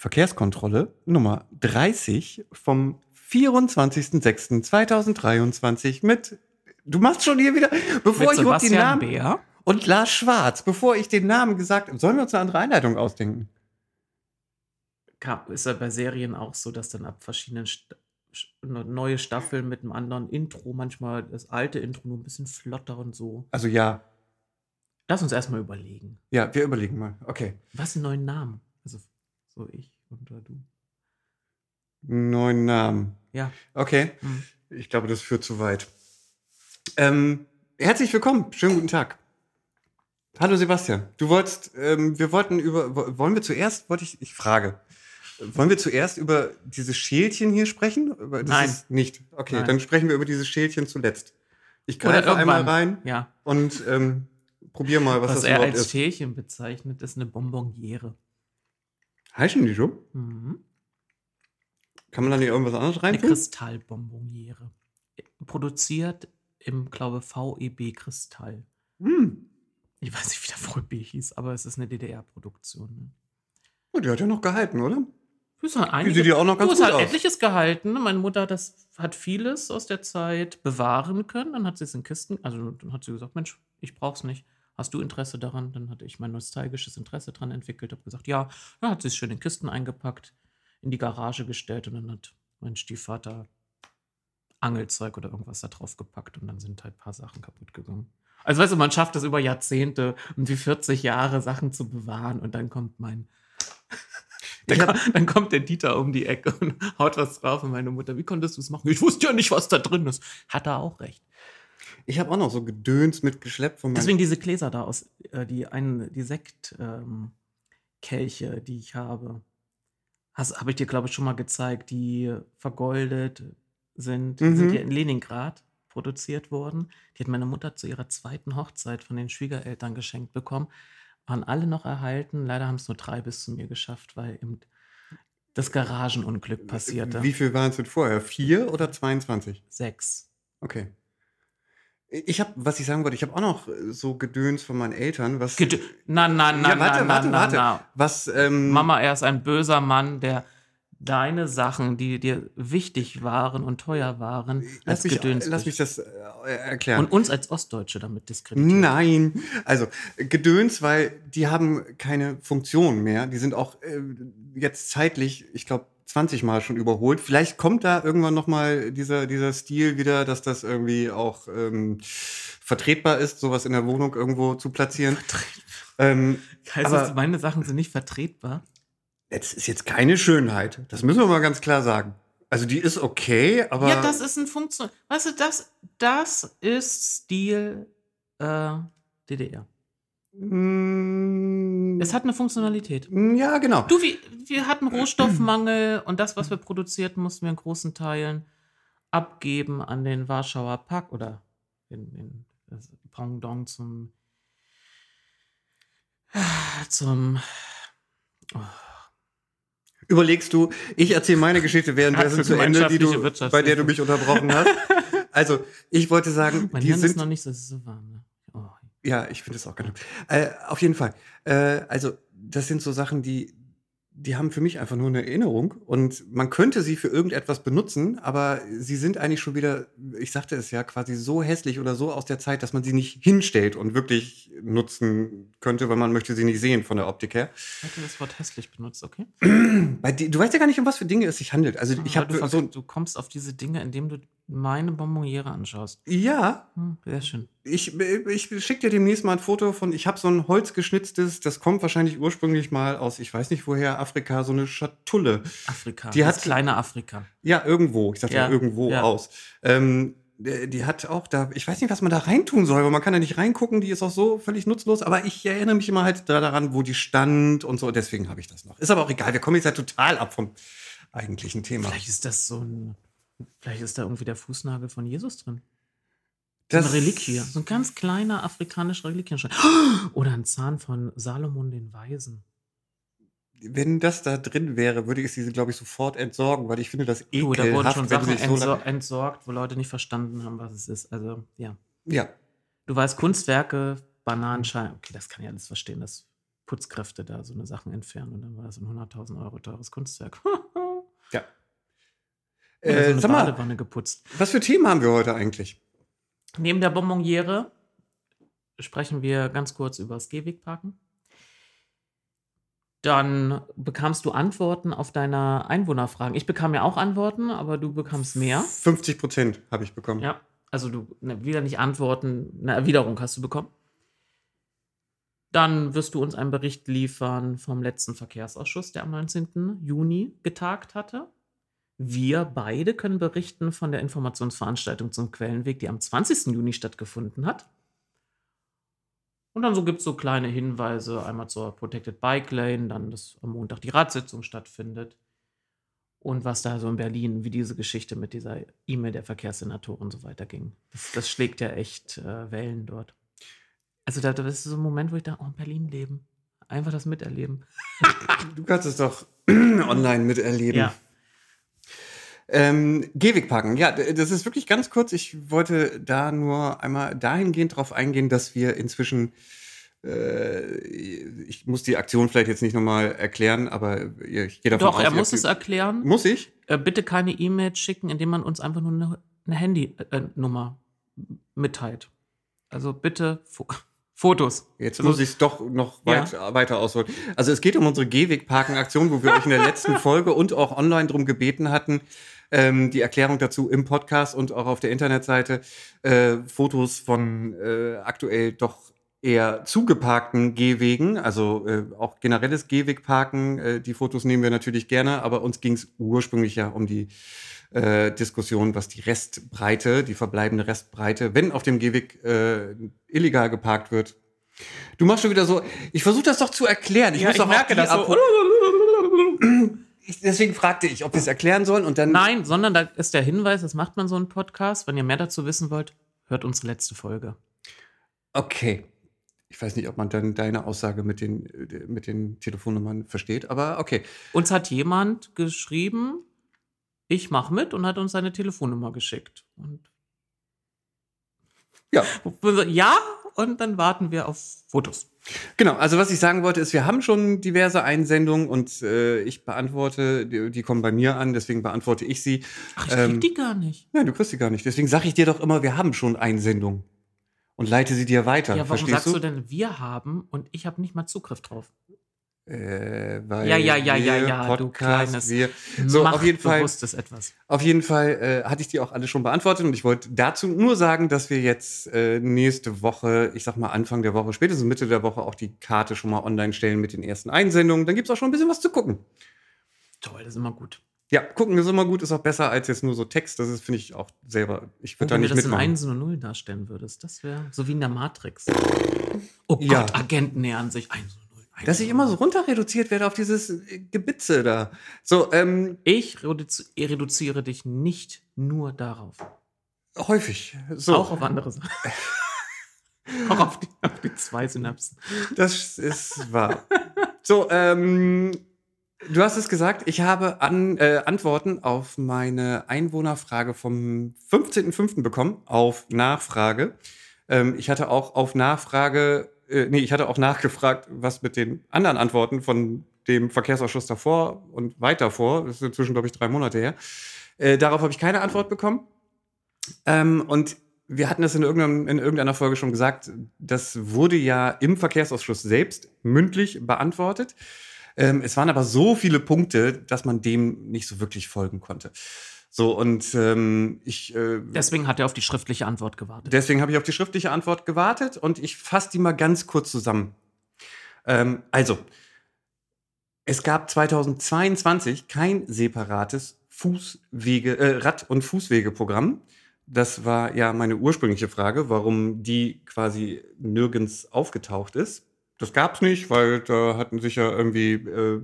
Verkehrskontrolle Nummer 30 vom 24.06.2023 mit, du machst schon hier wieder, bevor Mit ich überhaupt den Namen, Bär. und Lars Schwarz, bevor ich den Namen gesagt habe, sollen wir uns eine andere Einleitung ausdenken? Ist ja bei Serien auch so, dass dann ab verschiedenen ne- neue Staffeln mit einem anderen Intro, manchmal das alte Intro nur ein bisschen flotter und so. Also ja, Lass uns erstmal überlegen. ja, wir überlegen mal. Okay. Was einen neuen Namen? Also so ich und oder du. Neuen Namen. Ja. Okay. Hm. Ich glaube, das führt zu weit. Ähm, herzlich willkommen. Schönen guten Tag. Hallo Sebastian. Du wolltest, ähm, wir wollten über, wo- wollen wir zuerst, wollte ich, ich frage, wollen wir zuerst über dieses Schälchen hier sprechen? Das Nein. Ist nicht. Okay, Nein. dann sprechen wir über dieses Schälchen zuletzt. Ich Oder greife einmal rein Ja. und ähm, probier mal, was, Was, das er überhaupt als ist. Schälchen bezeichnet, ist eine Bonbonniere. Heißen die so? Mhm. Kann man da nicht irgendwas anderes Eine reintun? Kristallbonbonniere. Produziert im, glaube VEB Kristall. Hm. Ich weiß nicht, wie der VEB hieß, aber es ist eine DDR-Produktion. Ne? Oh, die hat ja noch gehalten, oder? Hat Die einige- sieht ja auch noch ganz Du, gut hat aus. etliches gehalten. Meine Mutter hat, das, hat vieles aus der Zeit bewahren können. Dann hat sie es in Kisten, also dann hat sie gesagt, Mensch, ich brauch's nicht. Hast du Interesse daran? Dann hatte ich mein nostalgisches Interesse daran entwickelt, habe gesagt, ja. Dann hat sie es schön in Kisten eingepackt, in die Garage gestellt und dann hat mein Stiefvater Angelzeug oder irgendwas da drauf gepackt und dann sind halt ein paar Sachen kaputt gegangen. Also weißt du, man schafft es über Jahrzehnte und wie 40 Jahre Sachen zu bewahren und dann kommt mein dann, hab- dann kommt der Dieter um die Ecke und haut was drauf und meine Mutter, wie konntest du es machen? Ich wusste ja nicht, was da drin ist. Hat er auch recht. Ich habe auch noch so Gedöns mitgeschleppt von meinem Deswegen diese Gläser da aus, äh, die, ein, die Sektkelche, ähm, die ich habe. Habe ich dir, glaube ich, schon mal gezeigt, die vergoldet sind. Die Mhm. sind ja in Leningrad produziert worden. Die hat meine Mutter zu ihrer zweiten Hochzeit von den Schwiegereltern geschenkt bekommen. Waren alle noch erhalten. Leider haben es nur drei bis zu mir geschafft, weil eben das Garagenunglück passierte. Wie viel waren es denn vorher? Vier oder 22? Sechs. Okay. Ich habe, was ich sagen wollte, ich habe auch noch äh, so Gedöns von meinen Eltern, was. Gedö- Na, na, na, ja, warte, na, warte, na, warte. na. Was, ähm, Mama, er ist ein böser Mann, der deine Sachen, die dir wichtig waren und teuer waren, lass als mich, Gedöns lass mich das äh, erklären. und uns als Ostdeutsche damit diskreditieren. Nein, also Gedöns, weil die haben keine Funktion mehr. Die sind auch äh, jetzt zeitlich, ich glaube, 20 Mal schon überholt. Vielleicht kommt da irgendwann noch mal dieser, dieser Stil wieder, dass das irgendwie auch ähm, vertretbar ist, sowas in der Wohnung irgendwo zu platzieren. Ähm, Heißt das, meine Sachen sind nicht vertretbar? es ist jetzt keine Schönheit. Das müssen wir mal ganz klar sagen. Also die ist okay, aber ja, das ist ein Funktion. Weißt du, das, das ist Stil äh, DDR. Mm, Es hat eine Funktionalität. ja, genau. Du, wir, wir hatten Rohstoffmangel und das, was wir produzierten, mussten wir in großen Teilen abgeben an den Warschauer Pakt oder in, in das Pendant zum zum Überlegst du, ich erzähle meine Geschichte währenddessen zu Ende, die du, bei der du mich unterbrochen hast. Also, ich wollte sagen, mein die Hirn ist sind, noch nicht so, ist so warm. Ja, ich finde es auch genau. Äh, auf jeden Fall. Äh, also, das sind so Sachen, die, die haben für mich einfach nur eine Erinnerung und man könnte sie für irgendetwas benutzen, aber sie sind eigentlich schon wieder, ich sagte es ja, quasi so hässlich oder so aus der Zeit, dass man sie nicht hinstellt und wirklich nutzen könnte, weil man möchte sie nicht sehen von der Optik her. Ich hatte das Wort hässlich benutzt, okay? Bei die, du weißt ja gar nicht, um was für Dinge es sich handelt. Also, ich Aber du, habe so, du kommst auf diese Dinge, indem du meine Bonbonniere anschaust. ja, Hm, sehr schön. Ich, ich schicke dir demnächst mal ein Foto von, ich habe so ein holzgeschnitztes, das kommt wahrscheinlich ursprünglich mal aus, ich weiß nicht woher, Afrika, so eine Schatulle. Afrika. Die das hat- kleine Afrika. Ja, irgendwo, ich sag ja, Ja, irgendwo ja. aus. Ähm, die hat auch da, ich weiß nicht, was man da reintun soll, weil man kann da nicht reingucken, die ist auch so völlig nutzlos, aber ich erinnere mich immer halt da daran, wo die stand und so, deswegen habe ich das noch. Ist aber auch egal, wir kommen jetzt ja total ab vom eigentlichen Thema. Vielleicht ist das so ein. Vielleicht ist da irgendwie der Fußnagel von Jesus drin. Das- eine Reliquie. So ein ganz kleiner afrikanischer Reliquienstein. Oder ein Zahn von Salomon den Weisen. Wenn das da drin wäre, würde ich sie, glaube ich, sofort entsorgen, weil ich finde das Du, da ekelhaft, wurden schon Sachen so entsorgt, wo Leute nicht verstanden haben, was es ist. Also, ja. Ja, Du weißt, Kunstwerke, Bananenschalen, okay, das kann ich alles verstehen, das Putzkräfte da so eine Sachen entfernen und dann war das ein 100.000 Euro teures Kunstwerk. Oder so Äh, eine sag mal, Badewanne geputzt. was für Themen haben wir heute eigentlich? Neben der Bonbonniere sprechen wir ganz kurz über das Gehwegparken. Dann bekamst du Antworten auf deine Einwohnerfragen. Ich bekam ja auch Antworten, aber du bekamst mehr. 50 Prozent habe ich bekommen. Ja, also du ne, wieder nicht Antworten, eine Erwiderung hast du bekommen. Dann wirst du uns einen Bericht liefern vom letzten Verkehrsausschuss, der am 19. Juni getagt hatte. Wir beide können berichten von der Informationsveranstaltung zum Quellenweg, die am 20. Juni stattgefunden hat. Und dann so gibt es so kleine Hinweise, einmal zur Protected Bike Lane, dann, dass am Montag die Ratssitzung stattfindet. Und was da so in Berlin, wie diese Geschichte mit dieser E-Mail der Verkehrssenatoren so weiter ging. Das, das schlägt ja echt äh, Wellen dort. Also da, das ist so ein Moment, wo ich dachte, oh, Berlin leben. Einfach das miterleben. Du kannst es doch online miterleben. Ja. Ähm, Gehwegparken, ja, d- das ist wirklich ganz kurz. Ich wollte da nur einmal dahingehend drauf eingehen, dass wir inzwischen, äh, ich muss die Aktion vielleicht jetzt nicht nochmal erklären, aber ich gehe davon Doch, aus. er ihr muss es erklären. Muss ich? Äh, bitte keine E-Mail schicken, indem man uns einfach nur eine, eine Handynummer mitteilt. Also bitte Fo Fotos. Jetzt Also- muss ich es doch noch Ja. weit, weiter ausholen. Also es geht um unsere Gehwegparken-Aktion, wo wir euch in der letzten Folge und auch online drum gebeten hatten, ähm, die Erklärung dazu im Podcast und auch auf der Internetseite äh, Fotos von äh, aktuell doch eher zugeparkten Gehwegen, also äh, auch generelles Gehwegparken. Äh, die Fotos nehmen wir natürlich gerne, aber uns ging es ursprünglich ja um die äh, Diskussion, was die Restbreite, die verbleibende Restbreite, wenn auf dem Gehweg äh, illegal geparkt wird. Du machst schon wieder so, ich versuche das doch zu erklären. Ich Ja, muss ich doch merke auch die das so. Ich, deswegen fragte ich, ob wir es erklären sollen und dann. Nein, sondern da ist der Hinweis, das macht man so einen Podcast. Wenn ihr mehr dazu wissen wollt, hört unsere letzte Folge. Okay. Ich weiß nicht, ob man dann deine Aussage mit den, mit den Telefonnummern versteht, aber okay. Uns hat jemand geschrieben, ich mache mit und hat uns seine Telefonnummer geschickt. Und Ja, ja, und dann warten wir auf Fotos. Genau, also was ich sagen wollte, ist, wir haben schon diverse Einsendungen und äh, ich beantworte, die, die kommen bei mir an, deswegen beantworte ich sie. Ach, ich Ähm, krieg die gar nicht. Nein, du kriegst sie gar nicht. Deswegen sage ich dir doch immer, wir haben schon Einsendungen und leite sie dir weiter. Ja, warum Verstehst sagst du? du? denn, wir haben und ich habe nicht mal Zugriff drauf? Äh, weil ja, ja, ja, ja, ja, Podcast, du kleines. Wir, so, Macht, auf jeden Fall. Etwas. Auf jeden Fall äh, hatte ich die auch alle schon beantwortet und ich wollte dazu nur sagen, dass wir jetzt äh, nächste Woche, ich sag mal Anfang der Woche, spätestens Mitte der Woche auch die Karte schon mal online stellen mit den ersten Einsendungen. Dann gibt es auch schon ein bisschen was zu gucken. Toll, das ist immer gut. Ja, gucken ist immer gut, ist auch besser als jetzt nur so Text. Das ist, finde ich, auch selber. Ich würde oh, da nicht mitmachen. Wenn du das in 1 und 0 darstellen würdest, das wäre so wie in der Matrix. Oh Gott, ja. Agenten nähern sich 1 und 0. Dass ich immer so runter reduziert werde auf dieses äh, Gebitze da. So, ähm, Ich reduzi reduziere dich nicht nur darauf. häufig. So. Auch auf andere Sachen. Auch auf die, auf die zwei Synapsen. Das ist wahr. So, ähm, du hast es gesagt, ich habe an, äh, Antworten auf meine Einwohnerfrage vom 15.05. bekommen, auf Nachfrage. Ähm, ich hatte auch auf Nachfrage, äh, nee, ich hatte auch nachgefragt, was mit den anderen Antworten von dem Verkehrsausschuss davor und weiter vor, das ist inzwischen, glaube ich, drei Monate her. Äh, darauf habe ich keine Antwort bekommen. Ähm, und wir hatten das in, in irgendeiner Folge schon gesagt, das wurde ja im Verkehrsausschuss selbst mündlich beantwortet. Ähm, es waren aber so viele Punkte, dass man dem nicht so wirklich folgen konnte. So, und ähm, ich. Äh, Deswegen hat er auf die schriftliche Antwort gewartet. Deswegen habe ich auf die schriftliche Antwort gewartet und ich fasse die mal ganz kurz zusammen. Ähm, also, es gab 2022 kein separates Fußwege, äh, Rad- und Fußwegeprogramm. Das war ja meine ursprüngliche Frage, warum die quasi nirgends aufgetaucht ist. Das gab es nicht, weil da hatten sich ja irgendwie, äh,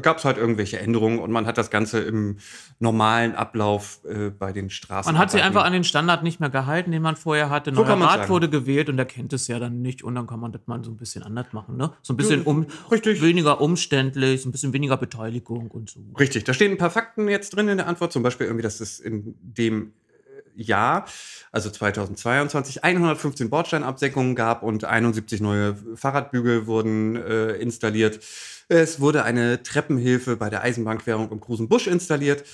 gab es halt irgendwelche Änderungen und man hat das Ganze im normalen Ablauf äh, bei den Straßen. Man hat sich einfach an den Standard nicht mehr gehalten, den man vorher hatte. So Neuer Rat sagen. wurde gewählt und er kennt es ja dann nicht. Und dann kann man das mal so ein bisschen anders machen. Ne? So ein bisschen um, Richtig. weniger umständlich, so ein bisschen weniger Beteiligung und so. Richtig, da stehen ein paar Fakten jetzt drin in der Antwort, zum Beispiel irgendwie, dass es in dem Jahr, also 2022, 115 Bordsteinabsenkungen gab und 71 neue Fahrradbügel wurden äh, installiert. Es wurde eine Treppenhilfe bei der Eisenbahnquerung im Krusenbusch installiert.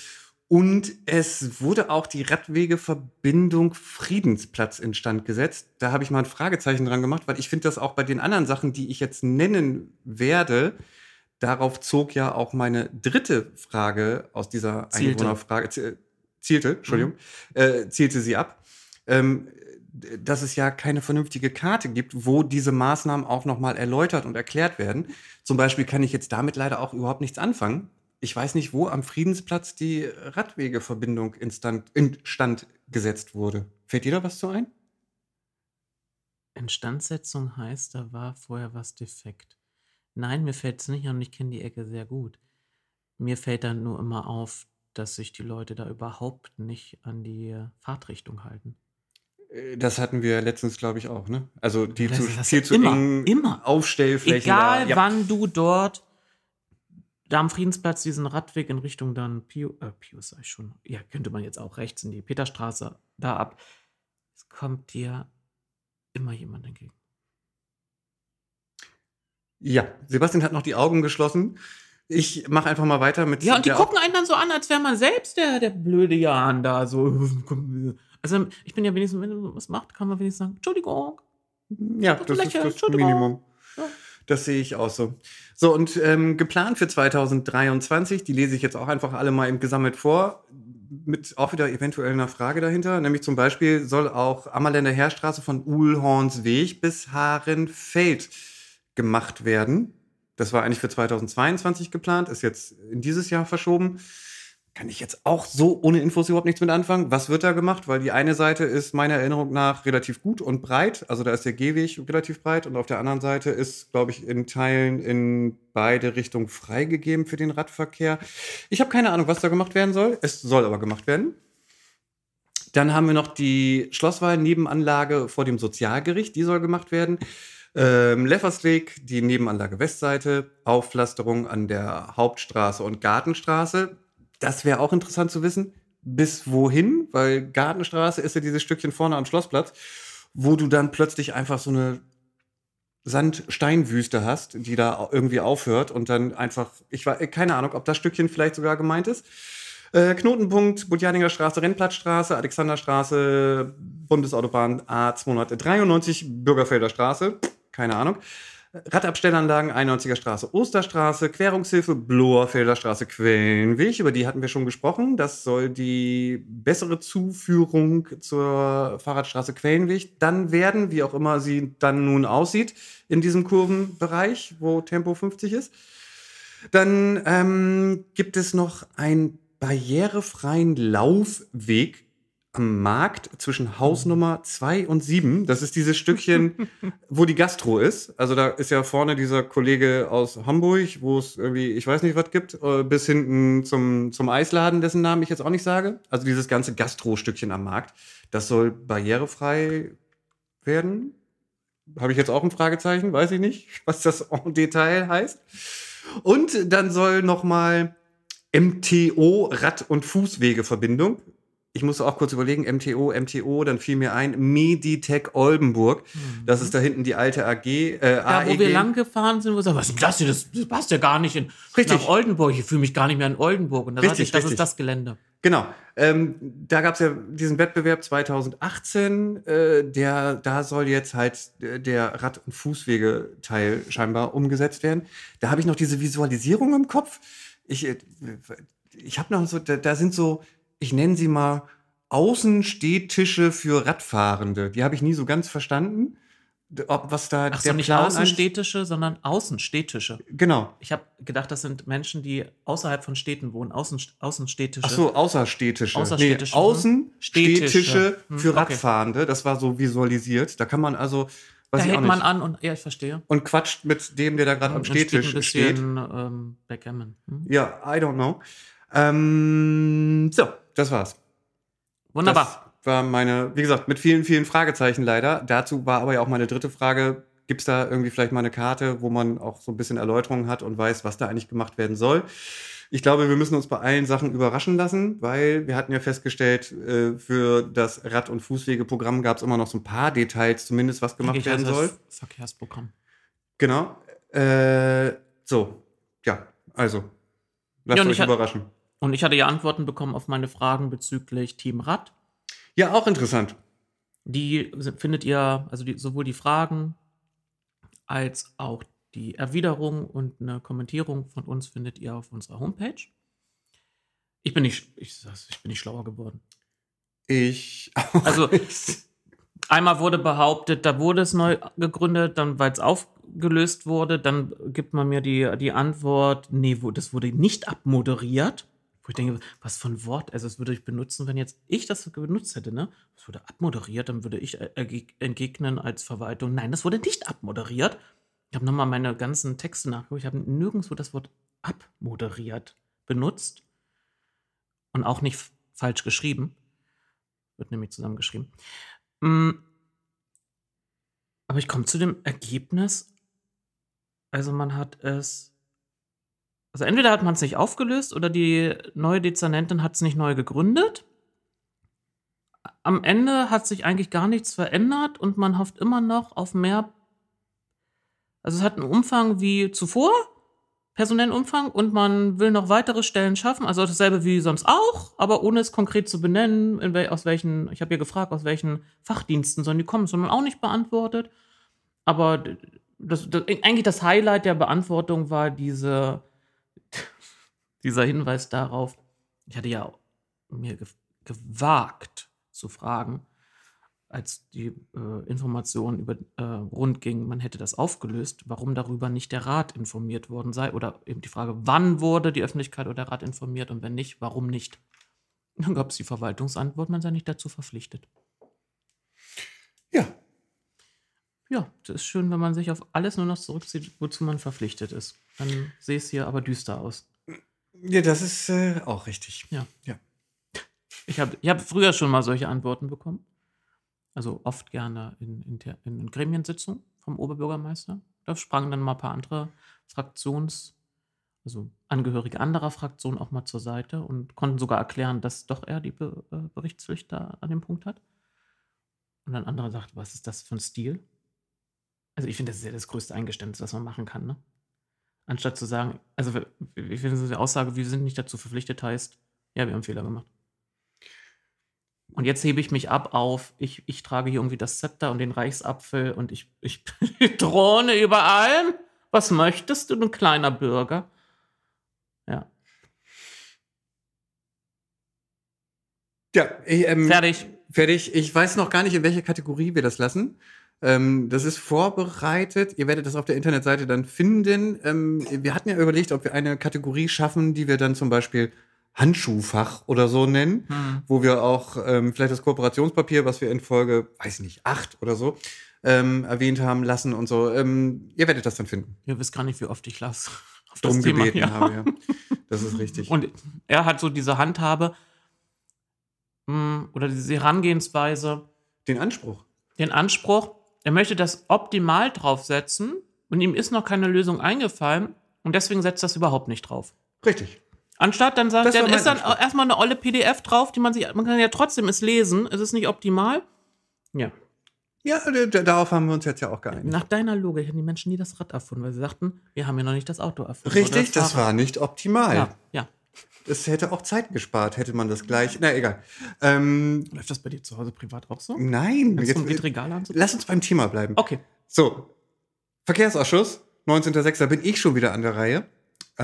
Und es wurde auch die Radwegeverbindung Friedensplatz instand gesetzt. Da habe ich mal ein Fragezeichen dran gemacht, weil ich finde das auch bei den anderen Sachen, die ich jetzt nennen werde, darauf zog ja auch meine dritte Frage aus dieser. Einwohnerfrage, zielte, Entschuldigung, mhm. äh, zielte sie ab, ähm, dass es ja keine vernünftige Karte gibt, wo diese Maßnahmen auch nochmal erläutert und erklärt werden. Zum Beispiel kann ich jetzt damit leider auch überhaupt nichts anfangen. Ich weiß nicht, wo am Friedensplatz die Radwegeverbindung instand, instand gesetzt wurde. Fällt dir da was zu ein? Instandsetzung heißt, da war vorher was defekt. Nein, mir fällt es nicht und ich kenne die Ecke sehr gut. Mir fällt dann nur immer auf, dass sich die Leute da überhaupt nicht an die Fahrtrichtung halten. Äh, das hatten wir letztens, glaube ich, auch, ne? Also die zu, viel zu immer, engen immer. Aufstellflächen. Egal da. Ja. wann du dort da am Friedensplatz diesen Radweg in Richtung dann Pio, äh, Pius sag ich schon, ja, könnte man jetzt auch rechts in die Peterstraße da ab. Es kommt dir immer jemand entgegen. ja, Sebastian hat noch die Augen geschlossen. Ich mache einfach mal weiter mit Ja, und die gucken einen dann so an, als wäre man selbst der, der blöde Jan da. So. Also ich bin ja wenigstens, wenn du was macht, kann man wenigstens sagen, Entschuldigung. Ja, Doch, das ist das. Minimum. Ja. Das sehe ich auch so. So, und ähm, geplant für 2023, die lese ich jetzt auch einfach alle mal im gesammelt vor, mit auch wieder eventuell einer Frage dahinter. Nämlich zum Beispiel soll auch Ammerländer Heerstraße von Uhlhornsweg bis Haarenfeld gemacht werden. Das war eigentlich für 2022 geplant, ist jetzt in dieses Jahr verschoben. Kann ich jetzt auch so ohne Infos überhaupt nichts mit anfangen. Was wird da gemacht? Weil die eine Seite ist meiner Erinnerung nach relativ gut und breit. Also da ist der Gehweg relativ breit und auf der anderen Seite ist, glaube ich, in Teilen in beide Richtungen freigegeben für den Radverkehr. Ich habe keine Ahnung, was da gemacht werden soll. Es soll aber gemacht werden. Dann haben wir noch die Schlosswahl-Nebenanlage vor dem Sozialgericht. Die soll gemacht werden. Ähm, Leffersweg, die Nebenanlage Westseite, Aufpflasterung an der Hauptstraße und Gartenstraße. Das wäre auch interessant zu wissen. Bis wohin? Weil Gartenstraße ist ja dieses Stückchen vorne am Schlossplatz, wo du dann plötzlich einfach so eine Sandsteinwüste hast, die da irgendwie aufhört und dann einfach, ich war keine Ahnung, ob das Stückchen vielleicht sogar gemeint ist. Äh, Knotenpunkt, Budjaninger Straße, Rennplatzstraße, Alexanderstraße, Bundesautobahn A293, Bürgerfelder Straße, keine Ahnung. Radabstellanlagen, 91er Straße, Osterstraße, Querungshilfe, Bloerfelder Straße, Quellenweg, über die hatten wir schon gesprochen. Das soll die bessere Zuführung zur Fahrradstraße Quellenweg dann werden, wie auch immer sie dann nun aussieht, in diesem Kurvenbereich, wo Tempo 50 ist. Dann ähm, gibt es noch einen barrierefreien Laufweg am Markt zwischen Hausnummer 2 und 7. Das ist dieses Stückchen, wo die Gastro ist. Also da ist ja vorne dieser Kollege aus Hamburg, wo es irgendwie, ich weiß nicht, was gibt, äh, bis hinten zum, zum Eisladen, dessen Namen ich jetzt auch nicht sage. Also dieses ganze Gastro-Stückchen am Markt. Das soll barrierefrei werden. Habe ich jetzt auch ein Fragezeichen, weiß ich nicht, was das en Detail heißt. Und dann soll noch mal MTO Rad- und Fußwegeverbindung. Ich musste auch kurz überlegen, MTO, MTO, dann fiel mir ein Meditech Oldenburg. Das ist da hinten die alte AG, äh, Da, wo AEG. wir lang gefahren sind, wo wir sagen, was ist das hier? Das, das passt ja gar nicht in, Richtig. nach Oldenburg. Ich fühle mich gar nicht mehr in Oldenburg. Und da Richtig, ich, das richtig. ist das Gelände. Genau. Ähm, da gab es ja diesen Wettbewerb 2018. Äh, der, da soll jetzt halt äh, der Rad- und Fußwegeteil scheinbar umgesetzt werden. Da habe ich noch diese Visualisierung im Kopf. Ich, äh, ich habe noch so, da, da sind so, ich nenne sie mal Außenstehtische für Radfahrende. Die habe ich nie so ganz verstanden. Ob was da Ach so, nicht eigentlich- Außenstädtische, sondern Außenstädtische. Genau. Ich habe gedacht, das sind Menschen, die außerhalb von Städten wohnen. Außen, Außenstädtische. Ach so, außerstädtische. Außerstädtische, Nee, hm. Außenstädtische Städtische. Hm, für. Radfahrende. Das war so visualisiert. Da kann man also, weiß da hält man an und, ja, ich verstehe. und quatscht mit dem, der da gerade am Stehtisch steht. bisschen ähm, Backgammon. Hm? Ja, I don't know. Ähm, so, das war's. Wunderbar. Das war meine, wie gesagt, mit vielen, vielen Fragezeichen leider. Dazu war aber ja auch meine dritte Frage. Gibt es da irgendwie vielleicht mal eine Karte, wo man auch so ein bisschen Erläuterung hat und weiß, was da eigentlich gemacht werden soll? Ich glaube, wir müssen uns bei allen Sachen überraschen lassen, weil wir hatten ja festgestellt, äh, für das Rad- und Fußwegeprogramm gab es immer noch so ein paar Details, zumindest was gemacht werden heißt soll. das Verkehrsprogramm. Genau. Äh, so, ja, also. Lasst Ja, euch überraschen. Und ich hatte ja Antworten bekommen auf meine Fragen bezüglich Team Rad. Ja, auch interessant. Die findet ihr, also die, sowohl die Fragen als auch die Erwiderung und eine Kommentierung von uns findet ihr auf unserer Homepage. Ich bin nicht, ich, ich bin nicht schlauer geworden. Ich auch Also-. Einmal wurde behauptet, da wurde es neu gegründet, dann, weil es aufgelöst wurde, dann gibt man mir die, die Antwort, nee, wo, das wurde nicht abmoderiert. Wo ich denke, was für ein Wort, also das würde ich benutzen, wenn jetzt ich das benutzt hätte, ne? Das wurde abmoderiert, dann würde ich äh, entgegnen als Verwaltung, nein, das wurde nicht abmoderiert. Ich habe nochmal meine ganzen Texte nachgeguckt, ich habe nirgendwo das Wort abmoderiert benutzt und auch nicht falsch geschrieben. Wird nämlich zusammengeschrieben. Mm. Aber ich komme zu dem Ergebnis, also man hat es, also entweder hat man es nicht aufgelöst oder die neue Dezernentin hat es nicht neu gegründet. Am Ende hat sich eigentlich gar nichts verändert und man hofft immer noch auf mehr. Also es hat einen Umfang wie zuvor, personellen Umfang, und man will noch weitere Stellen schaffen. Also dasselbe wie sonst auch, aber ohne es konkret zu benennen, wel aus welchen, ich habe ja gefragt, aus welchen Fachdiensten sollen die kommen, sondern auch nicht beantwortet. Aber das, das, eigentlich das Highlight der Beantwortung war diese, dieser Hinweis darauf, ich hatte ja mir ge gewagt zu fragen, als die äh, Information über äh, rund ging, man hätte das aufgelöst, warum darüber nicht der Rat informiert worden sei oder eben die Frage, wann wurde die Öffentlichkeit oder der Rat informiert und wenn nicht, warum nicht. Dann gab es die Verwaltungsantwort, man sei nicht dazu verpflichtet. Ja, Ja, das ist schön, wenn man sich auf alles nur noch zurückzieht, wozu man verpflichtet ist. Dann sehe es hier aber düster aus. Ja das ist äh, auch richtig. Ja. Ja. Ich habe ich hab früher schon mal solche Antworten bekommen. Also oft gerne in, in, in, Gremiensitzungen vom Oberbürgermeister. Da sprangen dann mal ein paar andere Fraktions-, also Angehörige anderer Fraktionen auch mal zur Seite und konnten sogar erklären, dass doch er die Be äh, Berichtspflicht da an dem Punkt hat. Und dann andere sagten, was ist das für ein Stil? Also ich finde, das ist ja das größte Eingeständnis, was man machen kann, ne? Anstatt zu sagen, also ich finde so die Aussage, wir sind nicht dazu verpflichtet, heißt, ja, wir haben Fehler gemacht. Und jetzt hebe ich mich ab auf, ich, ich trage hier irgendwie das Zepter und den Reichsapfel und ich, ich throne über allem. Was möchtest du, du kleiner Bürger? Ja, Ja, ich, ähm, fertig. Fertig. Ich weiß noch gar nicht, in welcher Kategorie wir das lassen. Ähm, das ist vorbereitet. Ihr werdet das auf der Internetseite dann finden. Ähm, wir hatten ja überlegt, ob wir eine Kategorie schaffen, die wir dann zum Beispiel Handschuhfach oder so nennen, Hm. wo wir auch ähm, vielleicht das Kooperationspapier, was wir in Folge, weiß nicht, acht oder so ähm, erwähnt haben, lassen und so. Ähm, ihr werdet das dann finden. Ihr wisst gar nicht, wie oft ich las. Auf Drum gebeten ja. habe, ja. Das ist richtig. Und er hat so diese Handhabe mh, oder diese Herangehensweise, den Anspruch. den Anspruch, er möchte das optimal draufsetzen und ihm ist noch keine Lösung eingefallen und deswegen setzt das überhaupt nicht drauf. Richtig. Anstatt dann sagt, Das dann ist dann Anspruch. erstmal eine olle PDF drauf, die man sich, man kann ja trotzdem es lesen, es ist nicht optimal. Ja, Ja, darauf haben wir uns jetzt ja auch geeinigt. nach deiner Logik hätten die Menschen nie das Rad erfunden, weil sie sagten, wir haben ja noch nicht das Auto erfunden. Richtig, oder das war nicht optimal. Ja, ja. Es hätte auch Zeit gespart, hätte man das gleich. Na, egal. Ähm, Läuft das bei dir zu Hause privat auch so? nein, Kannst du ein jetzt, haben? lass uns beim Thema bleiben. Okay. So, Verkehrsausschuss, 19.06. bin ich schon wieder an der Reihe.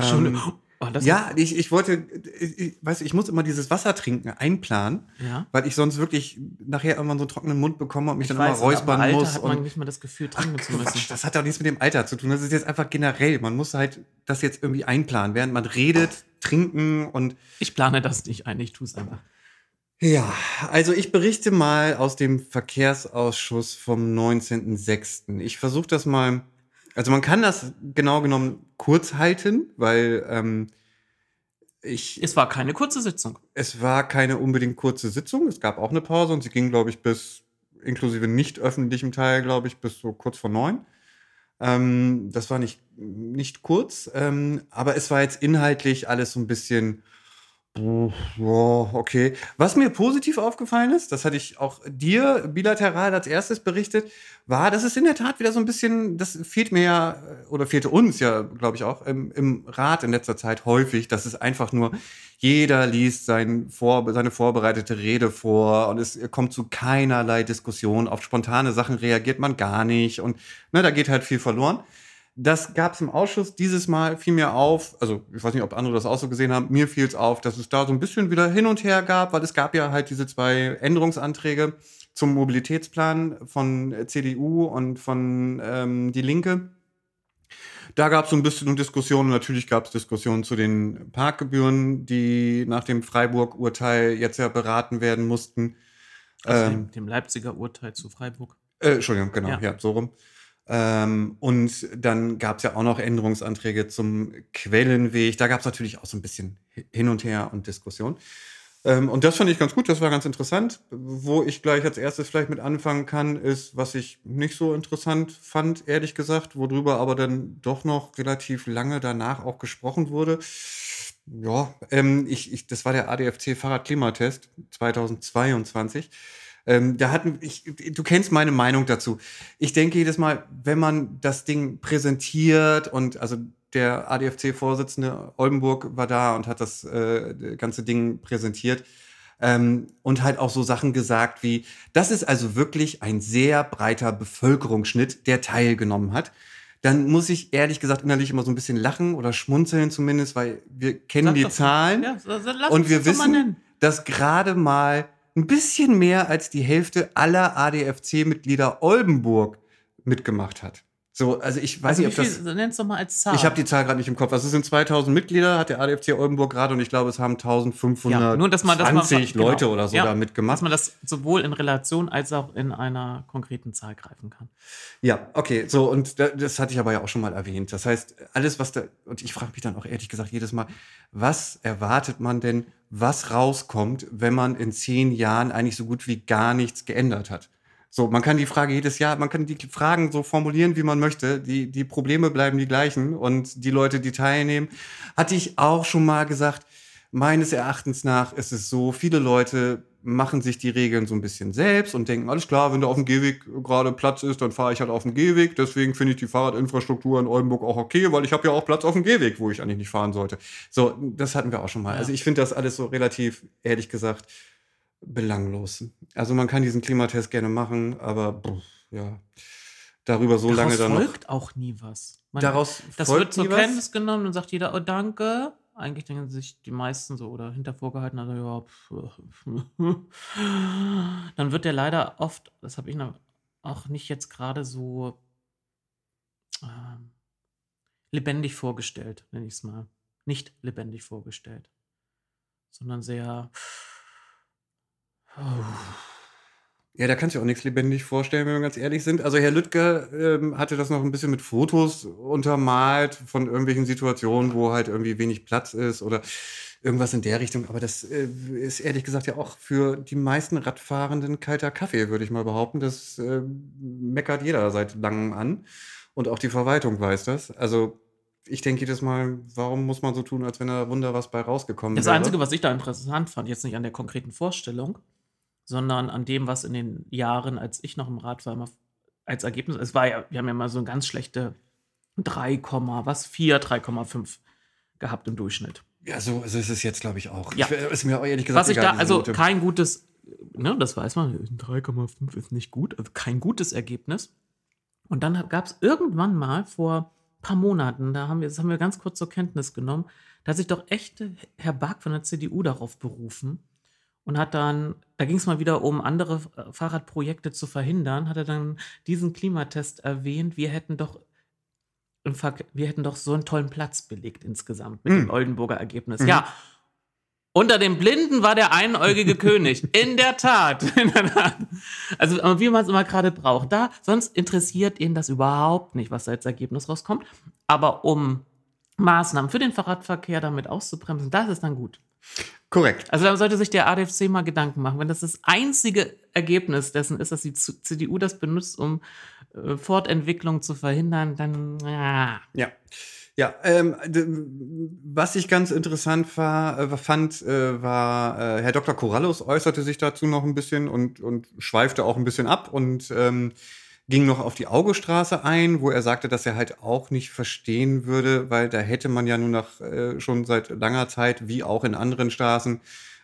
Schon. Oh, ja, ich, ich wollte, ich, ich, weißt du, ich muss immer dieses Wasser trinken einplanen, ja. weil ich sonst wirklich nachher irgendwann so einen trockenen Mund bekomme und mich Ich dann weiß, immer räuspern Alter muss. hat man nicht mal das Gefühl, trinken zu müssen. Quatsch, das hat doch nichts mit dem Alter zu tun. Das ist jetzt einfach generell. Man muss halt das jetzt irgendwie einplanen, während man redet, trinken und Ich plane das nicht ein, ich tue es einfach. Ja, also ich berichte mal aus dem Verkehrsausschuss vom 19.06. Ich versuche das mal, also man kann das genau genommen kurz halten, weil ähm, ich, Es war keine kurze Sitzung. es war keine unbedingt kurze Sitzung, es gab auch eine Pause und sie ging, glaube ich, bis inklusive nicht öffentlichem Teil, glaube ich, bis so kurz vor neun. Ähm, das war nicht, nicht kurz, ähm, aber es war jetzt inhaltlich alles so ein bisschen ja, okay. Was mir positiv aufgefallen ist, das hatte ich auch dir bilateral als erstes berichtet, war, dass es in der Tat wieder so ein bisschen, das fehlt mir ja, oder fehlte uns ja, glaube ich auch, im, im Rat in letzter Zeit häufig, dass es einfach nur, jeder liest sein vor, seine vorbereitete Rede vor und es kommt zu keinerlei Diskussion. Auf spontane Sachen reagiert man gar nicht und ne, da geht halt viel verloren. Das gab es im Ausschuss. Dieses Mal fiel mir auf, also ich weiß nicht, ob andere das auch so gesehen haben, mir fiel es auf, dass es da so ein bisschen wieder hin und her gab, weil es gab ja halt diese zwei Änderungsanträge zum Mobilitätsplan von CDU und von ähm, Die Linke. Da gab es so ein bisschen Diskussionen. Natürlich gab es Diskussionen zu den Parkgebühren, die nach dem Freiburg-Urteil jetzt ja beraten werden mussten. Also ähm, dem, dem, Leipziger Urteil zu Freiburg. Äh, Entschuldigung, genau, ja, ja so rum. Ähm, und dann gab es ja auch noch Änderungsanträge zum Quellenweg. Da gab es natürlich auch so ein bisschen hin und her und Diskussion. Ähm, und das fand ich ganz gut, das war ganz interessant. Wo ich gleich als erstes vielleicht mit anfangen kann, ist, was ich nicht so interessant fand, ehrlich gesagt, worüber aber dann doch noch relativ lange danach auch gesprochen wurde. Ja, ähm, ich, ich, das war der ADFC Fahrradklimatest 2022. Ähm, da hatten ich, du kennst meine Meinung dazu. Ich denke jedes Mal, wenn man das Ding präsentiert und also der ADFC-Vorsitzende Oldenburg war da und hat das äh, ganze Ding präsentiert. Ähm, und halt auch so Sachen gesagt wie, das ist also wirklich ein sehr breiter Bevölkerungsschnitt, der teilgenommen hat. Dann muss ich ehrlich gesagt innerlich immer so ein bisschen lachen oder schmunzeln zumindest, weil wir kennen Sag die Zahlen ja, und wir wissen, dass gerade mal ein bisschen mehr als die Hälfte aller ADFC-Mitglieder Oldenburg mitgemacht hat. So, also ich weiß also nicht, ob das. Nenn's doch mal als Zahl. Ich habe die Zahl gerade nicht im Kopf. Also es sind 2000 Mitglieder, hat der ADFC Oldenburg gerade und ich glaube, es haben 1520 ja, nur, dass man, dass man, Leute genau, oder so ja, da mitgemacht. Dass man das sowohl in Relation als auch in einer konkreten Zahl greifen kann. Ja, okay, so und das hatte ich aber ja auch schon mal erwähnt. Das heißt, alles, was da, und ich frage mich dann auch ehrlich gesagt jedes Mal, was erwartet man denn, was rauskommt, wenn man in zehn Jahren eigentlich so gut wie gar nichts geändert hat? So, man kann die Frage jedes Jahr, man kann die Fragen so formulieren, wie man möchte. Die, die Probleme bleiben die gleichen und die Leute, die teilnehmen, hatte ich auch schon mal gesagt, meines Erachtens nach ist es so, viele Leute machen sich die Regeln so ein bisschen selbst und denken, alles klar, wenn da auf dem Gehweg gerade Platz ist, dann fahre ich halt auf dem Gehweg. Deswegen finde ich die Fahrradinfrastruktur in Oldenburg auch okay, weil ich habe ja auch Platz auf dem Gehweg, wo ich eigentlich nicht fahren sollte. So, das hatten wir auch schon mal. Ja. Also ich finde das alles so relativ, ehrlich gesagt, belanglos. Also man kann diesen Klimatest gerne machen, aber pff, ja, darüber so Daraus lange dann noch. folgt auch nie was. Man, Daraus das wird zur Kenntnis genommen und sagt jeder, oh danke. Eigentlich denken sich die meisten so oder hinter vorgehalten, also ja, pff, dann wird der leider oft, das habe ich auch nicht jetzt gerade so äh, lebendig vorgestellt, nenne ich es mal. Nicht lebendig vorgestellt, sondern sehr ja, da kannst du auch nichts lebendig vorstellen, wenn wir ganz ehrlich sind. Also Herr Lüttke ähm, hatte das noch ein bisschen mit Fotos untermalt von irgendwelchen Situationen, wo halt irgendwie wenig Platz ist oder irgendwas in der Richtung. Aber das äh, ist ehrlich gesagt ja auch für die meisten Radfahrenden kalter Kaffee, würde ich mal behaupten. Das äh, meckert jeder seit langem an. Und auch die Verwaltung weiß das. Also ich denke jedes Mal, warum muss man so tun, als wenn da Wunder was bei rausgekommen das wäre? Das Einzige, was ich da interessant fand, jetzt nicht an der konkreten Vorstellung, sondern an dem, was in den Jahren, als ich noch im Rat war, immer als Ergebnis, es war ja, wir haben ja mal so eine ganz schlechte 3, was 4, 3,5 gehabt im Durchschnitt. Ja, so, so ist es jetzt, glaube ich, auch. Ja. Ich, ist mir auch ehrlich gesagt Was ich egal, da, also kein gutes, ne, das weiß man, 3,5 ist nicht gut, also kein gutes Ergebnis. Und dann gab es irgendwann mal vor ein paar Monaten, da haben wir, das haben wir ganz kurz zur Kenntnis genommen, da hat sich doch echt Herr Bark von der CDU darauf berufen, und hat dann, da ging es mal wieder um andere äh, Fahrradprojekte zu verhindern, hat er dann diesen Klimatest erwähnt. Wir hätten doch wir hätten doch so einen tollen Platz belegt insgesamt mit mm. dem Oldenburger Ergebnis. Mhm. Ja. Unter den Blinden war der einäugige König. In der Tat. also, wie man es immer gerade braucht. Da, sonst interessiert ihn das überhaupt nicht, was da als Ergebnis rauskommt. Aber um Maßnahmen für den Fahrradverkehr damit auszubremsen, das ist dann gut. Korrekt. Also da sollte sich der ADFC mal Gedanken machen. Wenn das das einzige Ergebnis dessen ist, dass die CDU das benutzt, um äh, Fortentwicklung zu verhindern, dann ja. Ja. Ja, ähm, was ich ganz interessant war, äh, fand, äh, war, äh, Herr Dr. Corallus äußerte sich dazu noch ein bisschen und, und schweifte auch ein bisschen ab und ähm, ging noch auf die Augestraße ein, wo er sagte, dass er halt auch nicht verstehen würde, weil da hätte man ja nun nach äh, schon seit langer Zeit, wie auch in anderen Straßen,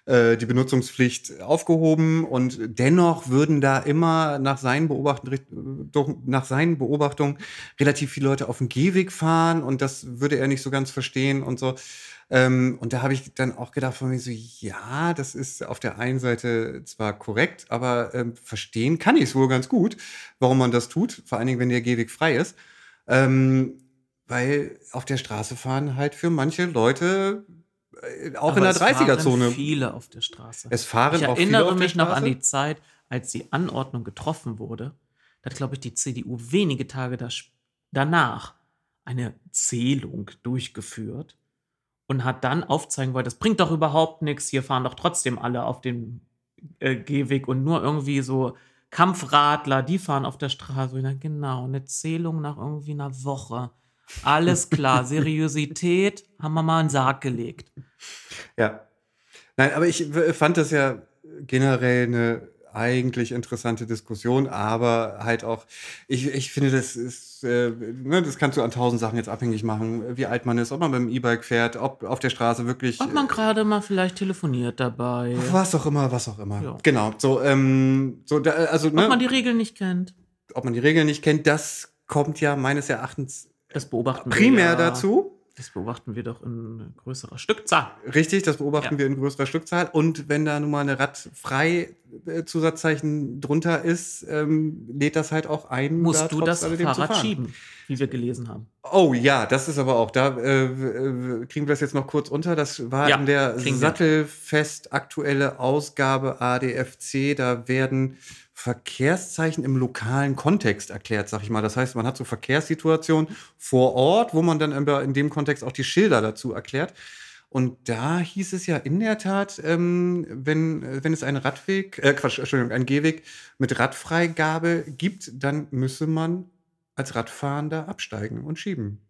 äh, die Benutzungspflicht aufgehoben und dennoch würden da immer nach seinen, Beobachtungen, nach seinen Beobachtungen relativ viele Leute auf dem Gehweg fahren und das würde er nicht so ganz verstehen und so. Ähm, und da habe ich dann auch gedacht von mir so, ja, das ist auf der einen Seite zwar korrekt, aber ähm, verstehen kann ich es wohl ganz gut, warum man das tut, vor allen Dingen, wenn der Gehweg frei ist. Ähm, weil auf der Straße fahren halt für manche Leute äh, auch Aber in der 30er-Zone. viele auf der Straße. Es fahren ich auch viele auf erinnere mich noch an die Zeit, als die Anordnung getroffen wurde. Da hat, glaube ich, die CDU wenige Tage da, danach eine Zählung durchgeführt und hat dann aufzeigen wollen, das bringt doch überhaupt nichts, hier fahren doch trotzdem alle auf dem äh, Gehweg und nur irgendwie so Kampfradler, die fahren auf der Straße. Und dann, genau, eine Zählung nach irgendwie einer Woche. Alles klar, Seriosität haben wir mal in den Sarg gelegt. Ja. Nein, aber ich w- fand das ja generell eine eigentlich interessante Diskussion, aber halt auch, ich, ich finde, das ist, äh, ne, das kannst du an tausend Sachen jetzt abhängig machen, wie alt man ist, ob man mit dem E-Bike fährt, ob auf der Straße wirklich. Ob man gerade mal vielleicht telefoniert dabei. was auch immer, was auch immer. Ja. Genau. So, ähm, so da, also, ne, Ob man die Regeln nicht kennt. ob man die Regeln nicht kennt, das kommt ja meines Erachtens Das beobachten primär wir ja, dazu. Das beobachten wir doch in größerer Stückzahl. Richtig, das beobachten Ja. wir in größerer Stückzahl. Und wenn da nun mal eine Radfrei-Zusatzzeichen drunter ist, ähm, lädt das halt auch ein. Musst da du das Fahrrad schieben, wie wir gelesen haben. Oh ja, das ist aber auch, da äh, äh, kriegen wir das jetzt noch kurz unter. Das war Ja, in der. Sattelfest aktuelle Ausgabe ADFC. Da werden Verkehrszeichen im lokalen Kontext erklärt, sag ich mal. Das heißt, man hat so Verkehrssituationen vor Ort, wo man dann in dem Kontext auch die Schilder dazu erklärt. Und da hieß es ja in der Tat, ähm, wenn, äh, wenn es einen Radweg, äh, Quatsch, Entschuldigung, einen Gehweg mit Radfreigabe gibt, dann müsse man als Radfahrender absteigen und schieben.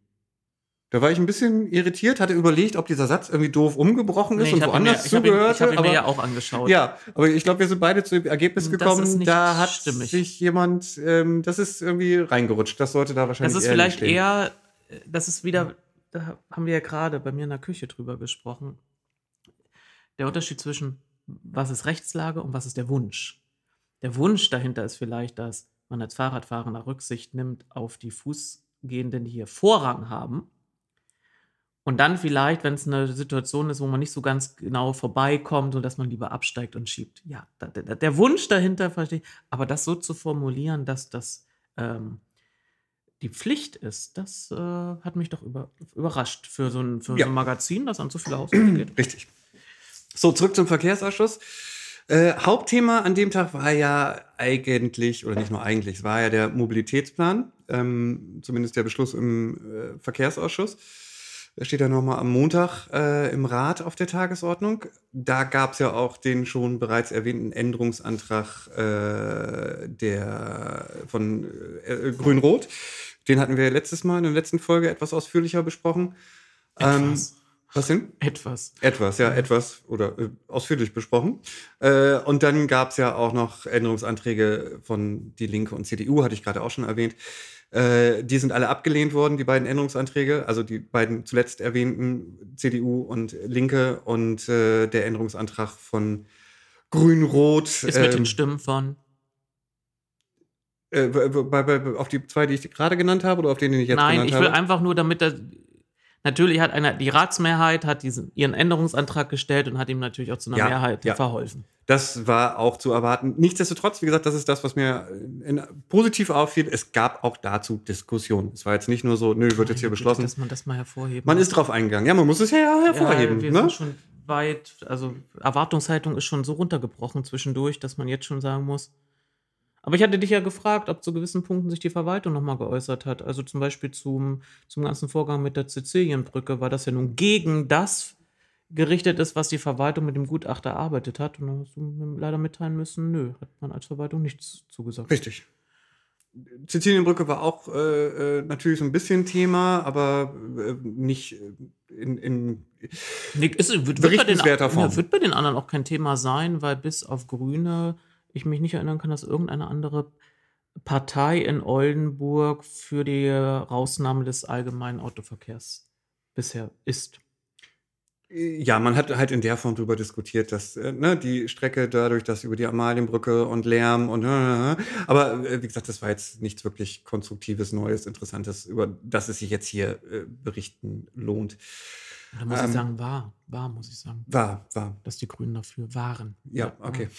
Da war ich ein bisschen irritiert, hatte überlegt, ob dieser Satz irgendwie doof umgebrochen ist Nee, und hab ihn woanders ich hab ihn- zugehört. Ich habe ihn aber- mir ja auch angeschaut. ja, aber ich glaube, wir sind beide zu dem Ergebnis gekommen, da hat stimmig. sich jemand, ähm, das ist irgendwie reingerutscht. Das sollte da wahrscheinlich Das ist eher vielleicht stehen. eher, äh, das ist wieder, da haben wir ja gerade bei mir in der Küche drüber gesprochen. Der Unterschied zwischen, was ist Rechtslage und was ist der Wunsch. Der Wunsch dahinter ist vielleicht, dass man als Fahrradfahrer Rücksicht nimmt auf die Fußgehenden, die hier Vorrang haben. Und dann vielleicht, wenn es eine Situation ist, wo man nicht so ganz genau vorbeikommt und dass man lieber absteigt und schiebt. Ja, da, da, der Wunsch dahinter verstehe ich. Aber das so zu formulieren, dass das ähm, die Pflicht ist, das äh, hat mich doch über, überrascht für so ein, für Ja. so ein Magazin, das an so viele Haushalte geht. Richtig. So, zurück zum Verkehrsausschuss. Äh, Hauptthema an dem Tag war ja eigentlich, oder nicht nur eigentlich, es war ja der Mobilitätsplan, ähm, zumindest der Beschluss im äh, Verkehrsausschuss. Steht ja nochmal am Montag äh, im Rat auf der Tagesordnung. Da gab es ja auch den schon bereits erwähnten Änderungsantrag äh, der, von äh, Grün-Rot. Den hatten wir letztes Mal in der letzten Folge etwas ausführlicher besprochen. Ähm, Etwas. Was denn? Etwas. Etwas, ja, etwas oder äh, ausführlich besprochen. Äh, und dann gab es ja auch noch Änderungsanträge von Die Linke und CDU, hatte ich gerade auch schon erwähnt. Äh, die sind alle abgelehnt worden, die beiden Änderungsanträge, also die beiden zuletzt erwähnten CDU und Linke und äh, der Änderungsantrag von Grün-Rot. Ist mit ähm, den Stimmen von. äh, bei, bei, bei, auf die zwei, die ich gerade genannt habe oder auf denen, die ich jetzt Nein, genannt ich will habe? einfach nur, damit das. Natürlich hat einer, die Ratsmehrheit hat diesen, ihren Änderungsantrag gestellt und hat ihm natürlich auch zu einer Ja, Mehrheit ja. verholfen. Das war auch zu erwarten. Nichtsdestotrotz, wie gesagt, das ist das, was mir in, positiv auffiel. Es gab auch dazu Diskussionen. Es war jetzt nicht nur so, nö, wird jetzt hier beschlossen. Dass man das mal hervorheben Man muss. ist drauf eingegangen. Ja, man muss es ja hervorheben. Wir ne? sind schon weit, also Erwartungshaltung ist schon so runtergebrochen zwischendurch, dass man jetzt schon sagen muss, Aber ich hatte dich ja gefragt, ob zu gewissen Punkten sich die Verwaltung nochmal geäußert hat. Also zum Beispiel zum, zum ganzen Vorgang mit der Sizilienbrücke, weil das ja nun gegen das gerichtet ist, was die Verwaltung mit dem Gutachter erarbeitet hat. Und dann hast du mir leider mitteilen müssen, nö, hat man als Verwaltung nichts zugesagt. Richtig. Sizilienbrücke war auch äh, äh, natürlich so ein bisschen Thema, aber äh, nicht in, in Nee, ist, wird, wird, bei den, Form. wird bei den anderen auch kein Thema sein, weil bis auf Grüne ich mich nicht erinnern kann, dass irgendeine andere Partei in Oldenburg für die Rausnahme des allgemeinen Autoverkehrs bisher ist. Ja, man hat halt in der Form darüber diskutiert, dass äh, ne, die Strecke dadurch, dass über die Amalienbrücke und Lärm und äh, aber äh, wie gesagt, das war jetzt nichts wirklich konstruktives, Neues, Interessantes, über das es sich jetzt hier äh, berichten lohnt. Da muss Ähm, ich sagen, war, war, muss ich sagen, War, war. dass die Grünen dafür waren. Ja, okay.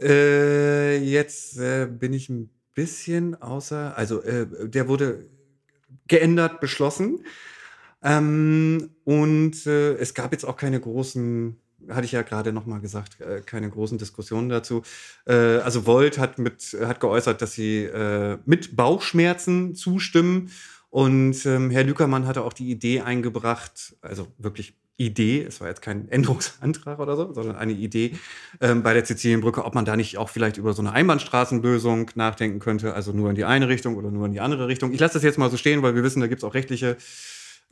Äh, jetzt äh, bin ich ein bisschen außer, also äh, der wurde geändert, beschlossen. Ähm, und äh, es gab jetzt auch keine großen, hatte ich ja gerade noch mal gesagt, äh, keine großen Diskussionen dazu. Äh, also Volt hat mit hat geäußert, dass sie mit Bauchschmerzen zustimmen. Und ähm, Herr Lückermann hatte auch die Idee eingebracht, also wirklich Idee, es war jetzt kein Änderungsantrag oder so, sondern eine Idee ähm, bei der Sizilienbrücke, ob man da nicht auch vielleicht über so eine Einbahnstraßenlösung nachdenken könnte, also nur in die eine Richtung oder nur in die andere Richtung. Ich lasse das jetzt mal so stehen, weil wir wissen, da gibt es auch rechtliche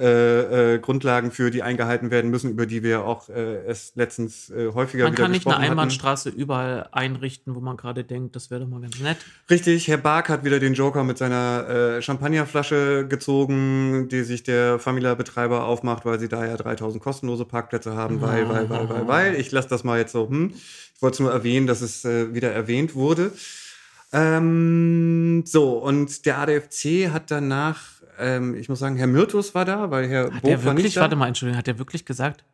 äh, äh, Grundlagen für, die eingehalten werden müssen, über die wir auch äh, es letztens äh, häufiger Man wieder kann nicht eine gesprochen hatten. Einbahnstraße überall einrichten, wo man gerade denkt, das wäre doch mal ganz nett. Richtig, Herr Bark hat wieder den Joker mit seiner äh, Champagnerflasche gezogen, die sich der Famila-Betreiber aufmacht, weil sie da ja 3000 kostenlose Parkplätze haben, weil, weil, weil, weil, weil. Ich lasse das mal jetzt so, hm. Ich wollte es nur erwähnen, dass es äh, wieder erwähnt wurde. Ähm, so, und der ADFC hat danach, ähm, ich muss sagen, Herr Myrtus war da, weil Herr Hat war wirklich, warte mal, Entschuldigung, hat der wirklich gesagt,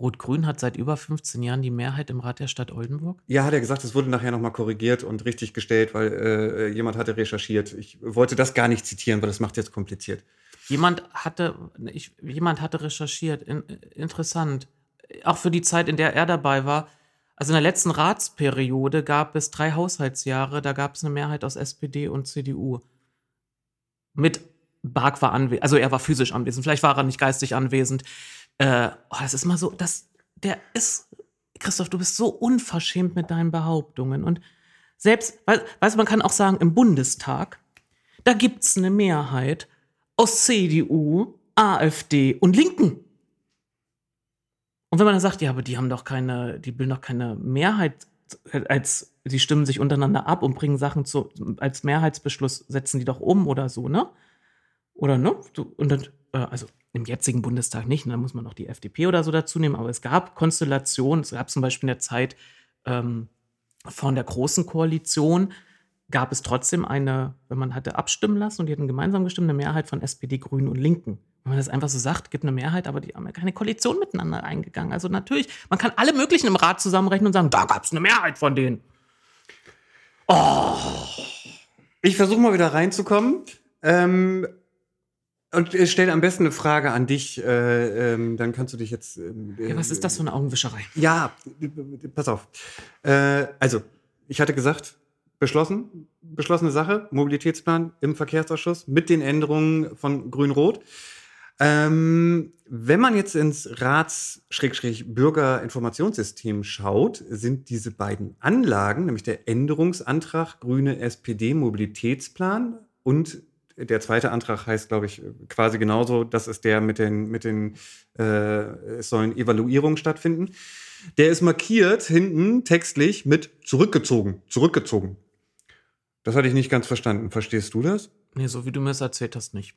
Rot-Grün hat seit über 15 Jahren die Mehrheit im Rat der Stadt Oldenburg? Ja, hat er gesagt, es wurde nachher nochmal korrigiert und richtig gestellt, weil äh, jemand hatte recherchiert. Ich wollte das gar nicht zitieren, weil das macht jetzt kompliziert. Jemand hatte, ich, jemand hatte recherchiert, in, interessant. Auch für die Zeit, in der er dabei war. Also in der letzten Ratsperiode gab es drei Haushaltsjahre, da gab es eine Mehrheit aus SPD und CDU. Mit Bark war anwesend, also er war physisch anwesend, vielleicht war er nicht geistig anwesend. Äh, oh, das ist mal so, das, der ist, Christoph, du bist so unverschämt mit deinen Behauptungen. Und selbst, wei- weißt du, man kann auch sagen, im Bundestag, da gibt es eine Mehrheit aus CDU, AfD und Linken. Und wenn man dann sagt, ja, aber die haben doch keine, die bilden doch keine Mehrheit, als sie stimmen sich untereinander ab und bringen Sachen zu, als Mehrheitsbeschluss, setzen die doch um oder so, ne? Oder ne? Und dann, äh, also im jetzigen Bundestag nicht, ne? da muss man noch die FDP oder so dazu nehmen, aber es gab Konstellationen, es gab zum Beispiel in der Zeit ähm, von der Großen Koalition, gab es trotzdem eine, wenn man hatte abstimmen lassen und die hatten gemeinsam gestimmt, eine Mehrheit von SPD, Grünen und Linken. Wenn man das einfach so sagt, gibt eine Mehrheit, aber die haben ja keine Koalition miteinander eingegangen. Also natürlich, man kann alle möglichen im Rat zusammenrechnen und sagen, da gab es eine Mehrheit von denen. Ich versuche mal wieder reinzukommen. Ähm, und äh, stell am besten eine Frage an dich. Äh, ähm, dann kannst du dich jetzt. Ähm, Ja, was ist das für eine Augenwischerei? Ja, pass auf. Äh, also, ich hatte gesagt, beschlossen, beschlossene Sache, Mobilitätsplan im Verkehrsausschuss mit den Änderungen von Grün-Rot. Ähm, wenn man jetzt ins Rats-Bürgerinformationssystem schaut, sind diese beiden Anlagen, nämlich der Änderungsantrag Grüne SPD Mobilitätsplan und der zweite Antrag heißt, glaube ich, quasi genauso. Das ist der mit den, mit den äh, es sollen Evaluierungen stattfinden. Der ist markiert hinten textlich mit zurückgezogen. Zurückgezogen. Das hatte ich nicht ganz verstanden. Verstehst du das? Nee, so wie du mir es erzählt hast, nicht.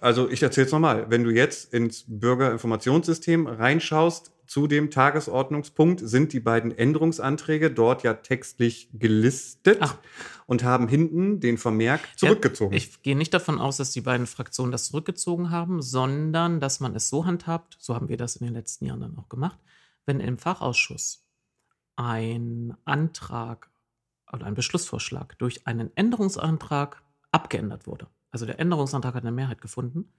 Also ich erzähle es nochmal. Wenn du jetzt ins Bürgerinformationssystem reinschaust, zu dem Tagesordnungspunkt sind die beiden Änderungsanträge dort ja textlich gelistet Ach. und haben hinten den Vermerk zurückgezogen. Ja, ich gehe nicht davon aus, dass die beiden Fraktionen das zurückgezogen haben, sondern dass man es so handhabt, so haben wir das in den letzten Jahren dann auch gemacht, wenn im Fachausschuss ein Antrag oder ein Beschlussvorschlag durch einen Änderungsantrag abgeändert wurde. Also der Änderungsantrag hat eine Mehrheit gefunden.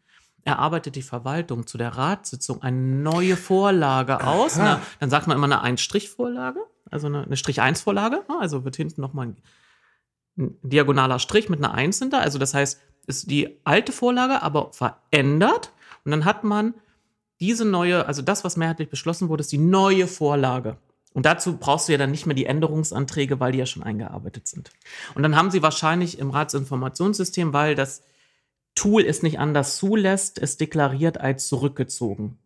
Erarbeitet die Verwaltung zu der Ratssitzung eine neue Vorlage aus. Na, dann sagt man immer eine Einstrichvorlage. also eine, eine Strich-1-Vorlage. ne? Also wird hinten nochmal ein, ein diagonaler Strich mit einer 1 hinter. Also das heißt, ist die alte Vorlage aber verändert. Und dann hat man diese neue, also das, was mehrheitlich beschlossen wurde, ist die neue Vorlage. Und dazu brauchst du ja dann nicht mehr die Änderungsanträge, weil die ja schon eingearbeitet sind. Und dann haben sie wahrscheinlich im Ratsinformationssystem, weil das Tool es nicht anders zulässt, es deklariert als zurückgezogen.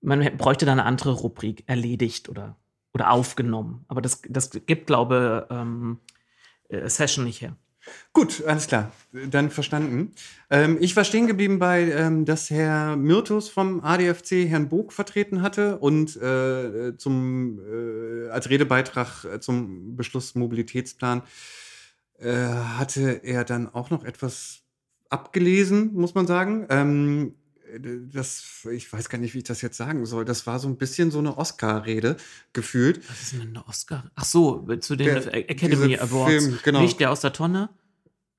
Man bräuchte dann eine andere Rubrik, erledigt oder, oder aufgenommen. Aber das, das gibt, glaube ähm, äh, Session nicht her. Gut, alles klar. Dann verstanden. Ähm, ich war stehen geblieben bei, ähm, dass Herr Myrtus vom ADFC Herrn Bog vertreten hatte und äh, zum, äh, als Redebeitrag äh, zum Beschluss Mobilitätsplan äh, hatte er dann auch noch etwas abgelesen, muss man sagen. Ähm, das, ich weiß gar nicht, wie ich das jetzt sagen soll. Das war so ein bisschen so eine Oscar-Rede gefühlt. Was ist denn ein Oscar? Ach so, zu den Der- Academy Awards. Film, genau. Nicht der aus der Tonne?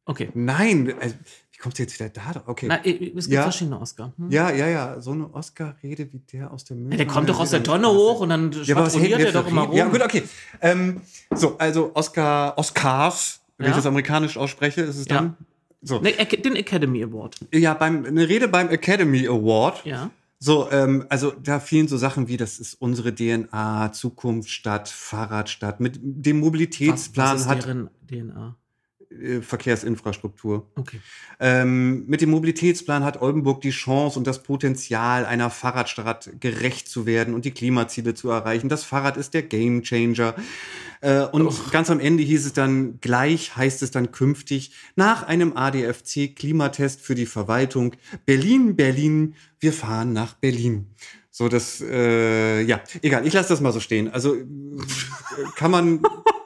Okay. Nein, also, wie kommst du jetzt wieder da? Okay. Na, es gibt Ja. verschiedene Oscar. Hm? Ja, ja, ja, so eine Oscar-Rede wie der aus der Müll. Ja, der kommt doch aus der Tonne hoch und dann Ja, schwadroniert wir er doch immer rum. Ja, gut, okay. Ähm, so, also Oscar, Oscars, wenn Ja. ich das amerikanisch ausspreche, ist es Ja. dann. So. Ne, den Academy Award. Ja, beim, eine Rede beim Academy Award. Ja. So, ähm, also da fielen so Sachen wie, das ist unsere DNA, Zukunftsstadt, Fahrradstadt. Mit dem Was, Mobilitätsplan was ist hat deren DNA? Äh, Verkehrsinfrastruktur. Okay. Ähm, mit dem Mobilitätsplan hat Oldenburg die Chance und das Potenzial, einer Fahrradstadt gerecht zu werden und die Klimaziele zu erreichen. Das Fahrrad ist der Gamechanger. Äh, und ganz am Ende hieß es dann, gleich heißt es dann künftig, nach einem ADFC-Klimatest für die Verwaltung, Berlin, Berlin, wir fahren nach Berlin. So, das, äh, ja, egal, ich lasse das mal so stehen. Also äh, kann man,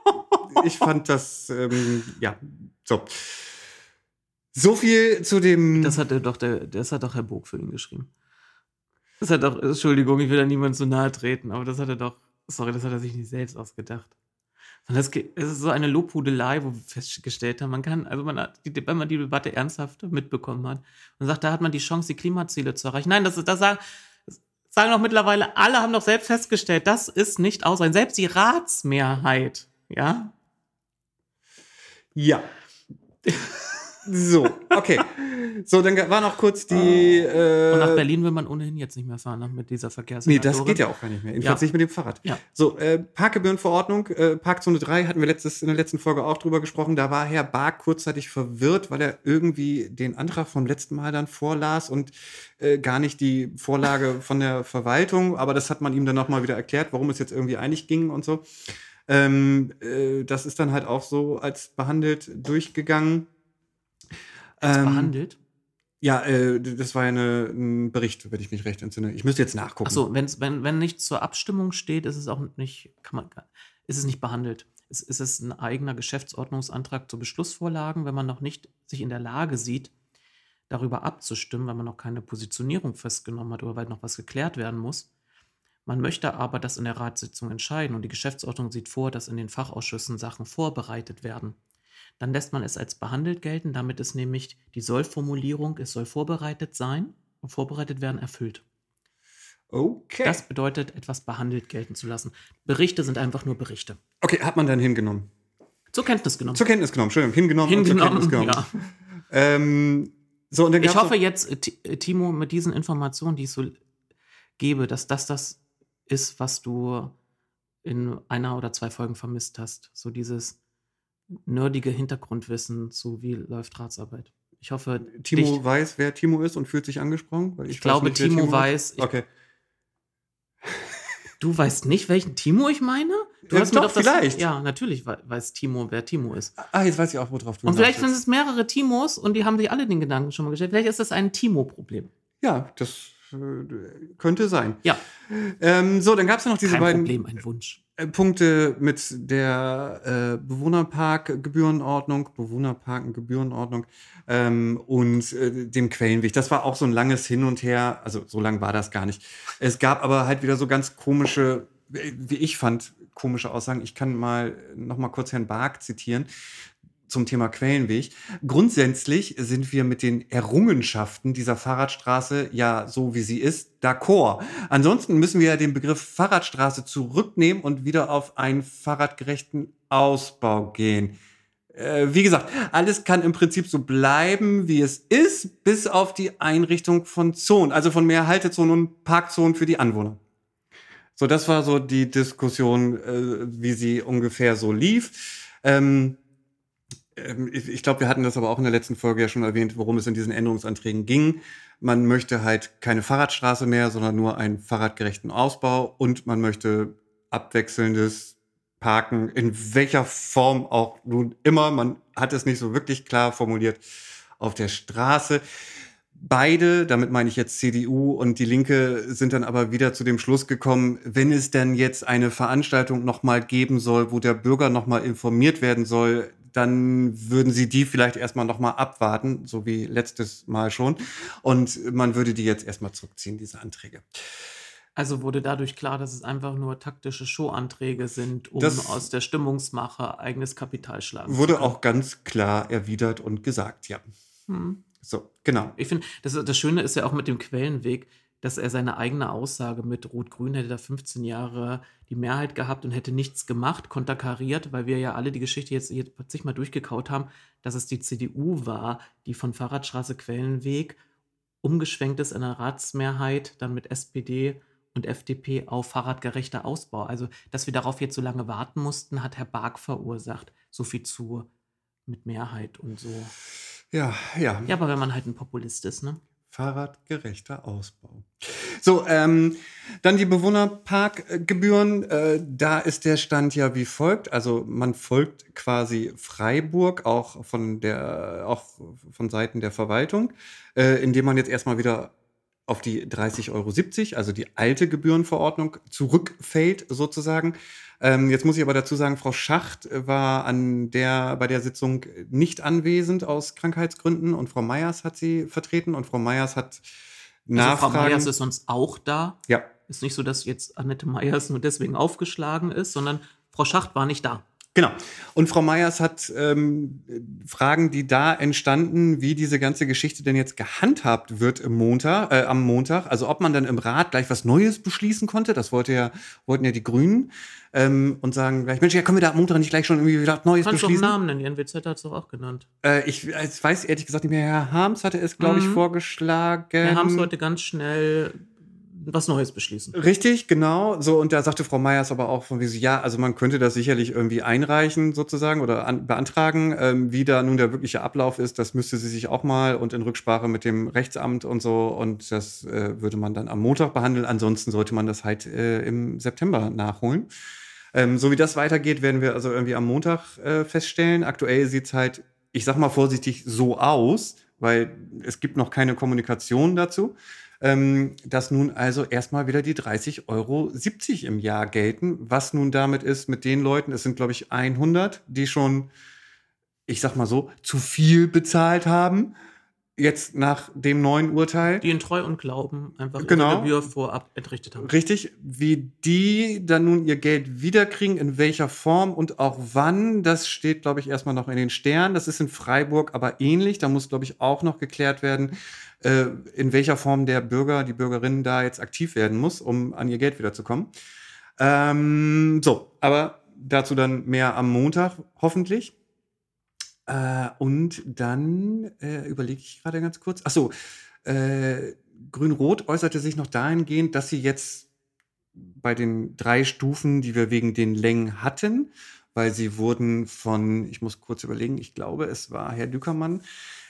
ich fand das, ähm, ja, so. So viel zu dem. Das hat doch, der, das hat doch Herr Bog für ihn geschrieben. Das hat doch, Entschuldigung, ich will da niemand zu nahe treten, aber das hat er doch, sorry, das hat er sich nicht selbst ausgedacht. Das, ist so eine Lobhudelei, wo wir festgestellt haben, man kann, also man hat, wenn man die Debatte ernsthaft mitbekommen hat und sagt, da hat man die Chance, die Klimaziele zu erreichen. Nein, das das sagen, sagen doch mittlerweile alle, haben doch selbst festgestellt, das ist nicht ausreichend. Selbst die Ratsmehrheit, ja, Ja. so, okay. So, dann war noch kurz die. Äh, und nach Berlin will man ohnehin jetzt nicht mehr fahren, ne, mit dieser Nee, Verkehrssenatorin. das geht ja auch gar nicht mehr. Jedenfalls Ja. nicht mit dem Fahrrad. Ja. So, äh, Parkgebührenverordnung, äh, Parkzone 3 hatten wir letztes, in der letzten Folge auch drüber gesprochen. Da war Herr Bark kurzzeitig verwirrt, weil er irgendwie den Antrag vom letzten Mal dann vorlas und äh, gar nicht die Vorlage von der Verwaltung. Aber das hat man ihm dann nochmal wieder erklärt, warum es jetzt irgendwie einig ging und so. Ähm, äh, das ist dann halt auch so als behandelt durchgegangen. Als Ähm, behandelt. Ja, äh, das war ja eine, ein Bericht, wenn ich mich recht entsinne. Ich müsste jetzt nachgucken. Ach so, wenn's, wenn, wenn nichts zur Abstimmung steht, ist es auch nicht, kann man, ist es nicht behandelt. Es, es ist ein eigener Geschäftsordnungsantrag zu Beschlussvorlagen, wenn man noch nicht sich in der Lage sieht, darüber abzustimmen, weil man noch keine Positionierung festgenommen hat oder weil noch was geklärt werden muss. Man möchte aber das in der Ratssitzung entscheiden und die Geschäftsordnung sieht vor, dass in den Fachausschüssen Sachen vorbereitet werden. Dann lässt man es als behandelt gelten, damit ist nämlich die Sollformulierung, es soll vorbereitet sein und vorbereitet werden, erfüllt. Okay. Das bedeutet, etwas behandelt gelten zu lassen. Berichte sind einfach nur Berichte. okay, hat man dann hingenommen. Zur Kenntnis genommen. Zur Kenntnis genommen, Entschuldigung, hingenommen, Hingenommen, und zur Kenntnis ja. genommen. Ähm, so, und dann Ich hoffe jetzt, äh, äh, Timo, mit diesen Informationen, die ich so gebe, dass das das ist, was du in einer oder zwei Folgen vermisst hast. So dieses nerdige Hintergrundwissen zu, wie läuft Ratsarbeit. Ich hoffe, Timo dich, weiß, wer Timo ist und fühlt sich angesprochen? Weil ich weiß glaube, nicht, Timo ist. weiß. Ich, Okay. Du weißt nicht, welchen Timo ich meine? Du Ja, hast mir doch, das- vielleicht. Ja, natürlich wei- weiß Timo, wer Timo ist. Ah, jetzt weiß ich auch, worauf du Und vielleicht sind es mehrere Timos und die haben sich alle den Gedanken schon mal gestellt. Vielleicht ist das ein Timo-Problem. Ja, das äh, könnte sein. Ja, Ähm, so, dann gab es ja noch diese kein beiden Problem, ein Wunsch. äh, Punkte mit der äh, Bewohnerpark-Gebührenordnung, Bewohnerparken-Gebührenordnung ähm, und äh, dem Quellenweg. Das war auch so ein langes Hin und Her. Also so lang war das gar nicht. Es gab aber halt wieder so ganz komische, äh, wie ich fand, komische Aussagen. Ich kann mal noch mal kurz Herrn Bark zitieren. Zum Thema Quellenweg. Grundsätzlich sind wir mit den Errungenschaften dieser Fahrradstraße ja so wie sie ist, d'accord. Ansonsten müssen wir ja den Begriff Fahrradstraße zurücknehmen und wieder auf einen fahrradgerechten Ausbau gehen. Äh, wie gesagt, alles kann im Prinzip so bleiben, wie es ist, bis auf die Einrichtung von Zonen, also von mehr Haltezonen und Parkzonen für die Anwohner. So, das war so die Diskussion, äh, wie sie ungefähr so lief. Ähm, ich, ich glaube, wir hatten das aber auch in der letzten Folge ja schon erwähnt, worum es in diesen Änderungsanträgen ging. Man möchte halt keine Fahrradstraße mehr, sondern nur einen fahrradgerechten Ausbau und man möchte abwechselndes Parken, in welcher Form auch nun immer. Man hat es nicht so wirklich klar formuliert auf der Straße. Beide, damit meine ich jetzt CDU und die Linke, sind dann aber wieder zu dem Schluss gekommen, wenn es denn jetzt eine Veranstaltung nochmal geben soll, wo der Bürger nochmal informiert werden soll, dann würden sie die vielleicht erstmal nochmal abwarten, so wie letztes Mal schon. Und man würde die jetzt erstmal zurückziehen, diese Anträge. Also wurde dadurch klar, dass es einfach nur taktische Showanträge sind, um das aus der Stimmungsmache eigenes Kapital schlagen Wurde auch ganz klar erwidert und gesagt, ja. Hm. So, genau. Ich finde, das, das Schöne ist ja auch mit dem Quellenweg, dass er seine eigene Aussage mit Rot-Grün hätte da 15 Jahre die Mehrheit gehabt und hätte nichts gemacht, konterkariert, weil wir ja alle die Geschichte jetzt, jetzt mal durchgekaut haben, dass es die CDU war, die von Fahrradstraße Quellenweg umgeschwenkt ist in der Ratsmehrheit, dann mit SPD und FDP auf fahrradgerechter Ausbau. Also, dass wir darauf jetzt so lange warten mussten, hat Herr Bark verursacht. So viel zu mit Mehrheit und so. Ja, ja. Ja, aber wenn man halt ein Populist ist, ne? Fahrradgerechter Ausbau. So, ähm, dann die Bewohnerparkgebühren. Äh, da ist der Stand ja wie folgt. Also man folgt quasi Freiburg auch von der, auch von Seiten der Verwaltung, äh, indem man jetzt erstmal wieder auf die 30,70 Euro, also die alte Gebührenverordnung, zurückfällt sozusagen. Ähm, jetzt muss ich aber dazu sagen, Frau Schacht war an der, bei der Sitzung nicht anwesend aus Krankheitsgründen und Frau Meyers hat sie vertreten und Frau Meyers hat Nachfragen. Also Frau Meyers ist sonst auch da. Ja. Ist nicht so, dass jetzt Annette Meyers nur deswegen aufgeschlagen ist, sondern Frau Schacht war nicht da. Genau. Und Frau Meyers hat ähm, Fragen, die da entstanden, wie diese ganze Geschichte denn jetzt gehandhabt wird im Montag, äh, am Montag. Also ob man dann im Rat gleich was Neues beschließen konnte. Das wollte ja, wollten ja die Grünen. Ähm, und sagen gleich, Mensch, ja, können wir da am Montag nicht gleich schon irgendwie wieder Neues Kannst beschließen? Kannst Namen nennen, NWZ hat es doch auch genannt. Äh, ich, ich weiß ehrlich gesagt nicht mehr, Herr Harms hatte es, glaube ich, mhm. vorgeschlagen. Herr Harms wollte ganz schnell was Neues beschließen. Richtig, genau. So, und da sagte Frau Meyers aber auch von wie so, ja, also man könnte das sicherlich irgendwie einreichen sozusagen oder an, beantragen. Ähm, wie da nun der wirkliche Ablauf ist, das müsste sie sich auch mal und in Rücksprache mit dem Rechtsamt und so. Und das äh, würde man dann am Montag behandeln. Ansonsten sollte man das halt äh, im September nachholen. Ähm, so wie das weitergeht, werden wir also irgendwie am Montag äh, feststellen. Aktuell sieht es halt, ich sag mal vorsichtig, so aus, weil es gibt noch keine Kommunikation dazu ähm, dass nun also erstmal wieder die 30,70 Euro im Jahr gelten. Was nun damit ist mit den Leuten, es sind glaube ich 100, die schon, ich sag mal so, zu viel bezahlt haben jetzt nach dem neuen Urteil. Die in Treu und Glauben einfach genau. Gebühr vorab entrichtet haben. Richtig. Wie die dann nun ihr Geld wiederkriegen, in welcher Form und auch wann, das steht, glaube ich, erstmal noch in den Sternen. Das ist in Freiburg aber ähnlich. Da muss, glaube ich, auch noch geklärt werden, äh, in welcher Form der Bürger, die Bürgerin da jetzt aktiv werden muss, um an ihr Geld wiederzukommen. Ähm, so, aber dazu dann mehr am Montag, hoffentlich. Äh, und dann äh, überlege ich gerade ganz kurz. Achso, äh, Grün-Rot äußerte sich noch dahingehend, dass sie jetzt bei den drei Stufen, die wir wegen den Längen hatten, weil sie wurden von, ich muss kurz überlegen, ich glaube, es war Herr Dückermann,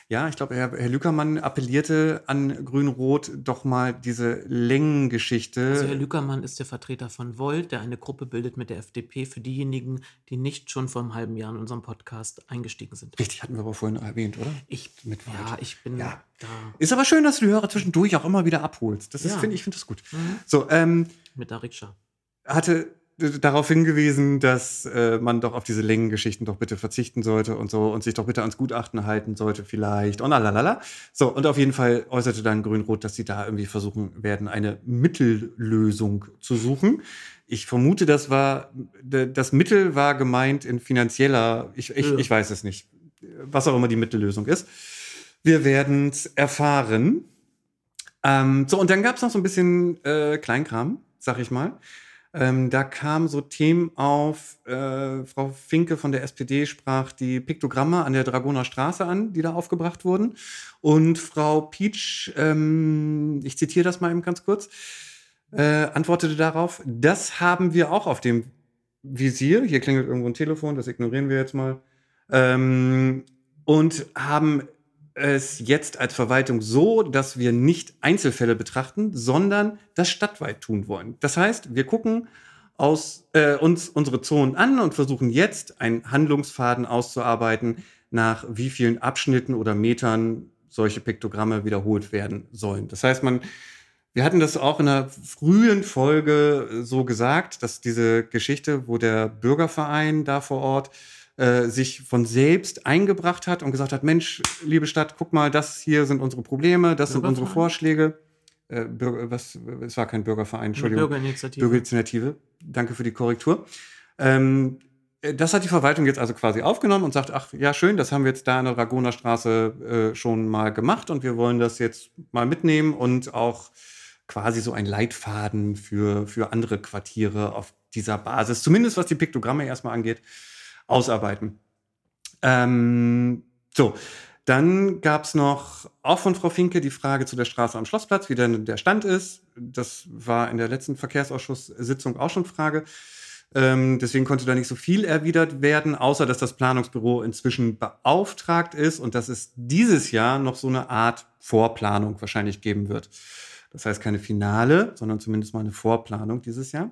ja, ich glaube, Herr, Herr Lückermann appellierte an Grün-Rot doch mal diese Längengeschichte. Also Herr Lückermann ist der Vertreter von Volt, der eine Gruppe bildet mit der FDP für diejenigen, die nicht schon vor einem halben Jahr in unserem Podcast eingestiegen sind. Richtig, hatten wir aber vorhin erwähnt, oder? Ich, mit Volt. Ja, ich bin ja. da. Ist aber schön, dass du die Hörer zwischendurch auch immer wieder abholst. Das ja. finde ich finde das gut. Mhm. So, ähm, mit der Rikscha. Hatte darauf hingewiesen, dass äh, man doch auf diese Längengeschichten doch bitte verzichten sollte und so und sich doch bitte ans Gutachten halten sollte vielleicht und lalala. So, und auf jeden Fall äußerte dann Grün-Rot, dass sie da irgendwie versuchen werden, eine Mittellösung zu suchen. Ich vermute, das war, das Mittel war gemeint in finanzieller, ich, ich, ich weiß es nicht. was auch immer die Mittellösung ist. Wir werden es erfahren. Ähm, so, und dann gab es noch so ein bisschen äh, Kleinkram, sag ich mal. Ähm, da kamen so Themen auf. Äh, Frau Finke von der SPD sprach die Piktogramme an der Dragoner Straße an, die da aufgebracht wurden. Und Frau Pietsch, ähm, ich zitiere das mal eben ganz kurz, äh, antwortete darauf, das haben wir auch auf dem Visier. Hier klingelt irgendwo ein Telefon, das ignorieren wir jetzt mal. Ähm, und haben es jetzt als Verwaltung so, dass wir nicht Einzelfälle betrachten, sondern das stadtweit tun wollen. Das heißt, wir gucken aus, äh, uns unsere Zonen an und versuchen jetzt einen Handlungsfaden auszuarbeiten, nach wie vielen Abschnitten oder Metern solche Piktogramme wiederholt werden sollen. Das heißt, man, wir hatten das auch in einer frühen Folge so gesagt, dass diese Geschichte, wo der Bürgerverein da vor Ort äh, sich von selbst eingebracht hat und gesagt hat, Mensch, liebe Stadt, guck mal, das hier sind unsere Probleme, das sind unsere Vorschläge. Äh, was, es war kein Bürgerverein, Entschuldigung. Bürgerinitiative. Bürgerinitiative. Danke für die Korrektur. Ähm, äh, das hat die Verwaltung jetzt also quasi aufgenommen und sagt, ach ja, schön, das haben wir jetzt da in der Dragoner Straße äh, schon mal gemacht und wir wollen das jetzt mal mitnehmen und auch quasi so ein Leitfaden für, für andere Quartiere auf dieser Basis, zumindest was die Piktogramme erstmal angeht, ausarbeiten. Ähm, so, dann gab es noch auch von Frau Finke die Frage zu der Straße am Schlossplatz, wie denn der Stand ist. Das war in der letzten Verkehrsausschusssitzung auch schon Frage. Ähm, deswegen konnte da nicht so viel erwidert werden, außer dass das Planungsbüro inzwischen beauftragt ist und dass es dieses Jahr noch so eine Art Vorplanung wahrscheinlich geben wird. Das heißt keine Finale, sondern zumindest mal eine Vorplanung dieses Jahr.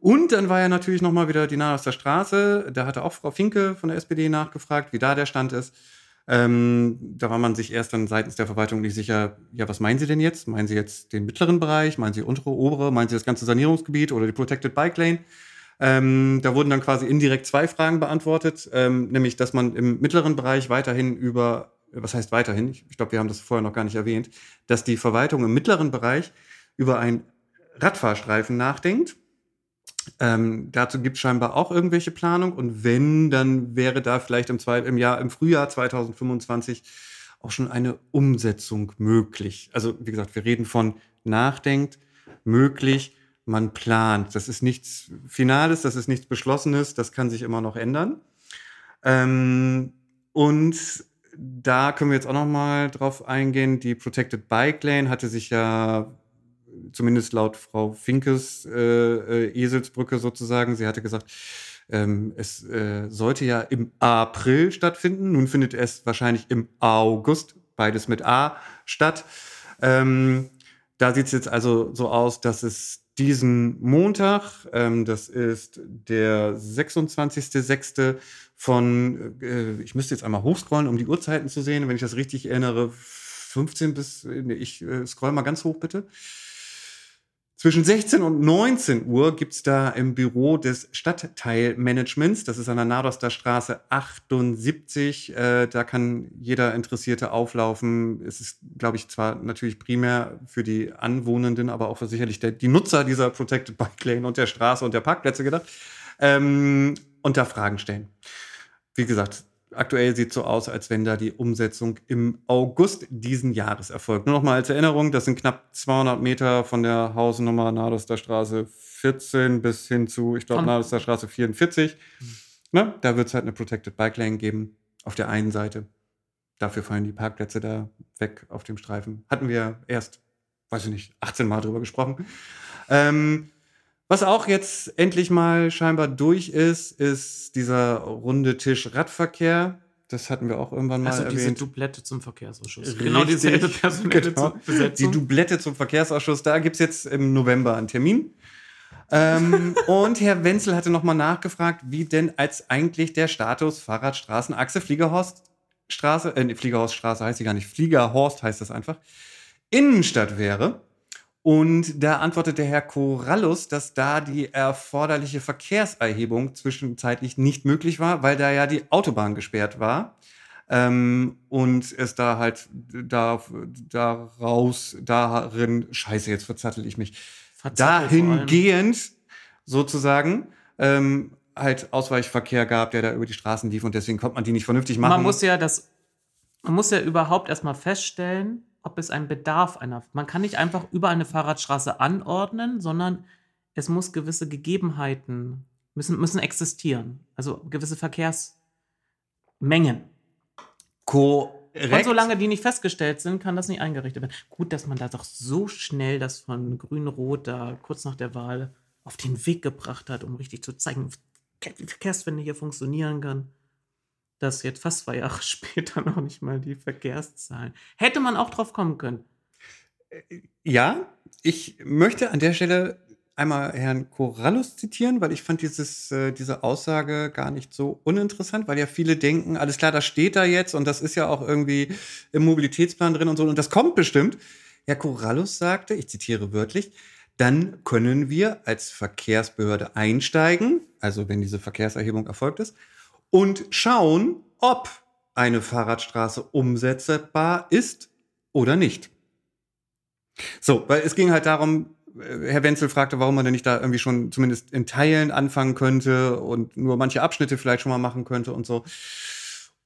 Und dann war ja natürlich nochmal wieder die Nahe aus der Straße. Da hatte auch Frau Finke von der SPD nachgefragt, wie da der Stand ist. Ähm, da war man sich erst dann seitens der Verwaltung nicht sicher, ja, was meinen Sie denn jetzt? Meinen Sie jetzt den mittleren Bereich? Meinen Sie untere, obere? Meinen Sie das ganze Sanierungsgebiet oder die Protected Bike Lane? Ähm, da wurden dann quasi indirekt zwei Fragen beantwortet, ähm, nämlich, dass man im mittleren Bereich weiterhin über, was heißt weiterhin? Ich, ich glaube, wir haben das vorher noch gar nicht erwähnt, dass die Verwaltung im mittleren Bereich über einen Radfahrstreifen nachdenkt ähm, dazu gibt es scheinbar auch irgendwelche Planung und wenn, dann wäre da vielleicht im, zwei, im, Jahr, im Frühjahr 2025 auch schon eine Umsetzung möglich. Also wie gesagt, wir reden von nachdenkt, möglich, man plant. Das ist nichts Finales, das ist nichts Beschlossenes, das kann sich immer noch ändern. Ähm, und da können wir jetzt auch noch mal drauf eingehen. Die Protected Bike Lane hatte sich ja zumindest laut Frau Finkes äh, äh, Eselsbrücke sozusagen. Sie hatte gesagt, ähm, es äh, sollte ja im April stattfinden. Nun findet es wahrscheinlich im August, beides mit A, statt. Ähm, da sieht es jetzt also so aus, dass es diesen Montag, ähm, das ist der 26.06. von, äh, ich müsste jetzt einmal hochscrollen, um die Uhrzeiten zu sehen, wenn ich das richtig erinnere, 15 bis, nee, ich äh, scroll mal ganz hoch bitte. Zwischen 16 und 19 Uhr gibt es da im Büro des Stadtteilmanagements, das ist an der Nadoster Straße 78, äh, da kann jeder Interessierte auflaufen. Es ist, glaube ich, zwar natürlich primär für die Anwohnenden, aber auch für sicherlich der, die Nutzer dieser Protected Bike Lane und der Straße und der Parkplätze gedacht, ähm, und da Fragen stellen. Wie gesagt, aktuell sieht so aus, als wenn da die Umsetzung im August diesen Jahres erfolgt. Nur noch mal als Erinnerung, das sind knapp 200 Meter von der Hausnummer Nadoster Straße 14 bis hin zu, ich glaube, Nadoster Straße 44. Mhm. Ne? Da wird es halt eine Protected Bike Lane geben auf der einen Seite. Dafür fallen die Parkplätze da weg auf dem Streifen. Hatten wir erst, weiß ich nicht, 18 Mal drüber gesprochen. Ähm, was auch jetzt endlich mal scheinbar durch ist, ist dieser runde Tisch Radverkehr. Das hatten wir auch irgendwann mal also diese Dublette zum Verkehrsausschuss. Richtig, genau dieselbe personelle genau. Besetzung. Die Dublette zum Verkehrsausschuss, da gibt es jetzt im November einen Termin. ähm, und Herr Wenzel hatte nochmal nachgefragt, wie denn als eigentlich der Status Fahrradstraßenachse Fliegerhorststraße, äh, Fliegerhorststraße heißt sie gar nicht, Fliegerhorst heißt das einfach, Innenstadt wäre. Und da antwortet der Herr Corallus, dass da die erforderliche Verkehrserhebung zwischenzeitlich nicht möglich war, weil da ja die Autobahn gesperrt war. Ähm, und es da halt da, daraus, darin, scheiße, jetzt verzattel ich mich, dahingehend sozusagen ähm, halt Ausweichverkehr gab, der da über die Straßen lief und deswegen konnte man die nicht vernünftig machen. Man muss ja das, man muss ja überhaupt erstmal feststellen, ob es einen Bedarf einer. Man kann nicht einfach über eine Fahrradstraße anordnen, sondern es muss gewisse Gegebenheiten müssen, müssen existieren. Also gewisse Verkehrsmengen. Korrekt. Und solange die nicht festgestellt sind, kann das nicht eingerichtet werden. Gut, dass man da doch so schnell das von Grün-Rot da kurz nach der Wahl auf den Weg gebracht hat, um richtig zu zeigen, wie Verkehrswende hier funktionieren kann. Dass jetzt fast zwei Jahre später noch nicht mal die Verkehrszahlen. Hätte man auch drauf kommen können. Ja, ich möchte an der Stelle einmal Herrn Corrallus zitieren, weil ich fand dieses, äh, diese Aussage gar nicht so uninteressant, weil ja viele denken, alles klar, das steht da jetzt und das ist ja auch irgendwie im Mobilitätsplan drin und so und das kommt bestimmt. Herr Corrallus sagte, ich zitiere wörtlich, dann können wir als Verkehrsbehörde einsteigen, also wenn diese Verkehrserhebung erfolgt ist, und schauen, ob eine Fahrradstraße umsetzbar ist oder nicht. So, weil es ging halt darum, äh, Herr Wenzel fragte, warum man denn nicht da irgendwie schon zumindest in Teilen anfangen könnte und nur manche Abschnitte vielleicht schon mal machen könnte und so.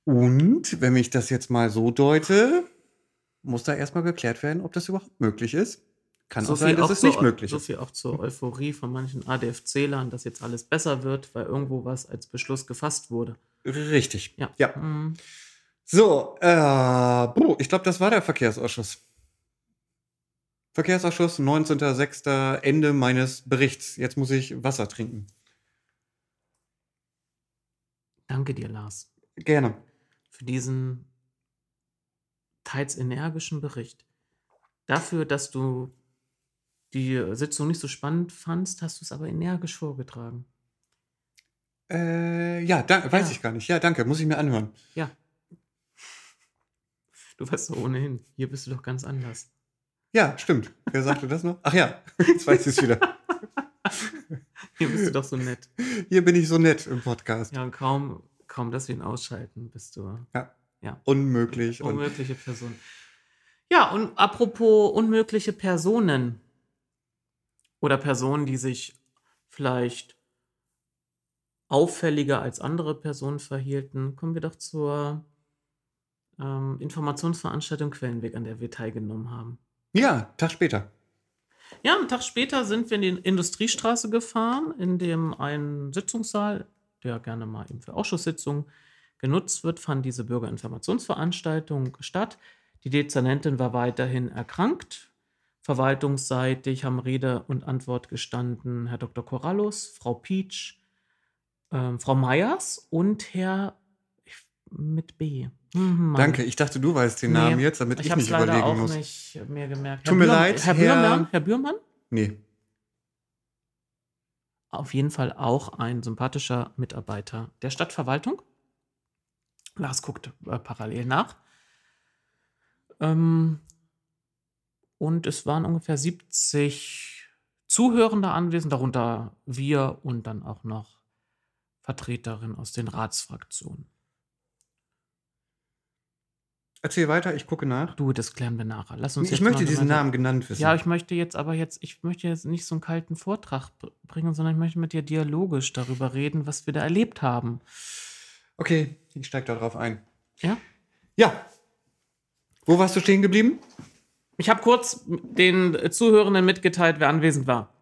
Und wenn ich das jetzt mal so deute, muss da erstmal geklärt werden, ob das überhaupt möglich ist. Kann So auch sein, dass auch es nicht möglich So ist. viel auch zur Euphorie von manchen ADFC-Lern, dass jetzt alles besser wird, weil irgendwo was als Beschluss gefasst wurde. Richtig. Ja. Ja. Mhm. So, äh, ich glaube, das war der Verkehrsausschuss. Verkehrsausschuss, 19.06. Ende meines Berichts. Jetzt muss ich Wasser trinken. Danke dir, Lars, Gerne. für diesen teils energischen Bericht. Dafür, dass du die Sitzung nicht so spannend fandst, hast du es aber energisch vorgetragen. Äh, ja, da, weiß Ja. ich gar nicht. Ja, danke, muss ich mir anhören. Ja. Du weißt doch ohnehin, hier bist du doch ganz anders. Ja, stimmt. Wer sagte das noch? Ach ja, jetzt weiß ich es wieder. Hier bist du doch so nett. Hier bin ich so nett im Podcast. Ja, und kaum, kaum, dass wir ihn ausschalten, bist du Unmöglich. Und unmögliche Person. Ja, und apropos unmögliche Personen oder Personen, die sich vielleicht auffälliger als andere Personen verhielten, kommen wir doch zur ähm, Informationsveranstaltung Quellenweg, an der wir teilgenommen haben. ja, Tag später. Ja, einen Tag später sind wir in die Industriestraße gefahren, in dem ein Sitzungssaal, der gerne mal eben für Ausschusssitzungen genutzt wird, fand diese Bürgerinformationsveranstaltung statt. Die Dezernentin war weiterhin erkrankt. Verwaltungsseitig haben Rede und Antwort gestanden Herr Dr. Corrallus, Frau Pietsch, ähm, Frau Meyers und Herr ich- mit B. Hm, Mann. Danke, ich dachte, du weißt den Nee, Namen jetzt, damit ich, Ich habe es nicht leider überlegen auch muss. nicht mehr gemerkt. Tut mir leid, Herr Herr- Bührmann, Herr Bührmann? Nee. auf jeden Fall auch ein sympathischer Mitarbeiter der Stadtverwaltung. Lars guckt äh, parallel nach. Ähm, und es waren ungefähr 70 Zuhörende anwesend, darunter wir und dann auch noch Vertreterinnen aus den Ratsfraktionen. Erzähl weiter, ich gucke nach. Du, das klären wir nachher. Lass uns Ich möchte diesen Namen genannt wissen. Ja, ich möchte jetzt aber jetzt, ich möchte jetzt nicht so einen kalten Vortrag br- bringen, sondern ich möchte mit dir dialogisch darüber reden, was wir da erlebt haben. okay, ich steige da drauf ein. Ja? Ja. Wo warst du stehen geblieben? Ich habe kurz den Zuhörenden mitgeteilt, wer anwesend war.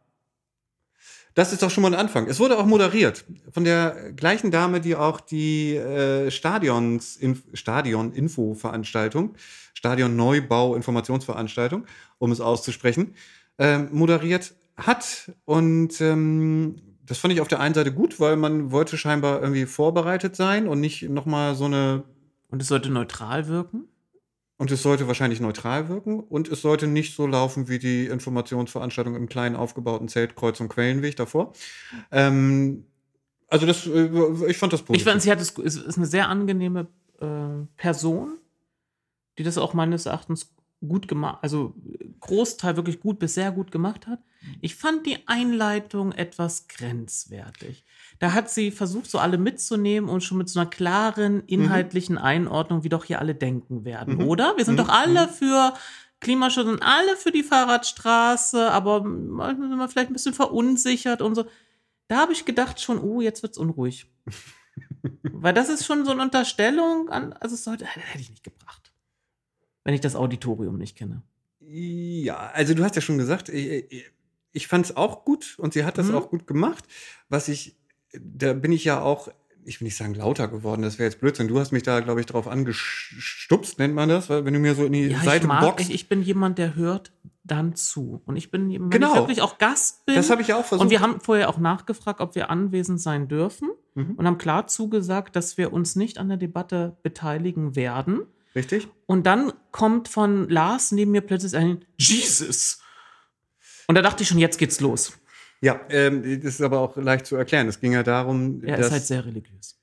Das ist doch schon mal ein Anfang. Es wurde auch moderiert von der gleichen Dame, die auch die äh, Stadions Inf Stadion Info Veranstaltung, Stadion Neubau Informationsveranstaltung, um es auszusprechen, ähm, moderiert hat und ähm, das fand ich auf der einen Seite gut, weil man wollte scheinbar irgendwie vorbereitet sein und nicht noch mal so eine Und es sollte neutral wirken. Und es sollte wahrscheinlich neutral wirken und es sollte nicht so laufen wie die Informationsveranstaltung im kleinen aufgebauten Zelt Kreuz und Quellenweg davor. Ähm, also das, äh, ich fand das Ich positiv. fand, sie hat es, es ist eine sehr angenehme äh, Person, die das auch meines Erachtens gut gemacht, also Großteil wirklich gut bis sehr gut gemacht hat. Ich fand die Einleitung etwas grenzwertig. Da hat sie versucht, so alle mitzunehmen und schon mit so einer klaren inhaltlichen Einordnung, wie doch hier alle denken werden, Mhm. oder? Wir sind Mhm. doch alle für Klimaschutz und alle für die Fahrradstraße, aber manchmal sind wir vielleicht ein bisschen verunsichert und so. da habe ich gedacht schon, oh, jetzt wird's unruhig. Weil das ist schon so eine Unterstellung an, also es sollte, hätte ich nicht gebracht. Wenn ich das Auditorium nicht kenne. Ja, also du hast ja schon gesagt, ich, ich fand es auch gut und sie hat das Mhm. auch gut gemacht. Was ich, da bin ich ja auch, ich will nicht sagen lauter geworden, das wäre jetzt Blödsinn. Du hast mich da, glaube ich, drauf angestupst, nennt man das, weil wenn du mir so in die Ja, ich Seite mag, boxt. ich, ich bin jemand, der hört dann zu. Und ich bin jemand, Genau. wenn ich wirklich auch Gast bin. das habe ich auch versucht. und wir haben vorher auch nachgefragt, ob wir anwesend sein dürfen Mhm. und haben klar zugesagt, dass wir uns nicht an der Debatte beteiligen werden. Richtig? Und dann kommt von Lars neben mir plötzlich ein Jesus. Und da dachte ich schon, jetzt geht's los. Ja, ähm, das ist aber auch leicht zu erklären. Es ging ja darum, Er dass ist halt sehr religiös.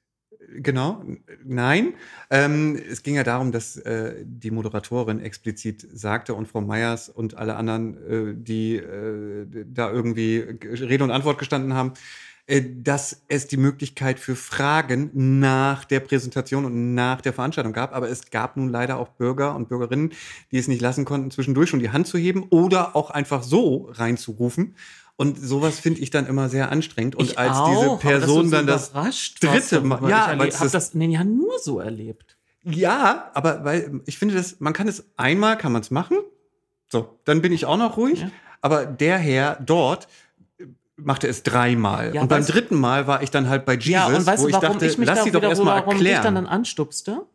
Genau, nein. Ähm, es ging ja darum, dass äh, die Moderatorin explizit sagte und Frau Meyers und alle anderen, äh, die äh, da irgendwie Rede und Antwort gestanden haben, äh, dass es die Möglichkeit für Fragen nach der Präsentation und nach der Veranstaltung gab. Aber es gab nun leider auch Bürger und Bürgerinnen, die es nicht lassen konnten, zwischendurch schon die Hand zu heben oder auch einfach so reinzurufen. Und sowas finde ich dann immer sehr anstrengend. Und ich als auch, diese Person so dann das dritte. Mal- ja, ich weil erleb- es hab das- das nee, ja nur so erlebt. Ja, aber weil ich finde das, man kann es einmal, kann man es machen. So, dann bin ich auch noch ruhig. Ja. Aber der Herr dort äh, machte es dreimal. Ja, und beim dritten Mal war ich dann halt bei Jesus, ja, und weißt wo du, ich dachte, ich mich lass sie doch erstmal warum ich dann erklären. dann anstupste?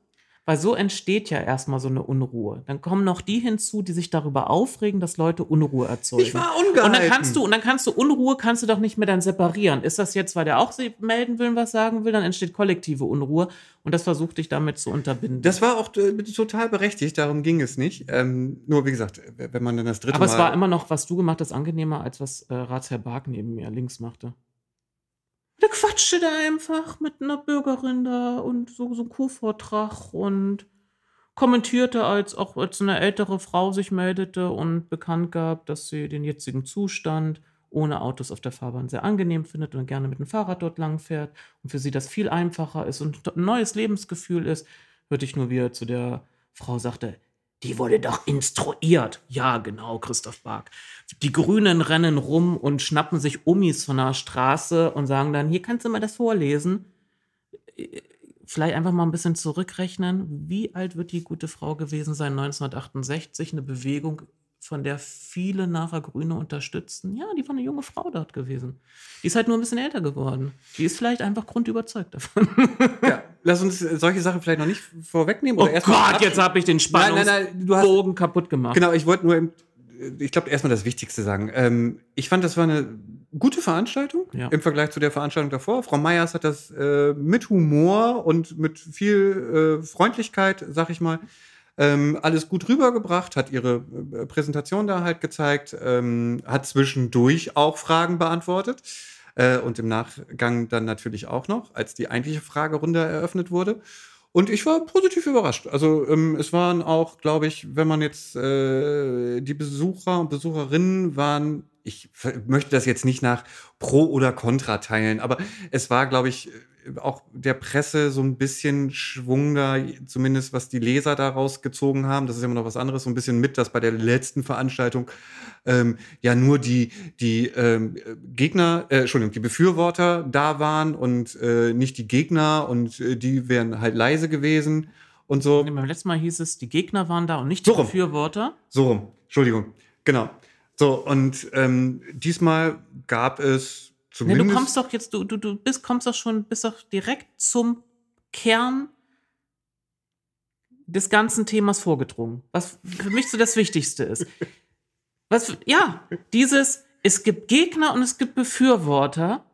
Weil so entsteht ja erstmal so eine Unruhe. Dann kommen noch die hinzu, die sich darüber aufregen, dass Leute Unruhe erzeugen. Ich war ungehalten. Und dann kannst du, und dann kannst du Unruhe, kannst du doch nicht mehr dann separieren. Ist das jetzt, weil der auch sie melden will, was sagen will, dann entsteht kollektive Unruhe. Und das versuchte ich damit zu unterbinden. Das war auch äh, total berechtigt, darum ging es nicht. Ähm, nur wie gesagt, wenn man dann das dritte Aber Mal. es war immer noch, was du gemacht hast, angenehmer, als was äh, Ratsherr Bark neben mir links machte. Der quatschte da einfach mit einer Bürgerin da und so, so einen Kuhvortrag und kommentierte, als auch als eine ältere Frau sich meldete und bekannt gab, dass sie den jetzigen Zustand ohne Autos auf der Fahrbahn sehr angenehm findet und gerne mit dem Fahrrad dort lang fährt und für sie das viel einfacher ist und ein neues Lebensgefühl ist, hörte ich nur, wie er zu der Frau sagte, die wurde doch instruiert. Ja, genau, Christoph Bark. Die Grünen rennen rum und schnappen sich Umis von der Straße und sagen dann, hier kannst du mal das vorlesen. Vielleicht einfach mal ein bisschen zurückrechnen. Wie alt wird die gute Frau gewesen sein? 1968, eine Bewegung, von der viele nachher Grüne unterstützten. Ja, die war eine junge Frau dort gewesen. Die ist halt nur ein bisschen älter geworden. Die ist vielleicht einfach grundüberzeugt davon. ja, lass uns äh, solche Sachen vielleicht noch nicht vorwegnehmen. Oh Gott, jetzt habe ich den Nein, nein, nein, hast- Spannungsbogen kaputt gemacht. Genau, ich wollte nur, im, ich glaube, erstmal das Wichtigste sagen. Ähm, ich fand, das war eine gute Veranstaltung Ja. im Vergleich zu der Veranstaltung davor. Frau Meyers hat das äh, mit Humor und mit viel äh, Freundlichkeit, sag ich mal, ähm, alles gut rübergebracht, hat ihre äh, Präsentation da halt gezeigt, ähm, hat zwischendurch auch Fragen beantwortet. Äh, und im Nachgang dann natürlich auch noch, als die eigentliche Fragerunde eröffnet wurde. Und ich war positiv überrascht. Also ähm, es waren auch, glaube ich, wenn man jetzt äh, die Besucher und Besucherinnen waren, ich möchte das jetzt nicht nach Pro oder Contra teilen, aber es war, glaube ich, auch der Presse so ein bisschen Schwung da, zumindest was die Leser daraus gezogen haben. Das ist immer noch was anderes, so ein bisschen mit, dass bei der letzten Veranstaltung ähm, ja nur die, die ähm, Gegner, äh, Entschuldigung, die Befürworter da waren und äh, nicht die Gegner und äh, die wären halt leise gewesen und so. Nee, Beim letzten Mal hieß es, die Gegner waren da und nicht So die rum. Befürworter. So rum, Entschuldigung, genau. So, und ähm, diesmal gab es Nee, zumindest. du kommst doch jetzt, du, du, du bist, kommst doch schon, bist doch direkt zum Kern des ganzen Themas vorgedrungen. Was für mich so das Wichtigste ist. Was, ja, dieses, es gibt Gegner und es gibt Befürworter.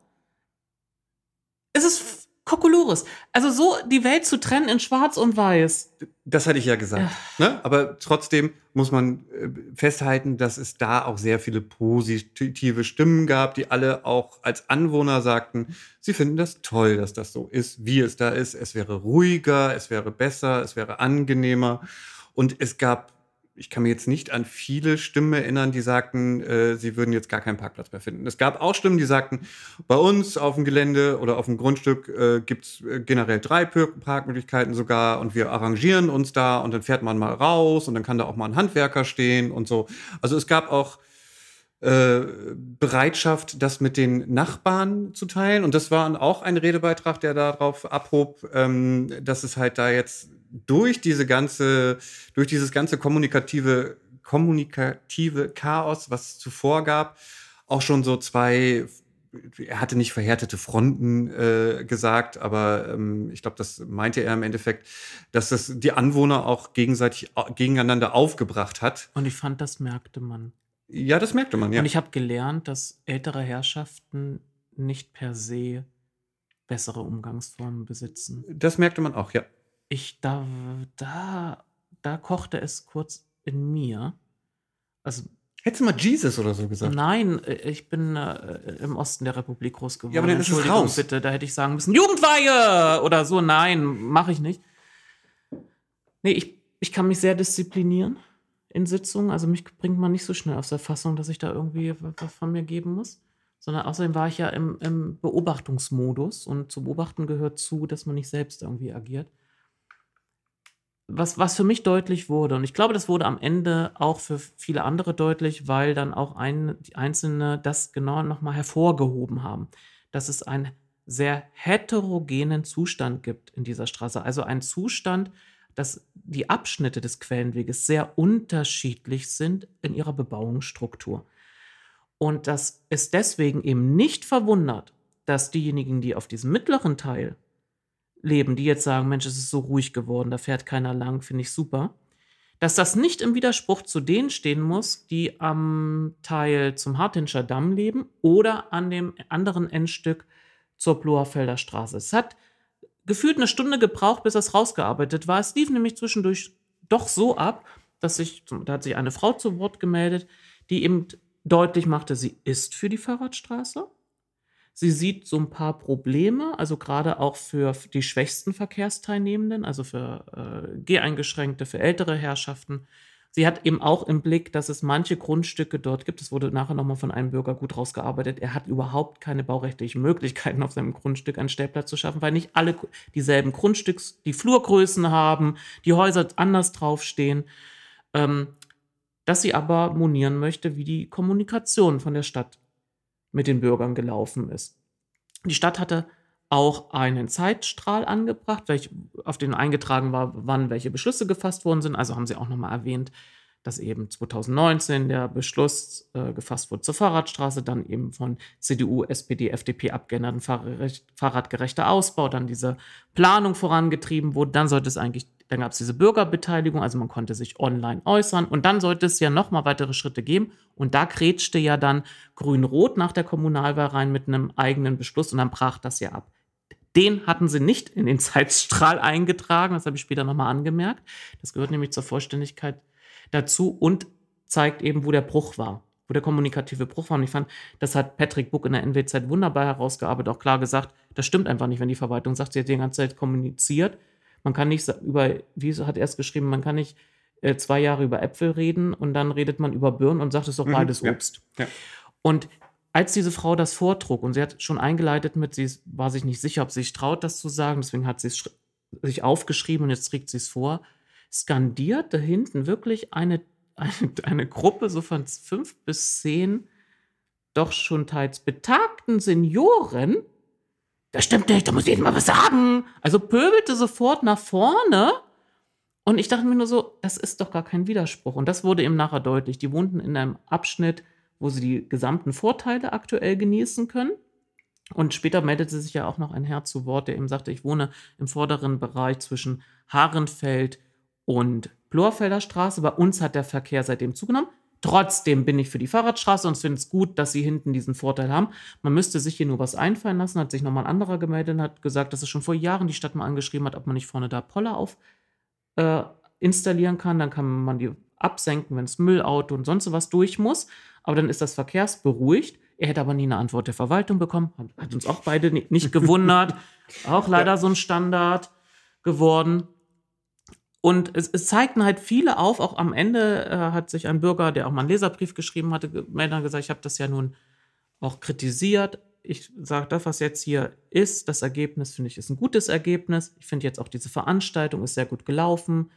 Es ist Kokolores. Also so die Welt zu trennen in Schwarz und Weiß. Das hatte ich ja gesagt. Ne? Aber trotzdem muss man äh, festhalten, dass es da auch sehr viele positive Stimmen gab, die alle auch als Anwohner sagten, sie finden das toll, dass das so ist, wie es da ist. Es wäre ruhiger, es wäre besser, es wäre angenehmer. Und es gab, ich kann mir jetzt nicht an viele Stimmen erinnern, die sagten, äh, sie würden jetzt gar keinen Parkplatz mehr finden. Es gab auch Stimmen, die sagten, bei uns auf dem Gelände oder auf dem Grundstück äh, gibt es äh, generell drei Park- Parkmöglichkeiten sogar und wir arrangieren uns da und dann fährt man mal raus und dann kann da auch mal ein Handwerker stehen und so. Also es gab auch äh, Bereitschaft, das mit den Nachbarn zu teilen. Und das war auch ein Redebeitrag, der darauf abhob, ähm, dass es halt da jetzt durch diese ganze, durch dieses ganze kommunikative, kommunikative Chaos, was es zuvor gab, auch schon so zwei er hatte nicht verhärtete Fronten äh, gesagt, aber ähm, ich glaube, das meinte er im Endeffekt, dass das die Anwohner auch gegenseitig gegeneinander aufgebracht hat. Und ich fand, das merkte man. Ja, das merkte man, ja. Und ich habe gelernt, dass ältere Herrschaften nicht per se bessere Umgangsformen besitzen. Das merkte man auch, ja. Ich, da, da, da kochte es kurz in mir. Also Hättest du mal Jesus oder so gesagt? Nein, äh, ich bin äh, im Osten der Republik groß geworden. Ja, aber dann ist es raus. bitte, da hätte ich sagen müssen, Jugendweihe oder so. Nein, mache ich nicht. Nee, ich, ich kann mich sehr disziplinieren in Sitzungen. Also mich bringt man nicht so schnell aus der Fassung, dass ich da irgendwie was von mir geben muss. Sondern außerdem war ich ja im, im Beobachtungsmodus und zu beobachten gehört zu, dass man nicht selbst irgendwie agiert was, was für mich deutlich wurde, und ich glaube, das wurde am Ende auch für viele andere deutlich, weil dann auch ein, die Einzelne das genau nochmal hervorgehoben haben, dass es einen sehr heterogenen Zustand gibt in dieser Straße. Also ein Zustand, dass die Abschnitte des Quellenweges sehr unterschiedlich sind in ihrer Bebauungsstruktur. Und dass es deswegen eben nicht verwundert, dass diejenigen, die auf diesem mittleren Teil leben, die jetzt sagen, Mensch, es ist so ruhig geworden, da fährt keiner lang, finde ich super. Dass das nicht im Widerspruch zu denen stehen muss, die am Teil zum Hartinscher Damm leben oder an dem anderen Endstück zur Bloherfelder Straße. Es hat gefühlt eine Stunde gebraucht, bis das rausgearbeitet war. Es lief nämlich zwischendurch doch so ab, dass sich, da hat sich eine Frau zu Wort gemeldet, die eben deutlich machte, sie ist für die Fahrradstraße. Sie sieht so ein paar Probleme, also gerade auch für die schwächsten Verkehrsteilnehmenden, also für äh, Geheingeschränkte, für ältere Herrschaften. Sie hat eben auch im Blick, dass es manche Grundstücke dort gibt. Es wurde nachher nochmal von einem Bürger gut rausgearbeitet. Er hat überhaupt keine baurechtlichen Möglichkeiten, auf seinem Grundstück einen Stellplatz zu schaffen, weil nicht alle dieselben Grundstücks, die Flurgrößen haben, die Häuser anders draufstehen. Ähm, dass sie aber monieren möchte, wie die Kommunikation von der Stadt mit den Bürgern gelaufen ist. Die Stadt hatte auch einen Zeitstrahl angebracht, auf den eingetragen war, wann welche Beschlüsse gefasst worden sind. Also haben sie auch nochmal erwähnt, dass eben 2019 der Beschluss äh, gefasst wurde zur Fahrradstraße, dann eben von CDU, SPD, FDP abgeänderten Fahrradgerechter Ausbau, dann diese Planung vorangetrieben wurde. Dann sollte es eigentlich dann gab es diese Bürgerbeteiligung, also man konnte sich online äußern und dann sollte es ja nochmal weitere Schritte geben. Und da grätschte ja dann Grün-Rot nach der Kommunalwahl rein mit einem eigenen Beschluss und dann brach das ja ab. Den hatten sie nicht in den Zeitstrahl eingetragen, das habe ich später nochmal angemerkt. Das gehört nämlich zur Vollständigkeit dazu und zeigt eben, wo der Bruch war, wo der kommunikative Bruch war. Und ich fand, das hat Patrick Buck in der NWZ wunderbar herausgearbeitet, auch klar gesagt, das stimmt einfach nicht, wenn die Verwaltung sagt, sie hat die ganze Zeit kommuniziert man kann nicht über, wie hat er es geschrieben, man kann nicht äh, zwei Jahre über Äpfel reden und dann redet man über Birnen und sagt, es ist doch mhm, beides ja, Obst. Ja. Und als diese Frau das vortrug und sie hat schon eingeleitet mit, sie war sich nicht sicher, ob sie sich traut, das zu sagen, deswegen hat sie es sich aufgeschrieben und jetzt trägt sie es vor, skandiert da hinten wirklich eine, eine, eine Gruppe so von fünf bis zehn doch schon teils betagten Senioren, das stimmt nicht, da muss ich mal was sagen. Also pöbelte sofort nach vorne. Und ich dachte mir nur so, das ist doch gar kein Widerspruch. Und das wurde ihm nachher deutlich. Die wohnten in einem Abschnitt, wo sie die gesamten Vorteile aktuell genießen können. Und später meldete sich ja auch noch ein Herr zu Wort, der ihm sagte, ich wohne im vorderen Bereich zwischen Haarenfeld und Blorfelder Straße. Bei uns hat der Verkehr seitdem zugenommen. Trotzdem bin ich für die Fahrradstraße und finde es gut, dass sie hinten diesen Vorteil haben. Man müsste sich hier nur was einfallen lassen. Hat sich nochmal ein anderer gemeldet und hat gesagt, dass es schon vor Jahren die Stadt mal angeschrieben hat, ob man nicht vorne da Poller auf äh, installieren kann. Dann kann man die absenken, wenn das Müllauto und sonst was durch muss. Aber dann ist das verkehrsberuhigt. Er hätte aber nie eine Antwort der Verwaltung bekommen. Hat uns auch beide nicht gewundert. auch leider so ein Standard geworden. Und es, es, zeigten halt viele auf, auch am Ende äh, hat sich ein Bürger, der auch mal einen Leserbrief geschrieben hatte, gemeldet und gesagt, ich habe das ja nun auch kritisiert. Ich sage, das, was jetzt hier ist, das Ergebnis, finde ich, ist ein gutes Ergebnis. Ich finde jetzt auch diese Veranstaltung ist sehr gut gelaufen.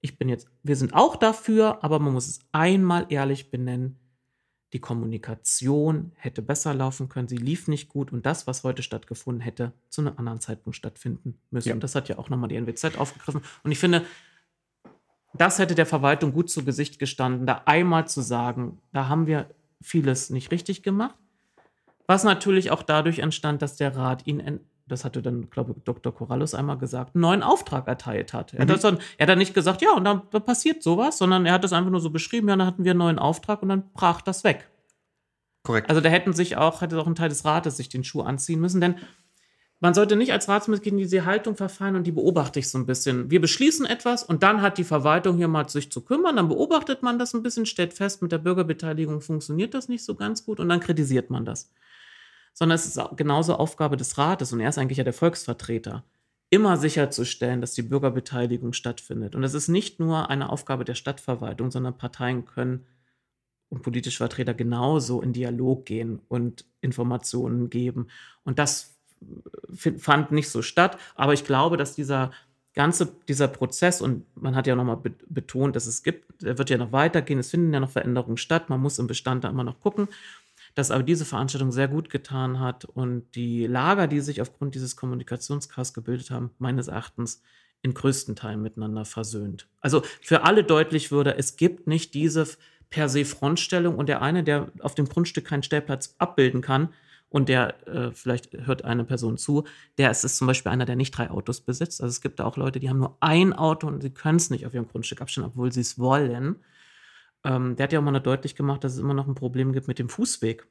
Ich bin jetzt, wir sind auch dafür, aber man muss es einmal ehrlich benennen. die Kommunikation hätte besser laufen können, sie lief nicht gut und das, was heute stattgefunden hätte, zu einem anderen Zeitpunkt stattfinden müssen. Ja. Und das hat ja auch nochmal die NWZ aufgegriffen. Und ich finde, das hätte der Verwaltung gut zu Gesicht gestanden, da einmal zu sagen, da haben wir vieles nicht richtig gemacht. Was natürlich auch dadurch entstand, dass der Rat ihn, das hatte dann, glaube ich, Dr. Corallus einmal gesagt, einen neuen Auftrag erteilt hat. Er, hat Mhm. das dann, er hat dann nicht gesagt, ja, und dann, dann passiert sowas, sondern er hat das einfach nur so beschrieben, ja, dann hatten wir einen neuen Auftrag und dann brach das weg. Korrekt. Also da hätten sich auch, hätte auch ein Teil des Rates sich den Schuh anziehen müssen, denn man sollte nicht als Ratsmitglied in diese Haltung verfallen und die beobachte ich so ein bisschen. Wir beschließen etwas und dann hat die Verwaltung hier mal sich zu kümmern, dann beobachtet man das ein bisschen, stellt fest, mit der Bürgerbeteiligung funktioniert das nicht so ganz gut und dann kritisiert man das. Sondern es ist genauso Aufgabe des Rates und er ist eigentlich ja der Volksvertreter, immer sicherzustellen, dass die Bürgerbeteiligung stattfindet. Und es ist nicht nur eine Aufgabe der Stadtverwaltung, sondern Parteien können und politische Vertreter genauso in Dialog gehen und Informationen geben. Und das fand nicht so statt. Aber ich glaube, dass dieser ganze, dieser Prozess, und man hat ja nochmal be betont, dass es gibt, der wird ja noch weitergehen, es finden ja noch Veränderungen statt, man muss im Bestand da immer noch gucken, dass aber diese Veranstaltung sehr gut getan hat und die Lager, die sich aufgrund dieses Kommunikationschaos gebildet haben, meines Erachtens in größten Teilen miteinander versöhnt. Also für alle deutlich würde, es gibt nicht diese per se Frontstellung und der eine, der auf dem Grundstück keinen Stellplatz abbilden kann und der, äh, vielleicht hört eine Person zu, der ist, ist zum Beispiel einer, der nicht drei Autos besitzt. Also es gibt da auch Leute, die haben nur ein Auto und sie können es nicht auf ihrem Grundstück abstellen, obwohl sie es wollen. Ähm, der hat ja auch mal noch deutlich gemacht, dass es immer noch ein Problem gibt mit dem Fußweg.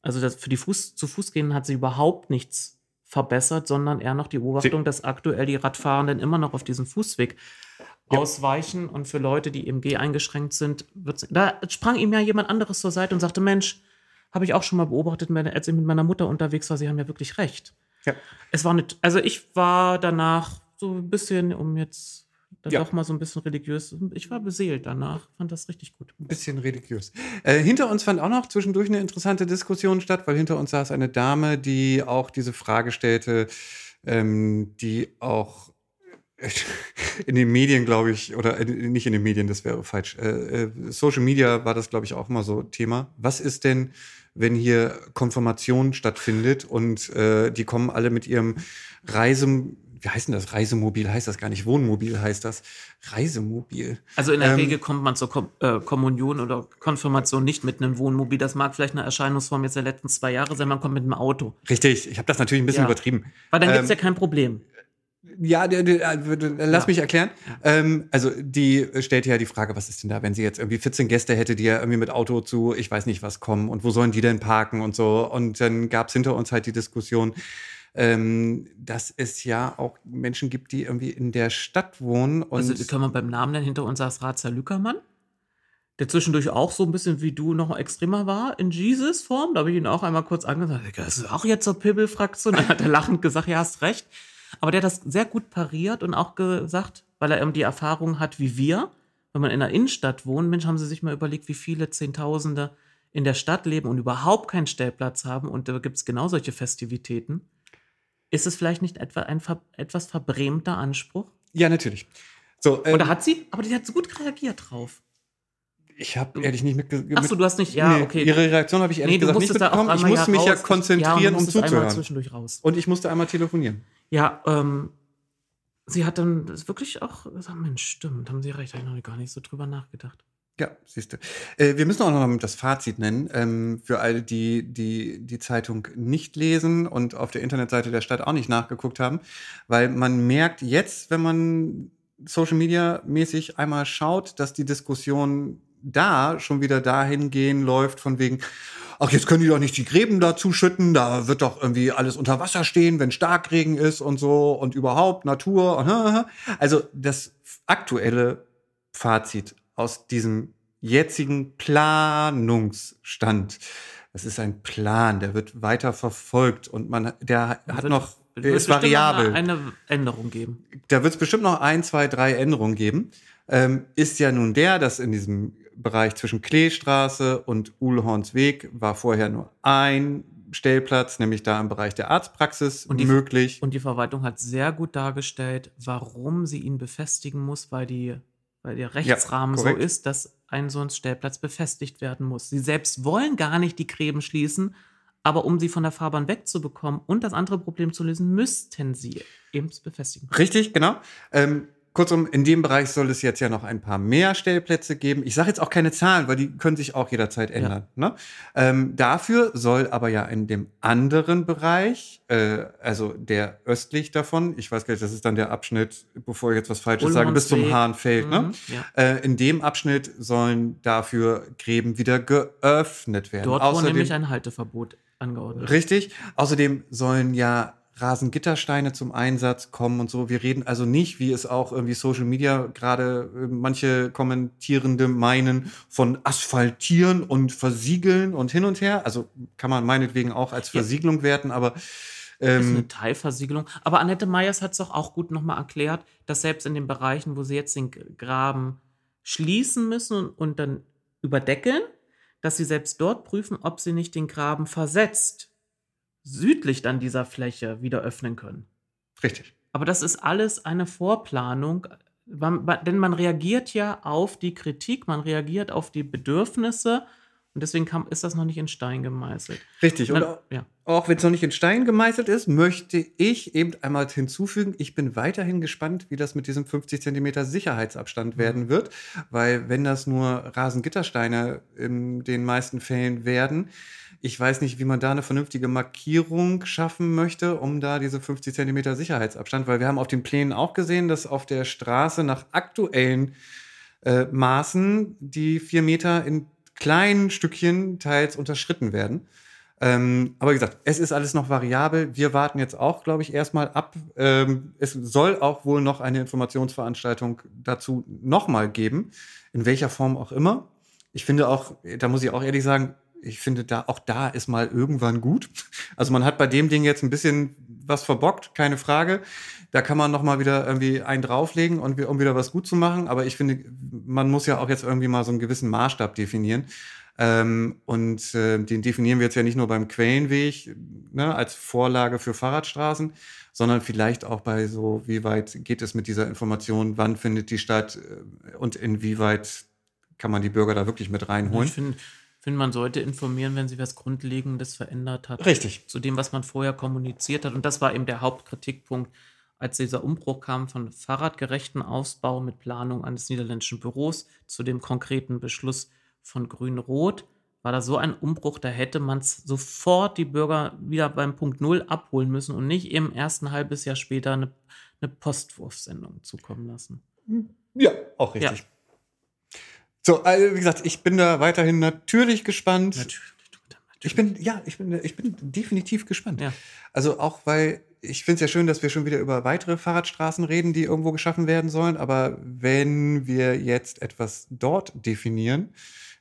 Also das, für die Fuß, zu Fuß gehen hat sie überhaupt nichts verbessert, sondern eher noch die Beobachtung, dass aktuell die Radfahrenden immer noch auf diesen Fußweg Ja. ausweichen und für Leute, die im G eingeschränkt sind, wird's, da sprang ihm ja jemand anderes zur Seite und sagte, Mensch, habe ich auch schon mal beobachtet, als ich mit meiner Mutter unterwegs war, sie haben ja wirklich recht. Ja. Es war nicht, also ich war danach so ein bisschen, um jetzt dann Ja. doch mal so ein bisschen religiös, ich war beseelt danach, fand das richtig gut. Ein bisschen religiös. Äh, hinter uns fand auch noch zwischendurch eine interessante Diskussion statt, weil hinter uns saß eine Dame, die auch diese Frage stellte, ähm, die auch in den Medien, glaube ich, oder nicht in den Medien, das wäre falsch. Äh, äh, Social Media war das, glaube ich, auch mal so Thema. Was ist denn, wenn hier Konfirmation stattfindet und äh, die kommen alle mit ihrem Reise, wie heißt denn das? Reisemobil heißt das gar nicht, Wohnmobil heißt das. Reisemobil. Also in der Ähm, Regel kommt man zur Kom äh, Kommunion oder Konfirmation nicht mit einem Wohnmobil. Das mag vielleicht eine Erscheinungsform jetzt der letzten zwei Jahre sein, man kommt mit einem Auto. Richtig, ich habe das natürlich ein bisschen Ja. übertrieben. Weil dann gibt es Ähm, ja kein Problem. Ja, der, lass mich erklären. Ähm, also die stellte ja die Frage, was ist denn da, wenn sie jetzt irgendwie 14 Gäste hätte, die ja irgendwie mit Auto zu, ich weiß nicht was kommen und wo sollen die denn parken und so. Und dann gab es hinter uns halt die Diskussion, ähm, dass es ja auch Menschen gibt, die irgendwie in der Stadt wohnen Also können wir beim Namen nennen, hinter uns saß Ratsherr Lückermann, der zwischendurch auch so ein bisschen wie du noch extremer war in Jesus-Form. Da habe ich ihn auch einmal kurz angesagt, das ist auch jetzt so Pibbelfraktion. Dann hat er lachend gesagt, ja, hast recht. Aber der hat das sehr gut pariert und auch gesagt, weil er eben die Erfahrung hat wie wir, wenn man in der Innenstadt wohnt, Mensch, haben sie sich mal überlegt, wie viele Zehntausende in der Stadt leben und überhaupt keinen Stellplatz haben und da gibt es genau solche Festivitäten. Ist es vielleicht nicht etwa ein ver etwas verbrämter Anspruch? ja, natürlich. So, ähm, Oder hat sie? Aber die hat so gut reagiert drauf. ich habe ehrlich nicht mitge Achso, du hast nicht, ja, Nee, okay. Ihre Reaktion habe ich ehrlich nee, gesagt nicht mitbekommen. Ich ja mich ja raus. konzentrieren, ja, und du um musstest einmal zuzuhören. zwischendurch raus. Und ich musste einmal telefonieren. Ja, ähm, sie hat dann wirklich auch gesagt, Mensch, stimmt, haben sie recht, habe ich noch gar nicht so drüber nachgedacht. Ja, siehst du. Äh, wir müssen auch noch mal das Fazit nennen. Ähm, für alle, die, die die Zeitung nicht lesen und auf der Internetseite der Stadt auch nicht nachgeguckt haben. Weil man merkt jetzt, wenn man Social Media mäßig einmal schaut, dass die Diskussion da schon wieder dahin gehen läuft, von wegen, ach, jetzt können die doch nicht die Gräben da zuschütten, da wird doch irgendwie alles unter Wasser stehen, wenn Starkregen ist und so und überhaupt Natur. Also das aktuelle Fazit aus diesem jetzigen Planungsstand. Das ist ein Plan, der wird weiter verfolgt und man, der hat Wird- noch, der ist variabel. Eine, eine Änderung geben. Da wird es bestimmt noch ein, zwei, drei Änderungen geben. Ähm, ist ja nun der, dass in diesem Bereich zwischen Kleestraße und Uhlhornsweg war vorher nur ein Stellplatz, nämlich da im Bereich der Arztpraxis Und die- möglich. Und die Verwaltung hat sehr gut dargestellt, warum sie ihn befestigen muss, weil die, weil der Rechtsrahmen so korrekt. ist, dass ein so ein Stellplatz befestigt werden muss. Sie selbst wollen gar nicht die Gräben schließen, aber um sie von der Fahrbahn wegzubekommen und das andere Problem zu lösen, müssten sie eben befestigen. Richtig, genau. Ähm, kurzum, in dem Bereich soll es jetzt ja noch ein paar mehr Stellplätze geben. Ich sage jetzt auch keine Zahlen, weil die können sich auch jederzeit ändern. Ne? Ähm, dafür soll aber ja in dem anderen Bereich, äh, also der östlich davon, ich weiß gar nicht, das ist dann der Abschnitt, bevor ich jetzt was Falsches sage, bis zum. Hahnfeld. Ne? Mhm, ja. Äh, in dem Abschnitt sollen dafür Gräben wieder geöffnet werden. Dort wurde nämlich ein Halteverbot angeordnet. Richtig. Außerdem sollen ja Rasengittersteine zum Einsatz kommen und so. Wir reden also nicht, wie es auch irgendwie Social Media gerade äh, manche Kommentierende meinen, von asphaltieren und versiegeln und hin und her. Also kann man meinetwegen auch als Ja. Versiegelung werten, aber Das ist ähm, eine Teilversiegelung. Aber Annette Meyers hat es doch auch gut nochmal erklärt, dass selbst in den Bereichen, wo sie jetzt den Graben schließen müssen und, und dann überdeckeln, dass sie selbst dort prüfen, ob sie nicht den Graben versetzt südlich dann dieser Fläche wieder öffnen können. richtig. Aber das ist alles eine Vorplanung, man, denn man reagiert ja auf die Kritik, man reagiert auf die Bedürfnisse und deswegen kam, ist das noch nicht in Stein gemeißelt. Richtig. Und Na- auch, ja. auch wenn es noch nicht in Stein gemeißelt ist, möchte ich eben einmal hinzufügen, ich bin weiterhin gespannt, wie das mit diesem 50 Zentimeter Sicherheitsabstand werden wird, weil wenn das nur Rasengittersteine in den meisten Fällen werden, ich weiß nicht, wie man da eine vernünftige Markierung schaffen möchte, um da diese 50 Zentimeter Sicherheitsabstand, weil wir haben auf den Plänen auch gesehen, dass auf der Straße nach aktuellen äh, Maßen die vier Meter in kleinen Stückchen teils unterschritten werden. Ähm, aber wie gesagt, es ist alles noch variabel. Wir warten jetzt auch, glaube ich, erstmal ab. Ähm, es soll auch wohl noch eine Informationsveranstaltung dazu nochmal geben, in welcher Form auch immer. Ich finde auch, da muss ich auch ehrlich sagen, ich finde da auch da ist mal irgendwann gut. Also man hat bei dem Ding jetzt ein bisschen was verbockt, keine Frage. Da kann man noch mal wieder irgendwie einen drauflegen und um wieder was gut zu machen. Aber ich finde, man muss ja auch jetzt irgendwie mal so einen gewissen Maßstab definieren. Ähm, und äh, den definieren wir jetzt ja nicht nur beim Quellenweg ne, als Vorlage für Fahrradstraßen, sondern vielleicht auch bei so, wie weit geht es mit dieser Information, wann findet die statt äh, und inwieweit kann man die Bürger da wirklich mit reinholen. Ich finde, find, man sollte informieren, wenn sich was Grundlegendes verändert hat. Richtig. Zu dem, was man vorher kommuniziert hat. Und das war eben der Hauptkritikpunkt, als dieser Umbruch kam von fahrradgerechten Ausbau mit Planung eines niederländischen Büros zu dem konkreten Beschluss von Grün-Rot. War da so ein Umbruch, da hätte man sofort die Bürger wieder beim Punkt Null abholen müssen und nicht im ersten halbes Jahr später eine, eine Postwurfsendung zukommen lassen. Ja, auch richtig. So, also wie gesagt, ich bin da weiterhin natürlich gespannt. Natürlich. Ich bin, ja, ich bin, ich bin definitiv gespannt. Ja. Also auch, weil ich finde es ja schön, dass wir schon wieder über weitere Fahrradstraßen reden, die irgendwo geschaffen werden sollen. Aber wenn wir jetzt etwas dort definieren,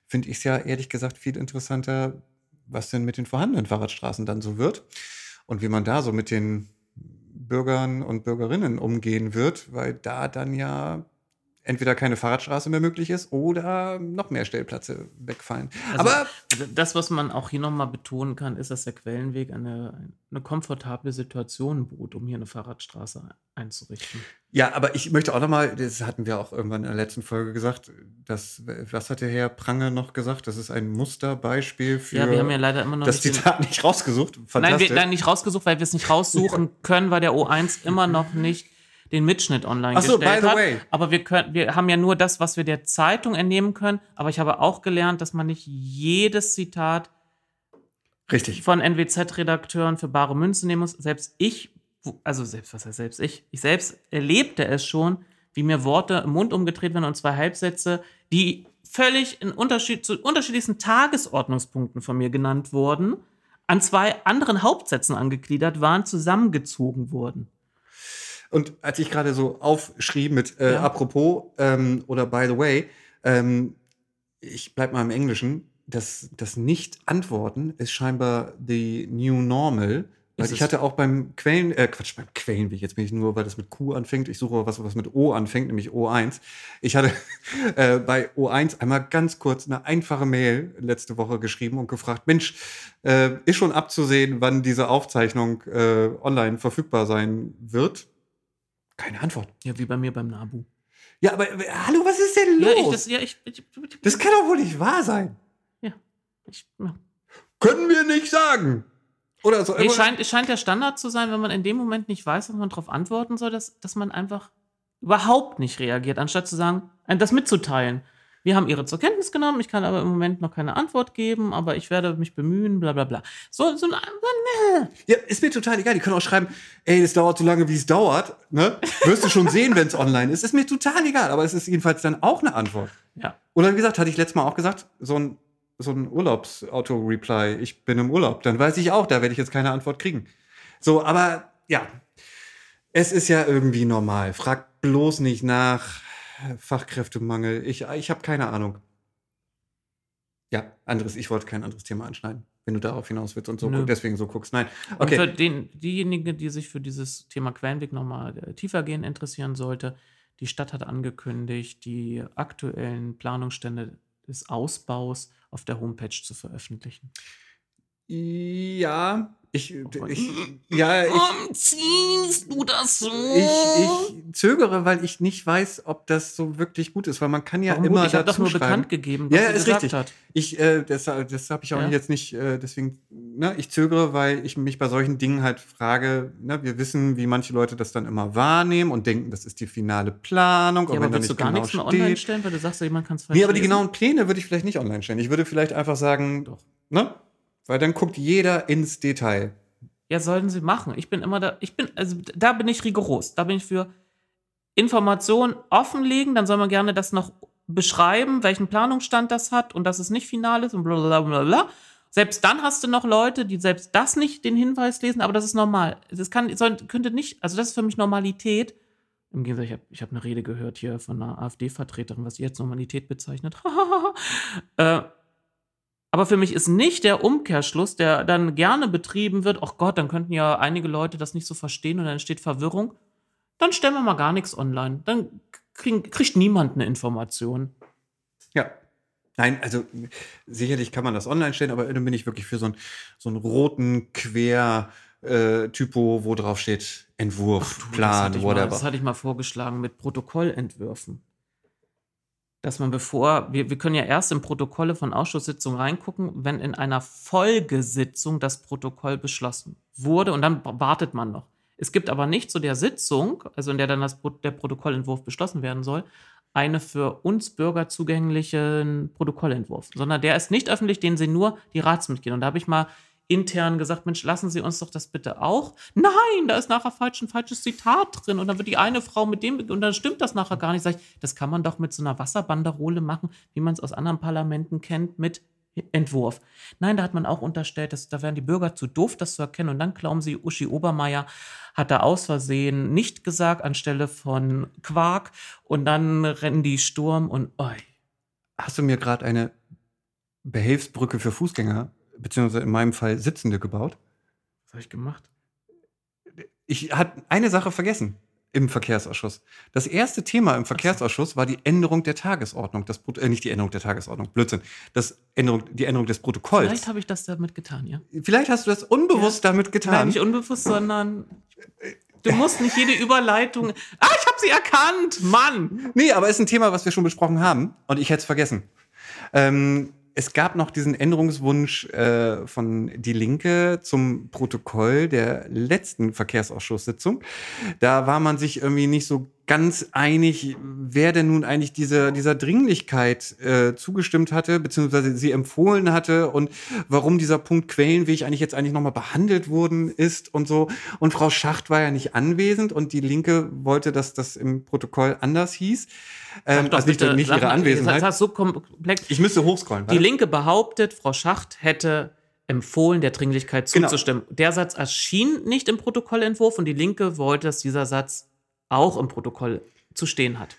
finde ich es ja ehrlich gesagt viel interessanter, was denn mit den vorhandenen Fahrradstraßen dann so wird und wie man da so mit den Bürgern und Bürgerinnen umgehen wird, weil da dann ja entweder keine Fahrradstraße mehr möglich ist oder noch mehr Stellplätze wegfallen. Also, Aber also das, was man auch hier nochmal betonen kann, ist, dass der Quellenweg eine, eine komfortable Situation bot, um hier eine Fahrradstraße einzurichten. Ja, aber ich möchte auch nochmal, das hatten wir auch irgendwann in der letzten Folge gesagt, dass, was hat der Herr Prange noch gesagt? Das ist ein Musterbeispiel für Ja, wir haben ja leider immer noch das nicht Zitat nicht rausgesucht. Nein, wir, nein, nicht rausgesucht, weil wir es nicht raussuchen können, weil der O1 immer noch nicht den Mitschnitt online Ach so, gestellt by the hat. way. Aber wir können, wir haben ja nur das, was wir der Zeitung entnehmen können. Aber ich habe auch gelernt, dass man nicht jedes Zitat Richtig. von NWZ-Redakteuren für bare Münze nehmen muss. Selbst ich, also selbst, was heißt selbst ich, ich selbst erlebte es schon, wie mir Worte im Mund umgedreht werden und zwei Halbsätze, die völlig in Unterschied, zu unterschiedlichsten Tagesordnungspunkten von mir genannt wurden, an zwei anderen Hauptsätzen angegliedert waren, zusammengezogen wurden. Und als ich gerade so aufschrieb mit äh, Ja. apropos ähm, oder by the way, ähm, ich bleib mal im Englischen, das, das Nicht-Antworten ist scheinbar the new normal. Weil ich hatte auch beim Quellen, äh, Quatsch, beim Quellenweg, jetzt bin ich nur, weil das mit Q anfängt, ich suche was, was mit O anfängt, nämlich O1. Ich hatte äh, bei O1 einmal ganz kurz eine einfache Mail letzte Woche geschrieben und gefragt, Mensch, äh, ist schon abzusehen, wann diese Aufzeichnung äh, online verfügbar sein wird? Keine Antwort. Ja, wie bei mir beim Nabu. Ja, aber äh, hallo, was ist denn Ja, ich, los? das, ja, ich, ich, das kann doch wohl nicht wahr sein. ich, ja. Können wir nicht sagen. Oder so. Nee, scheint, es scheint der Standard zu sein, wenn man in dem Moment nicht weiß, was man darauf antworten soll, dass, dass man einfach überhaupt nicht reagiert, anstatt zu sagen, das mitzuteilen. Wir haben Ihre zur Kenntnis genommen, ich kann aber im Moment noch keine Antwort geben, aber ich werde mich bemühen, bla bla bla. So, so, ein- Ja, ist mir total egal. Die können auch schreiben, ey, das dauert so lange, wie es dauert. Ne? Wirst du schon sehen, wenn es online ist. Ist mir total egal. Aber es ist jedenfalls dann auch eine Antwort. ja. Oder wie gesagt, hatte ich letztes Mal auch gesagt, so ein, so ein Urlaubs-Auto-Reply, ich bin im Urlaub. Dann weiß ich auch, da werde ich jetzt keine Antwort kriegen. So, aber ja, es ist ja irgendwie normal. Frag bloß nicht nach Fachkräftemangel. Ich, ich habe keine Ahnung. Ja, anderes, ich wollte kein anderes Thema anschneiden, wenn du darauf hinaus willst und so Nö. deswegen so guckst. Nein. Und Okay. für den, diejenigen, die sich für dieses Thema Quellenweg nochmal äh, tiefergehend interessieren sollte, die Stadt hat angekündigt, die aktuellen Planungsstände des Ausbaus auf der Homepage zu veröffentlichen. Ja, ich, Oh ich, ja, ich, Warum ziehst du das so? ich, ich zögere, weil ich nicht weiß, ob das so wirklich gut ist, weil man kann ja Warum immer gut? Ich dazu nur schreiben. bekannt gegeben, Ja, was ja, ist gesagt richtig. hat. Ich, äh, das, das habe ich auch Ja. jetzt nicht, äh, deswegen, ne, ich zögere, weil ich mich bei solchen Dingen halt frage, ne, wir wissen, wie manche Leute das dann immer wahrnehmen und denken, das ist die finale Planung. Ja, aber willst du gar genau nichts mehr steht, online stellen, weil du sagst, jemand kann es Nee, aber die lesen? genauen Pläne würde ich vielleicht nicht online stellen. Ich würde vielleicht einfach sagen, Doch. ne? Weil dann guckt jeder ins Detail. Ja, sollten sie machen. Ich bin immer da, ich bin, also da bin ich rigoros. Da bin ich für Informationen offenlegen, dann soll man gerne das noch beschreiben, welchen Planungsstand das hat und dass es nicht final ist und bla bla bla bla. Selbst dann hast du noch Leute, die selbst das nicht den Hinweis lesen, aber das ist normal. Das kann, soll, könnte nicht, also das ist für mich Normalität. Im Gegensatz, ich habe ich hab eine Rede gehört hier von einer AfD-Vertreterin, was sie jetzt Normalität bezeichnet. äh, aber für mich ist nicht der Umkehrschluss, der dann gerne betrieben wird, ach Gott, dann könnten ja einige Leute das nicht so verstehen und dann entsteht Verwirrung. Dann stellen wir mal gar nichts online. Dann kriegen, kriegt niemand eine Information. Ja. Nein, also sicherlich kann man das online stellen, aber dann bin ich wirklich für so einen, so einen roten Quer-Typo, wo drauf steht Entwurf, das, Plan, hatte ich mal, whatever. das hatte ich mal vorgeschlagen mit Protokollentwürfen. Dass man bevor, wir, wir können ja erst in Protokolle von Ausschusssitzungen reingucken, wenn in einer Folgesitzung das Protokoll beschlossen wurde und dann wartet man noch. Es gibt aber nicht zu der Sitzung, also in der dann das, der Protokollentwurf beschlossen werden soll, eine für uns Bürger zugänglichen Protokollentwurf, sondern der ist nicht öffentlich, den sehen nur die Ratsmitglieder. Und da habe ich mal intern gesagt, Mensch, lassen Sie uns doch das bitte auch. Nein, da ist nachher falsch ein falsches Zitat drin und dann wird die eine Frau mit dem und dann stimmt das nachher gar nicht. Sag ich, das kann man doch mit so einer Wasserbanderole machen, wie man es aus anderen Parlamenten kennt, mit Entwurf. Nein, da hat man auch unterstellt, dass da wären die Bürger zu doof, das zu erkennen. Und dann glauben sie, Uschi Obermeier hat da aus Versehen nicht gesagt anstelle von Quark. Und dann rennen die Sturm und oi. Hast du mir gerade eine Behelfsbrücke für Fußgänger, beziehungsweise in meinem Fall Sitzende gebaut? Was habe ich gemacht? Ich hatte eine Sache vergessen im Verkehrsausschuss. Das erste Thema im Verkehrsausschuss war die Änderung der Tagesordnung. Das, äh, nicht die Änderung der Tagesordnung, Blödsinn. Das Änderung, die Änderung des Protokolls. Vielleicht habe ich das damit getan, ja. Vielleicht hast du das unbewusst damit Nein, getan. nicht unbewusst, sondern du musst nicht jede Überleitung. Ah, ich habe sie erkannt! Mann! Nee, aber ist ein Thema, was wir schon besprochen haben und ich hätte es vergessen. Ähm, es gab noch diesen Änderungswunsch äh, von Die Linke zum Protokoll der letzten Verkehrsausschusssitzung. Da war man sich irgendwie nicht so ganz einig, wer denn nun eigentlich diese, dieser Dringlichkeit äh, zugestimmt hatte, beziehungsweise sie empfohlen hatte und warum dieser Punkt Quellenweg eigentlich jetzt eigentlich nochmal behandelt worden ist und so. Und Frau Schacht war ja nicht anwesend und die Linke wollte, dass das im Protokoll anders hieß. Ähm, doch also nicht, bitte, nicht ihre Anwesenheit. Das ist so komplex. Ich müsste hochscrollen. Die. Linke behauptet, Frau Schacht hätte empfohlen, der Dringlichkeit Genau. zuzustimmen. Der Satz erschien nicht im Protokollentwurf und die Linke wollte, dass dieser Satz auch im Protokoll zu stehen hat.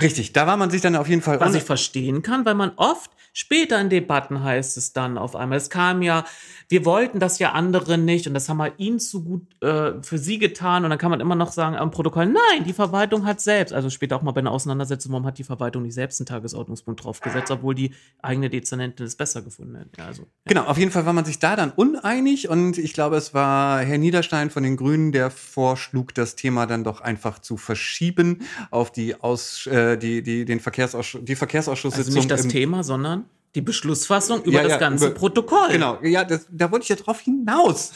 Richtig, da war man sich dann auf jeden Fall. Was ich verstehen kann, weil man oft später in Debatten heißt es dann auf einmal, es kam ja, wir wollten das ja andere nicht und das haben wir ihnen zu gut äh, für sie getan und dann kann man immer noch sagen am Protokoll, nein, die Verwaltung hat selbst, also später auch mal bei einer Auseinandersetzung, warum hat die Verwaltung nicht selbst einen Tagesordnungspunkt draufgesetzt, obwohl die eigene Dezernentin es besser gefunden hat. Ja, also, ja. Genau, auf jeden Fall war man sich da dann uneinig und ich glaube, es war Herr Niederstein von den Grünen, der vorschlug, das Thema dann doch einfach zu verschieben auf die Aus, äh, äh, die, die, den Verkehrsausschuss, die Verkehrsausschusssitzung. Also nicht das Thema, sondern die Beschlussfassung über Ja, das ja, ganze über- Protokoll. Genau, ja, das, da wollte ich ja drauf hinaus.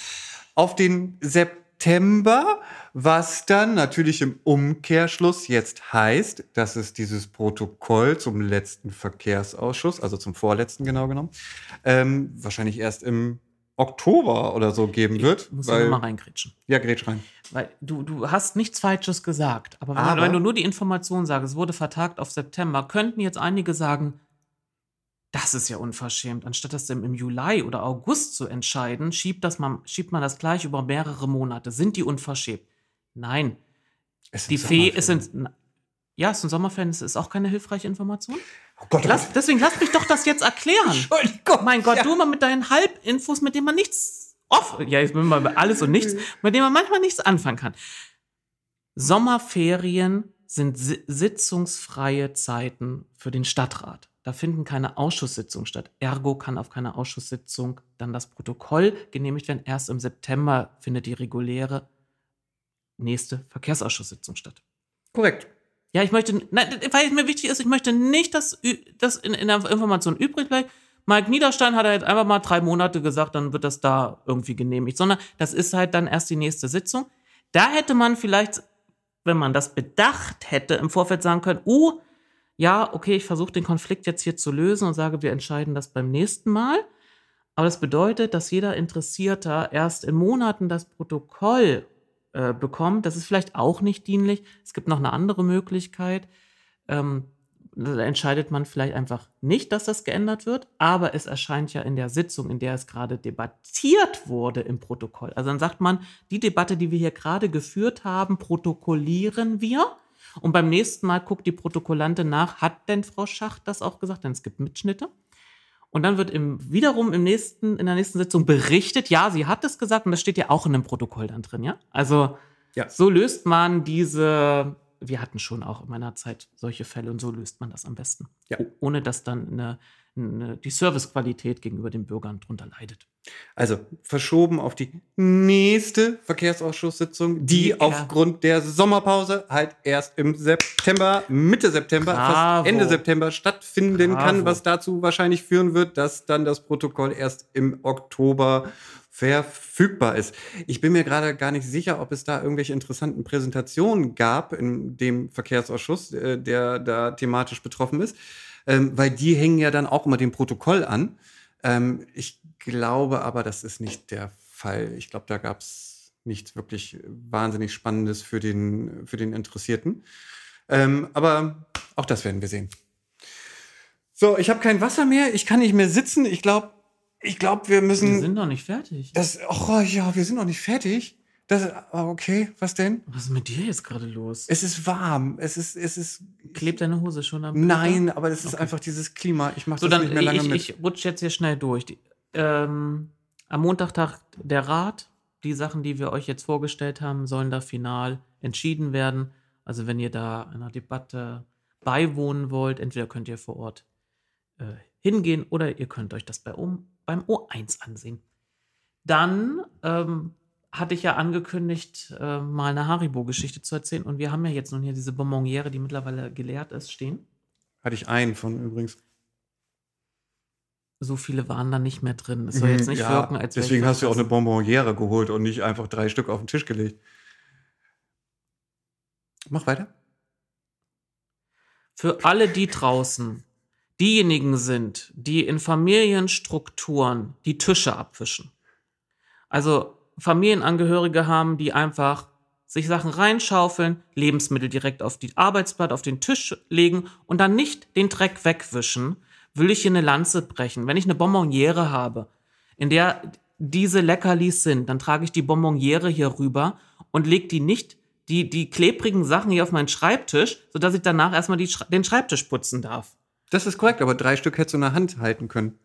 Auf den September, was dann natürlich im Umkehrschluss jetzt heißt, dass es dieses Protokoll zum letzten Verkehrsausschuss, also zum vorletzten genau genommen, ähm, wahrscheinlich erst im Oktober oder so geben wird. Muss ich weil, nochmal reingrätschen. ja, grätsch rein. Weil du, du hast nichts Falsches gesagt. Aber wenn, Aber- wenn du nur die Information sagst, es wurde vertagt auf September, könnten jetzt einige sagen, das ist ja unverschämt. Anstatt das im, im Juli oder August zu entscheiden, schiebt, das man, schiebt man das gleich über mehrere Monate. Sind die unverschämt? Nein. Es sind Die Fee ist in. Ja, es sind Sommerferien, es ist auch keine hilfreiche Information. Oh Gott, oh Lass, deswegen lass mich doch das jetzt erklären. Entschuldigung. Mein Gott, Ja. du immer mit deinen Halbinfos, mit denen man nichts off, ja, ich bin mal alles und nichts, mit denen man manchmal nichts anfangen kann. Sommerferien sind si sitzungsfreie Zeiten für den Stadtrat. Da finden keine Ausschusssitzungen statt. Ergo kann auf keiner Ausschusssitzung dann das Protokoll genehmigt werden. Erst im September findet die reguläre nächste Verkehrsausschusssitzung statt. Korrekt. Ja, ich möchte, nein, weil mir wichtig ist, ich möchte nicht, dass das in, in der Information übrig bleibt. Mike Niederstein hat jetzt einfach mal drei Monate gesagt, dann wird das da irgendwie genehmigt, sondern das ist halt dann erst die nächste Sitzung. Da hätte man vielleicht, wenn man das bedacht hätte, im Vorfeld sagen können, uh, ja, okay, ich versuche den Konflikt jetzt hier zu lösen und sage, wir entscheiden das beim nächsten Mal. Aber das bedeutet, dass jeder Interessierter erst in Monaten das Protokoll äh, bekommt. Das ist vielleicht auch nicht dienlich. Es gibt noch eine andere Möglichkeit. Ähm, da entscheidet man vielleicht einfach nicht, dass das geändert wird, aber es erscheint ja in der Sitzung, in der es gerade debattiert wurde im Protokoll. Also dann sagt man, die Debatte, die wir hier gerade geführt haben, protokollieren wir. Und beim nächsten Mal guckt die Protokollantin nach, hat denn Frau Schacht das auch gesagt? Denn es gibt Mitschnitte. Und dann wird im, wiederum im nächsten, in der nächsten Sitzung berichtet, ja, sie hat es gesagt und das steht ja auch in einem Protokoll dann drin, ja? Also Ja. so löst man diese, wir hatten schon auch in meiner Zeit solche Fälle und so löst man das am besten. Ja. Ohne dass dann eine, die Servicequalität gegenüber den Bürgern drunter leidet. Also verschoben auf die nächste Verkehrsausschusssitzung, die er- aufgrund der Sommerpause halt erst im September, Mitte September, Bravo. fast Ende September stattfinden Bravo. kann, was dazu wahrscheinlich führen wird, dass dann das Protokoll erst im Oktober verfügbar ist. Ich bin mir gerade gar nicht sicher, ob es da irgendwelche interessanten Präsentationen gab in dem Verkehrsausschuss, äh, der da thematisch betroffen ist, ähm, weil die hängen ja dann auch immer dem Protokoll an. Ähm, ich glaube aber, das ist nicht der Fall. Ich glaube, da gab es nichts wirklich wahnsinnig Spannendes für den, für den Interessierten. Ähm, aber auch das werden wir sehen. So, ich habe kein Wasser mehr. Ich kann nicht mehr sitzen. Ich glaube, ich glaube, wir Wir müssen. sind noch nicht fertig. das, oh ja, wir sind noch nicht fertig. Das, ah, okay, was denn? Was ist mit dir jetzt gerade los? Es ist warm. Es ist, es ist. Klebt deine Hose schon am Körper? Nein, aber es ist Okay. einfach dieses Klima. Ich mache So, das dann nicht mehr lange ich, mit. ich rutsche jetzt hier schnell durch. Die, ähm, am Montag tagt der Rat. Die Sachen, die wir euch jetzt vorgestellt haben, sollen da final entschieden werden. Also wenn ihr da einer Debatte beiwohnen wollt, entweder könnt ihr vor Ort äh, hingehen oder ihr könnt euch das bei, O- beim O1 ansehen. Dann ähm, hatte ich ja angekündigt, äh, mal eine Haribo-Geschichte zu erzählen. Und wir haben ja jetzt nun hier diese Bonbonniere, die mittlerweile geleert ist, stehen. Hatte ich einen von übrigens. so viele waren da nicht mehr drin. Es soll jetzt nicht Ja, wirken, als Deswegen hast du auch eine. Bonbonniere geholt und nicht einfach drei Stück auf den Tisch gelegt. Mach weiter. Für alle die draußen, diejenigen sind, die in Familienstrukturen die Tische abwischen. Also Familienangehörige haben, die einfach sich Sachen reinschaufeln, Lebensmittel direkt auf die Arbeitsblatt, auf den Tisch legen und dann nicht den Dreck wegwischen, will ich hier eine Lanze brechen. Wenn ich eine Bonbonniere habe, in der diese Leckerlis sind, dann trage ich die Bonbonniere hier rüber und lege die nicht, die, die klebrigen Sachen hier auf meinen Schreibtisch, sodass ich danach erstmal die, den Schreibtisch putzen darf. Das ist korrekt, aber drei Stück hättest du in der Hand halten können.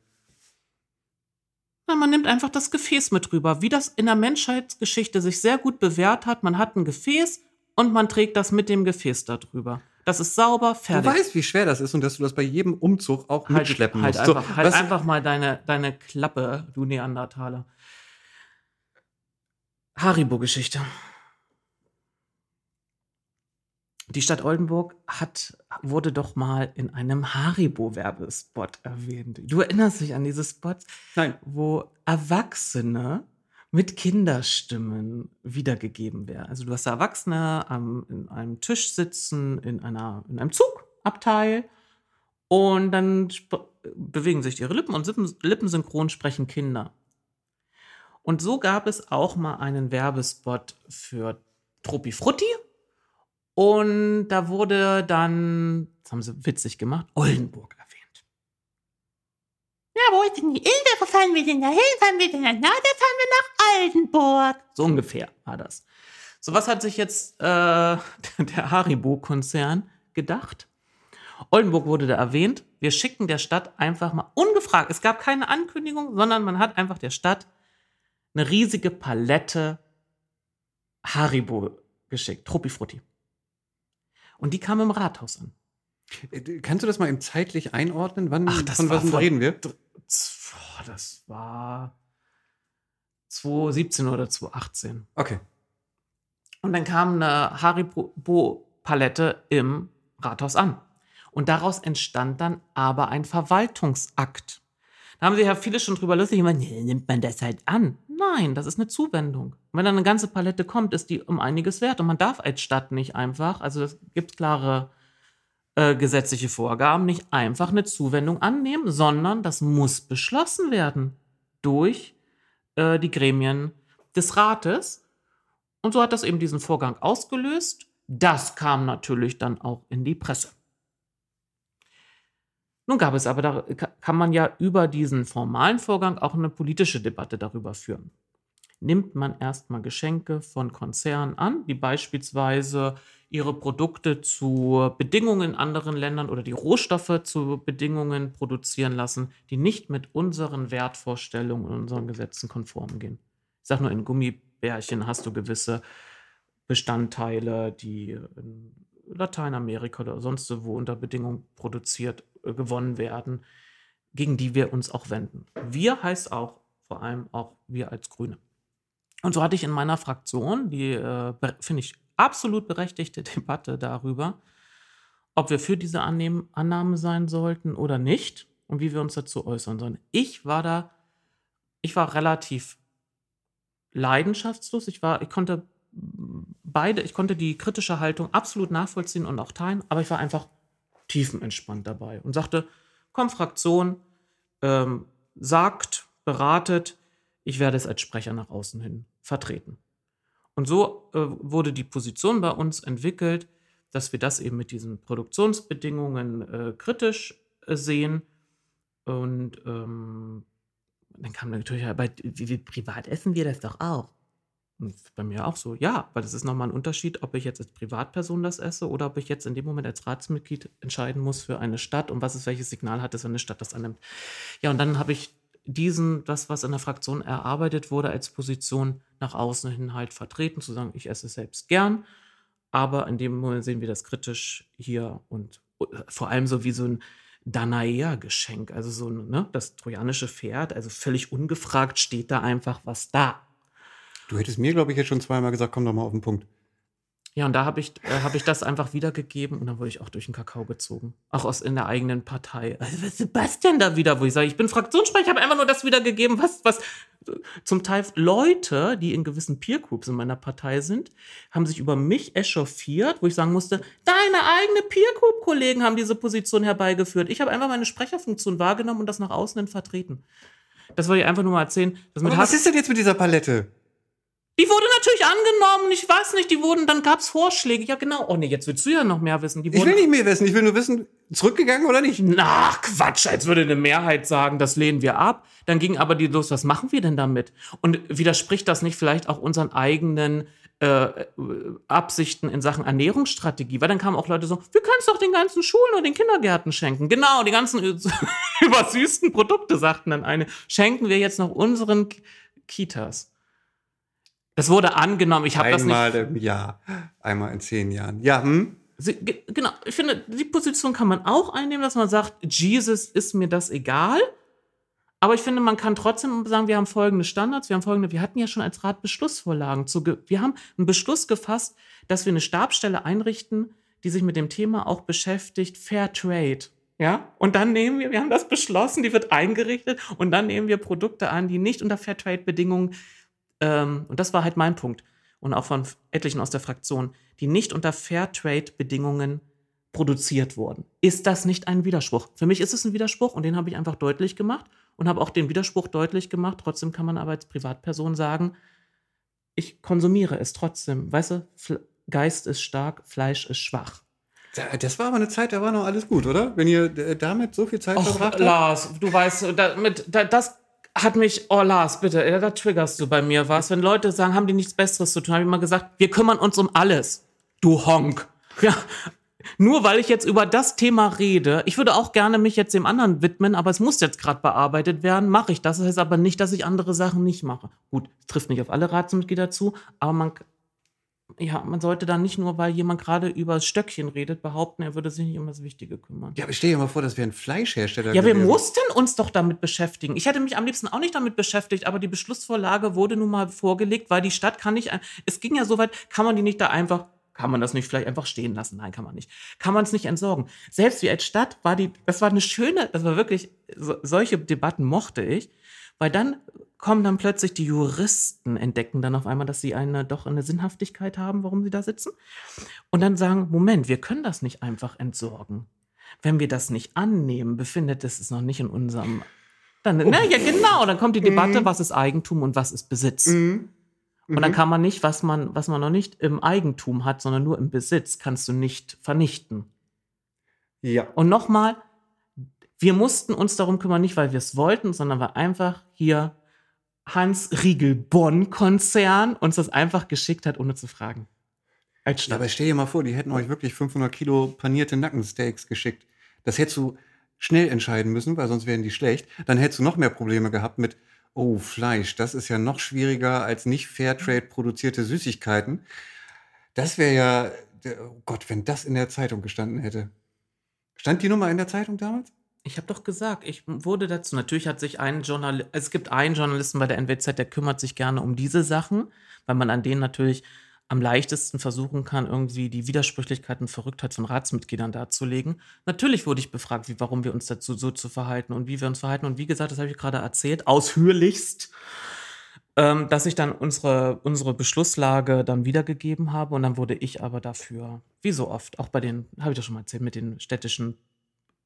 Na, man nimmt einfach das Gefäß mit rüber, wie das in der Menschheitsgeschichte sich sehr gut bewährt hat. Man hat ein Gefäß und man trägt das mit dem Gefäß da drüber. Das ist sauber, Du fertig. weißt, wie schwer das ist und dass du das bei jedem Umzug auch halt, mitschleppen halt, musst. So, einfach, halt was- einfach mal deine, deine Klappe, du Neandertaler. Haribo-Geschichte. Die Stadt Oldenburg hat, wurde doch mal in einem Haribo-Werbespot erwähnt. Du erinnerst dich an diese Spots? Nein. Wo Erwachsene mit Kinderstimmen wiedergegeben werden. Also du hast da Erwachsene am, in einem Tisch sitzen, in, einer, in einem Zugabteil und dann bewegen sich ihre Lippen und Lippen, lippensynchron sprechen Kinder. Und so gab es auch mal einen Werbespot für Tropi Frutti und da wurde dann, das haben sie witzig gemacht, Oldenburg erwähnt. Ja, wo ist denn die Insel? Wo fahren wir denn da hin? Fahren wir denn nach Norden? Fahren wir nach Oldenburg. So ungefähr war das. So, was hat sich jetzt äh, der Haribo-Konzern gedacht? Oldenburg wurde da erwähnt. Wir schicken der Stadt einfach mal ungefragt. Es gab keine Ankündigung, sondern man hat einfach der Stadt eine riesige Palette Haribo geschickt. Truppi Frutti. Und die kam im Rathaus an. Äh, kannst du das mal im zeitlich einordnen? Wann, Ach, das von was reden wir? Das war 2017 oder 2018. Okay. Und dann kam eine Haribo-Palette im Rathaus an. Und daraus entstand dann aber ein Verwaltungsakt. Da haben sich ja viele schon drüber lustig gemacht, nee, nimmt man das halt an? Nein, das ist eine Zuwendung. Und wenn dann eine ganze Palette kommt, ist die um einiges wert. Und man darf als Stadt nicht einfach, also es gibt klare äh, gesetzliche Vorgaben, nicht einfach eine Zuwendung annehmen, sondern das muss beschlossen werden durch äh, die Gremien des Rates. Und so hat das eben diesen Vorgang ausgelöst. Das kam natürlich dann auch in die Presse. Nun gab es aber, da ka- kann man ja über diesen formalen Vorgang auch eine politische Debatte darüber führen. Nimmt man erstmal Geschenke von Konzernen an, die beispielsweise ihre Produkte zu Bedingungen in anderen Ländern oder die Rohstoffe zu Bedingungen produzieren lassen, die nicht mit unseren Wertvorstellungen und unseren Gesetzen konform gehen. Ich sage nur, in Gummibärchen hast du gewisse Bestandteile, die in Lateinamerika oder sonst wo unter Bedingungen produziert, gewonnen werden, gegen die wir uns auch wenden. Wir heißt auch vor allem auch wir als Grüne. Und so hatte ich in meiner Fraktion die, äh, finde ich, absolut berechtigte Debatte darüber, ob wir für diese Annehmen, Annahme sein sollten oder nicht und wie wir uns dazu äußern sollen. Ich war da, ich war relativ leidenschaftslos. Ich war, ich konnte beide, ich konnte die kritische Haltung absolut nachvollziehen und auch teilen, aber ich war einfach tiefenentspannt dabei und sagte, komm, Fraktion, ähm, sagt, beratet, ich werde es als Sprecher nach außen hin vertreten. Und so äh, wurde die Position bei uns entwickelt, dass wir das eben mit diesen Produktionsbedingungen äh, kritisch äh, sehen. Und ähm, dann kam natürlich, aber wie, wie privat essen wir das doch auch. Und bei mir auch so, ja, weil das ist nochmal ein Unterschied, ob ich jetzt als Privatperson das esse oder ob ich jetzt in dem Moment als Ratsmitglied entscheiden muss für eine Stadt und was ist, welches Signal hat es, wenn eine Stadt das annimmt. Ja, und dann habe ich diesen, das, was in der Fraktion erarbeitet wurde, als Position nach außen hin halt vertreten, zu sagen, ich esse es selbst gern, aber in dem Moment sehen wir das kritisch hier und vor allem so wie so ein Danaea-Geschenk, also so ein, ne, das trojanische Pferd, also völlig ungefragt steht da einfach was da. Du hättest mir, glaube ich, jetzt schon zweimal gesagt, komm doch mal auf den Punkt. Ja, und da habe ich, äh, hab ich das einfach wiedergegeben und dann wurde ich auch durch den Kakao gezogen. Auch aus in der eigenen Partei. Also, was ist Sebastian da wieder, wo ich sage, ich bin Fraktionssprecher, ich habe einfach nur das wiedergegeben, was, was zum Teil Leute, die in gewissen Peergroups in meiner Partei sind, haben sich über mich echauffiert, wo ich sagen musste, deine eigene Peergroup-Kollegen haben diese Position herbeigeführt. Ich habe einfach meine Sprecherfunktion wahrgenommen und das nach außen hin vertreten. Das wollte ich einfach nur mal erzählen. Was ist denn jetzt mit dieser Palette? Die wurde natürlich angenommen. Ich weiß nicht, die wurden, dann gab es Vorschläge. Ja, genau. Oh nee, jetzt willst du ja noch mehr wissen. Die Ich will nicht mehr wissen. Ich will nur wissen, zurückgegangen oder nicht? Na, Quatsch, als würde eine Mehrheit sagen, das lehnen wir ab. Dann ging aber die los, was machen wir denn damit? Und widerspricht das nicht vielleicht auch unseren eigenen äh, Absichten in Sachen Ernährungsstrategie? Weil dann kamen auch Leute so, wir können es doch den ganzen Schulen und den Kindergärten schenken. Genau, die ganzen übersüßten Produkte, sagten dann eine, schenken wir jetzt noch unseren Kitas. Das wurde angenommen. Ich habe das nicht Einmal im Jahr. Einmal in zehn Jahren. Ja, hm? Sie, ge- genau, ich finde, die Position kann man auch einnehmen, dass man sagt, Jesus ist mir das egal. Aber ich finde, man kann trotzdem sagen, wir haben folgende Standards, wir haben folgende, wir hatten ja schon als Rat Beschlussvorlagen. Zu, wir haben einen Beschluss gefasst, dass wir eine Stabsstelle einrichten, die sich mit dem Thema auch beschäftigt, Fair Trade. Ja, und dann nehmen wir, wir haben das beschlossen, die wird eingerichtet und dann nehmen wir Produkte an, die nicht unter Fairtrade-Bedingungen, ähm, und das war halt mein Punkt, und auch von etlichen aus der Fraktion, die nicht unter Fairtrade-Bedingungen produziert wurden. Ist das nicht ein Widerspruch? Für mich ist es ein Widerspruch und den habe ich einfach deutlich gemacht und habe auch den Widerspruch deutlich gemacht. Trotzdem kann man aber als Privatperson sagen, ich konsumiere es trotzdem. Weißt du, Fle Geist ist stark, Fleisch ist schwach. Da- Das war aber eine Zeit, da war noch alles gut, oder? Wenn ihr äh, damit so viel Zeit Och, verbracht habt. Lars, du weißt, da, mit, da, das hat mich, oh Lars, bitte, da triggerst du bei mir was. Wenn Leute sagen, haben die nichts Besseres zu tun, habe ich immer gesagt, wir kümmern uns um alles. Du Honk. Ja, nur weil ich jetzt über das Thema rede, ich würde auch gerne mich jetzt dem anderen widmen, aber es muss jetzt gerade bearbeitet werden, mache ich das. Das heißt aber nicht, dass ich andere Sachen nicht mache. Gut, trifft nicht auf alle Ratsmitglieder zu, aber man, ja, man sollte dann nicht nur, weil jemand gerade über das Stöckchen redet, behaupten, er würde sich nicht um das Wichtige kümmern. Ja, aber stell dir mal vor, das wäre ein Fleischhersteller. Ja, wir gewesen. mussten uns doch damit beschäftigen. Ich hätte mich am liebsten auch nicht damit beschäftigt, aber die Beschlussvorlage wurde nun mal vorgelegt, weil die Stadt kann nicht, es ging ja so weit, kann man die nicht da einfach, kann man das nicht vielleicht einfach stehen lassen? Nein, kann man nicht. Kann man es nicht entsorgen. Selbst wir als Stadt war die, das war eine schöne, das war wirklich, so, solche Debatten mochte ich, weil dann kommen dann plötzlich die Juristen, entdecken dann auf einmal, dass sie eine, doch eine Sinnhaftigkeit haben, warum sie da sitzen. Und dann sagen, Moment, wir können das nicht einfach entsorgen. Wenn wir das nicht annehmen, befindet es sich noch nicht in unserem. Dann, na ja, genau, dann kommt die Debatte, was ist Eigentum und was ist Besitz. Mhm. Und dann kann man nicht, was man, was man noch nicht im Eigentum hat, sondern nur im Besitz, kannst du nicht vernichten. Ja. Und nochmal, wir mussten uns darum kümmern, nicht weil wir es wollten, sondern weil einfach hier Hans Riegel Bonn Konzern uns das einfach geschickt hat, ohne zu fragen. Als Ja, Stadt. aber stell dir mal vor, die hätten euch wirklich 500 Kilo panierte Nackensteaks geschickt. Das hättest du schnell entscheiden müssen, weil sonst wären die schlecht. Dann hättest du noch mehr Probleme gehabt mit, oh, Fleisch, das ist ja noch schwieriger als nicht Fairtrade produzierte Süßigkeiten. Das wäre ja, oh Gott, wenn das in der Zeitung gestanden hätte. Stand die Nummer in der Zeitung damals? Ich habe doch gesagt, ich wurde dazu. Natürlich hat sich ein Journalist, es gibt einen Journalisten bei der NWZ, der kümmert sich gerne um diese Sachen, weil man an denen natürlich am leichtesten versuchen kann, irgendwie die Widersprüchlichkeit und Verrücktheit von Ratsmitgliedern darzulegen. Natürlich wurde ich befragt, wie, warum wir uns dazu so zu verhalten und wie wir uns verhalten. Und wie gesagt, das habe ich gerade erzählt, ausführlichst, ähm, dass ich dann unsere, unsere Beschlusslage dann wiedergegeben habe. Und dann wurde ich aber dafür, wie so oft, auch bei den, habe ich doch schon mal erzählt, mit den städtischen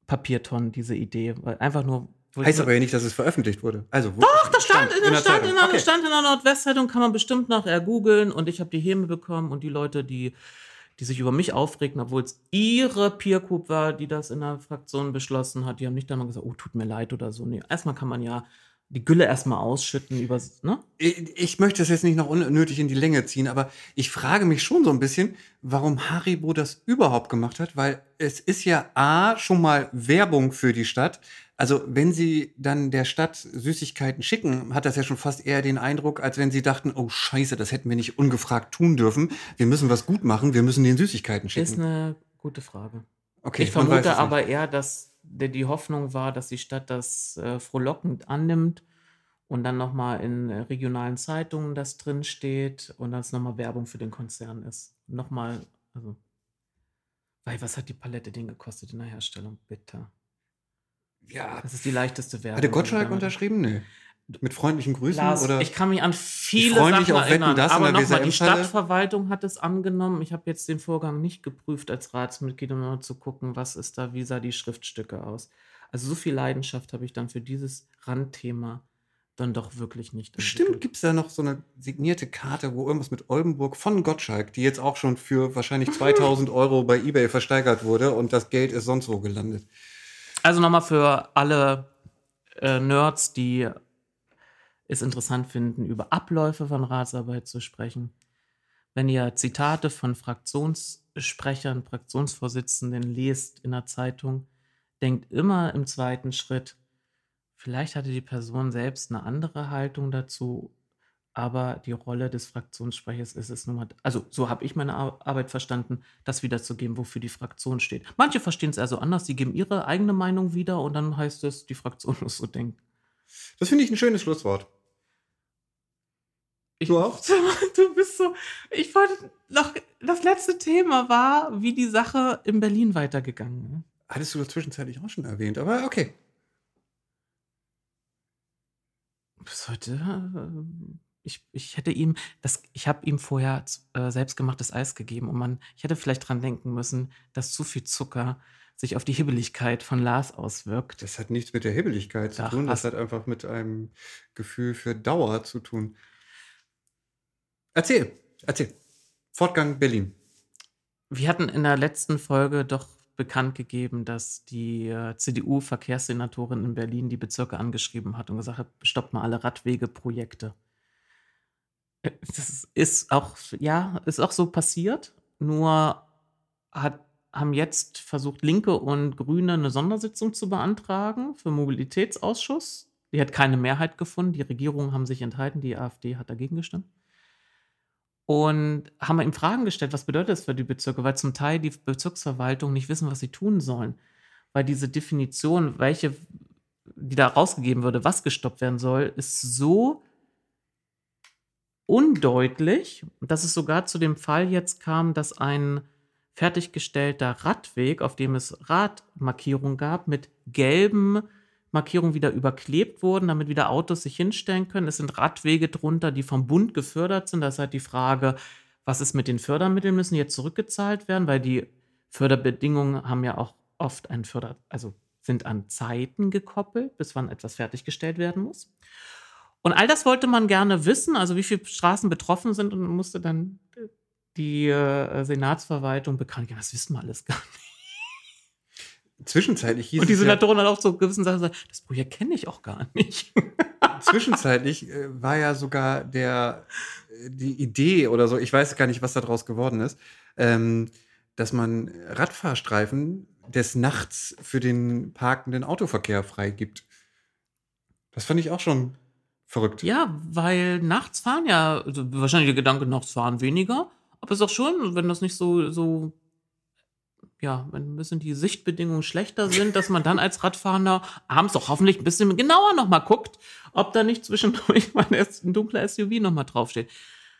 Papiertonnen diese Idee, weil einfach nur. Heißt aber ja nicht, dass es veröffentlicht wurde. Also, Doch, das stand, in der, stand, in der, Okay. stand in der Nordwestzeitung, kann man bestimmt nachher googeln und ich habe die Häme bekommen und die Leute, die, die sich über mich aufregten, obwohl es ihre Peer Group war, die das in der Fraktion beschlossen hat, die haben nicht dann mal gesagt, oh, tut mir leid oder so. Nee, erstmal kann man ja die Gülle erstmal ausschütten über, ne? Ich, ich möchte das jetzt nicht noch unnötig in die Länge ziehen, aber ich frage mich schon so ein bisschen, warum Haribo das überhaupt gemacht hat, weil es ist ja A, schon mal Werbung für die Stadt. Also wenn sie dann der Stadt Süßigkeiten schicken, hat das ja schon fast eher den Eindruck, als wenn sie dachten, oh scheiße, das hätten wir nicht ungefragt tun dürfen. Wir müssen was gut machen, wir müssen den Süßigkeiten Ist schicken. eine gute Frage. Okay, ich vermute aber eher, dass der, die Hoffnung war, dass die Stadt das äh, frohlockend annimmt und dann nochmal in äh, regionalen Zeitungen das drin steht und das nochmal Werbung für den Konzern ist. Nochmal, also. Weil, was hat die Palette denn gekostet in der Herstellung? Bitte. Ja, Das ist die leichteste Werbung. hatte Gottschalk die wir- unterschrieben? Nee. Mit freundlichen Grüßen? Lars, oder? ich kann mich an viele Sachen Wetten, erinnern. das in aber nochmal, die? Stadtverwaltung hat es angenommen. Ich habe jetzt den Vorgang nicht geprüft als Ratsmitglied, um mal zu gucken, was ist da, wie sah die Schriftstücke aus. Also so viel Leidenschaft habe ich dann für dieses Randthema dann doch wirklich nicht. Bestimmt gibt es da noch so eine signierte Karte, wo irgendwas mit Oldenburg von Gottschalk, die jetzt auch schon für wahrscheinlich 2000 Euro bei eBay versteigert wurde und das Geld ist sonst wo gelandet. Also nochmal für alle äh, Nerds, die es interessant finden, über Abläufe von Ratsarbeit zu sprechen. Wenn ihr Zitate von Fraktionssprechern, Fraktionsvorsitzenden lest in der Zeitung, denkt immer im zweiten Schritt, vielleicht hatte die Person selbst eine andere Haltung dazu, aber die Rolle des Fraktionssprechers ist es nun mal, also so habe ich meine Ar- Arbeit verstanden, das wiederzugeben, wofür die Fraktion steht. Manche verstehen es also anders, die geben ihre eigene Meinung wieder und dann heißt es, die Fraktion muss so denken. Das finde ich ein schönes Schlusswort. Ich, Du auch? Du bist so. Ich wollte noch. Das letzte Thema war, wie die Sache in Berlin weitergegangen ist. Hattest du das zwischenzeitlich auch schon erwähnt, aber okay. Bis heute. äh, Ich, ich hätte ihm, das, ich habe ihm vorher äh, selbstgemachtes Eis gegeben und man, ich hätte vielleicht dran denken müssen, dass zu viel Zucker sich auf die Hibbeligkeit von Lars auswirkt. Das hat nichts mit der Hibbeligkeit zu Ach, tun, das hat einfach mit einem Gefühl für Dauer zu tun. Erzähl, erzähl. Fortgang Berlin. Wir hatten in der letzten Folge doch bekannt gegeben, dass die äh, CDU-Verkehrssenatorin in Berlin die Bezirke angeschrieben hat und gesagt hat, stoppt mal alle Radwegeprojekte. Das ist auch, ja, ist auch so passiert. Nur hat, haben jetzt versucht, Linke und Grüne eine Sondersitzung zu beantragen für Mobilitätsausschuss. Die hat keine Mehrheit gefunden. Die Regierungen haben sich enthalten. Die AfD hat dagegen gestimmt. Und haben ihm Fragen gestellt, was bedeutet das für die Bezirke? Weil zum Teil die Bezirksverwaltung nicht wissen, was sie tun sollen. Weil diese Definition, welche, die da rausgegeben würde, was gestoppt werden soll, ist so undeutlich, dass es sogar zu dem Fall jetzt kam, dass ein fertiggestellter Radweg, auf dem es Radmarkierungen gab, mit gelben Markierungen wieder überklebt wurden, damit wieder Autos sich hinstellen können. Es sind Radwege drunter, die vom Bund gefördert sind. Da ist halt die Frage, was ist mit den Fördermitteln? Müssen die jetzt zurückgezahlt werden? Weil die Förderbedingungen haben ja auch oft ein Förder, also sind an Zeiten gekoppelt, bis wann etwas fertiggestellt werden muss. Und all das wollte man gerne wissen, also wie viele Straßen betroffen sind und musste dann die äh, Senatsverwaltung bekannt geben. Das wissen wir alles gar nicht. Zwischenzeitlich hieß Und die es ja, Senatorin hat auch so gewissen Sachen gesagt, das Projekt kenne ich auch gar nicht. zwischenzeitlich äh, war ja sogar der, äh, die Idee oder so, ich weiß gar nicht, was daraus geworden ist, ähm, dass man Radfahrstreifen des Nachts für den parkenden Autoverkehr freigibt. Das fand ich auch schon verrückt. Ja, weil nachts fahren ja, also wahrscheinlich der Gedanke, nachts fahren weniger, aber es ist auch schon, wenn das nicht so, so, ja, wenn ein bisschen die Sichtbedingungen schlechter sind, dass man dann als Radfahrender abends auch hoffentlich ein bisschen genauer nochmal guckt, ob da nicht zwischendurch mal ein dunkler SUV nochmal draufsteht.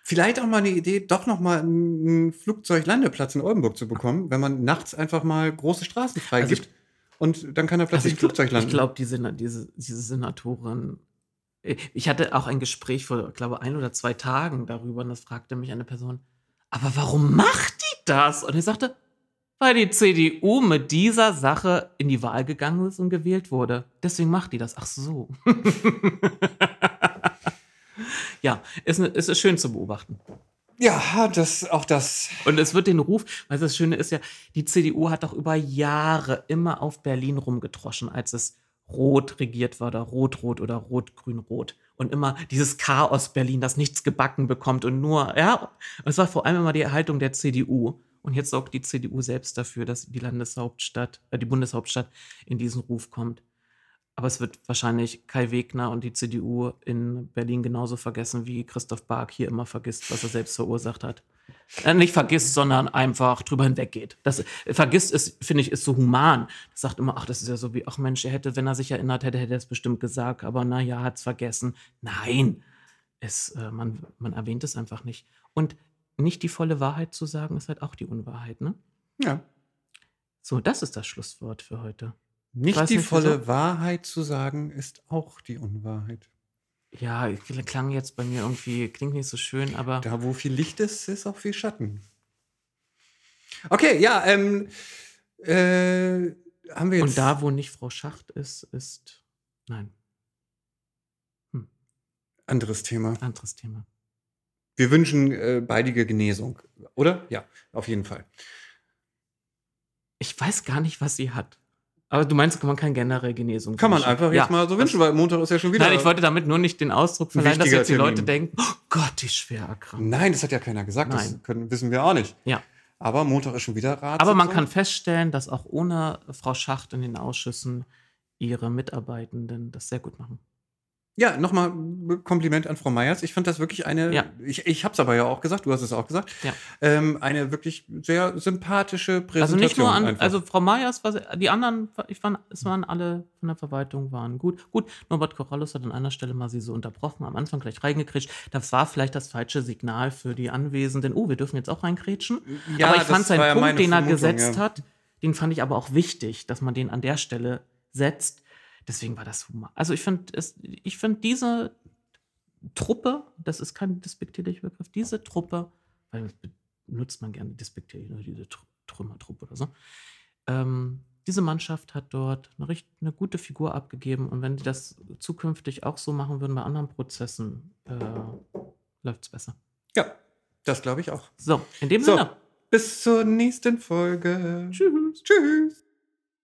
Vielleicht auch mal eine Idee, doch noch mal einen Flugzeuglandeplatz in Oldenburg zu bekommen, wenn man nachts einfach mal große Straßen freigibt. und dann kann da plötzlich ein gl- Flugzeug landen. Also Ich glaube, die Sena diese, diese Senatorin. Ich hatte auch ein Gespräch vor, glaube ein oder zwei Tagen darüber und das fragte mich eine Person, aber warum macht die das? Und ich sagte, weil die CDU mit dieser Sache in die Wahl gegangen ist und gewählt wurde. Deswegen macht die das. Ach so. ja, ist, ne- ist, ist schön zu beobachten. ja, das, auch das. Und es wird den Ruf, weil das Schöne ist ja, die CDU hat doch über Jahre immer auf Berlin rumgetroschen, als es rot regiert war oder rot-rot oder rot-grün-rot. Und immer dieses Chaos Berlin, das nichts gebacken bekommt und nur, ja, es war vor allem immer die Erhaltung der CDU. Und jetzt sorgt die CDU selbst dafür, dass die Landeshauptstadt, äh, die Bundeshauptstadt in diesen Ruf kommt. Aber es wird wahrscheinlich Kai Wegner und die CDU in Berlin genauso vergessen, wie Christoph Bark hier immer vergisst, was er selbst verursacht hat. Äh, nicht vergisst, sondern einfach drüber hinweggeht. Das äh, vergisst ist, finde ich, ist so human. Das sagt immer, ach, das ist ja so wie, ach Mensch, er hätte, wenn er sich erinnert hätte, hätte er es bestimmt gesagt, aber naja, hat es vergessen. Nein, es, äh, man, man erwähnt es einfach nicht. Und nicht die volle Wahrheit zu sagen, ist halt auch die Unwahrheit, ne? Ja. So, das ist das Schlusswort für heute. Nicht die nicht, volle wieso. Wahrheit zu sagen, ist auch die Unwahrheit. Ja, klang jetzt bei mir irgendwie, klingt nicht so schön, aber Da, wo viel Licht ist, ist auch viel Schatten. Okay, ja, ähm, äh, haben wir jetzt. und da, wo nicht Frau Schacht ist, ist, nein, anderes Thema. anderes Thema. Wir wünschen äh, baldige Genesung, oder? Ja, auf jeden Fall. Ich weiß gar nicht, was sie hat. Aber du meinst, man kann generell Genesung Kann man wünschen? einfach Ja. jetzt mal so wünschen, weil Montag ist ja schon wieder. Nein, ich wollte damit nur nicht den Ausdruck verleihen, dass jetzt die Leute denken, oh Gott, die ist schwer erkrankt. Nein, das hat ja keiner gesagt. Das Nein. können, wissen wir auch nicht. Ja. Aber Montag ist schon wieder Rat. Aber man kann feststellen, dass auch ohne Frau Schacht in den Ausschüssen ihre Mitarbeitenden das sehr gut machen. Ja, nochmal Kompliment an Frau Meyers. Ich fand das wirklich eine, Ja. ich, ich habe es aber ja auch gesagt, du hast es auch gesagt, Ja. ähm, eine wirklich sehr sympathische Präsentation. Also nicht nur an, einfach. also Frau Meyers, war, sehr- die anderen, ich fand, es waren alle von der Verwaltung waren gut. Gut, Norbert Corrallus hat an einer Stelle mal sie so unterbrochen, am Anfang gleich reingekretscht. Das war vielleicht das falsche Signal für die Anwesenden. Oh, wir dürfen jetzt auch reinkrätschen. Ja, aber ich fand seinen ja Punkt, den er Vermutung, gesetzt hat, den fand ich aber auch wichtig, dass man den an der Stelle setzt. Deswegen war das Humor. Also ich finde ich finde diese Truppe, das ist kein despektierlicher Begriff, diese Truppe, weil das benutzt man gerne despektierlich, ne, diese Tr Trümmertruppe oder so. Ähm, diese Mannschaft hat dort eine, richt- eine gute Figur abgegeben und wenn die das zukünftig auch so machen würden bei anderen Prozessen, äh, läuft es besser. ja, das glaube ich auch. So, in dem So. Sinne. Bis zur nächsten Folge. Tschüss. Tschüss.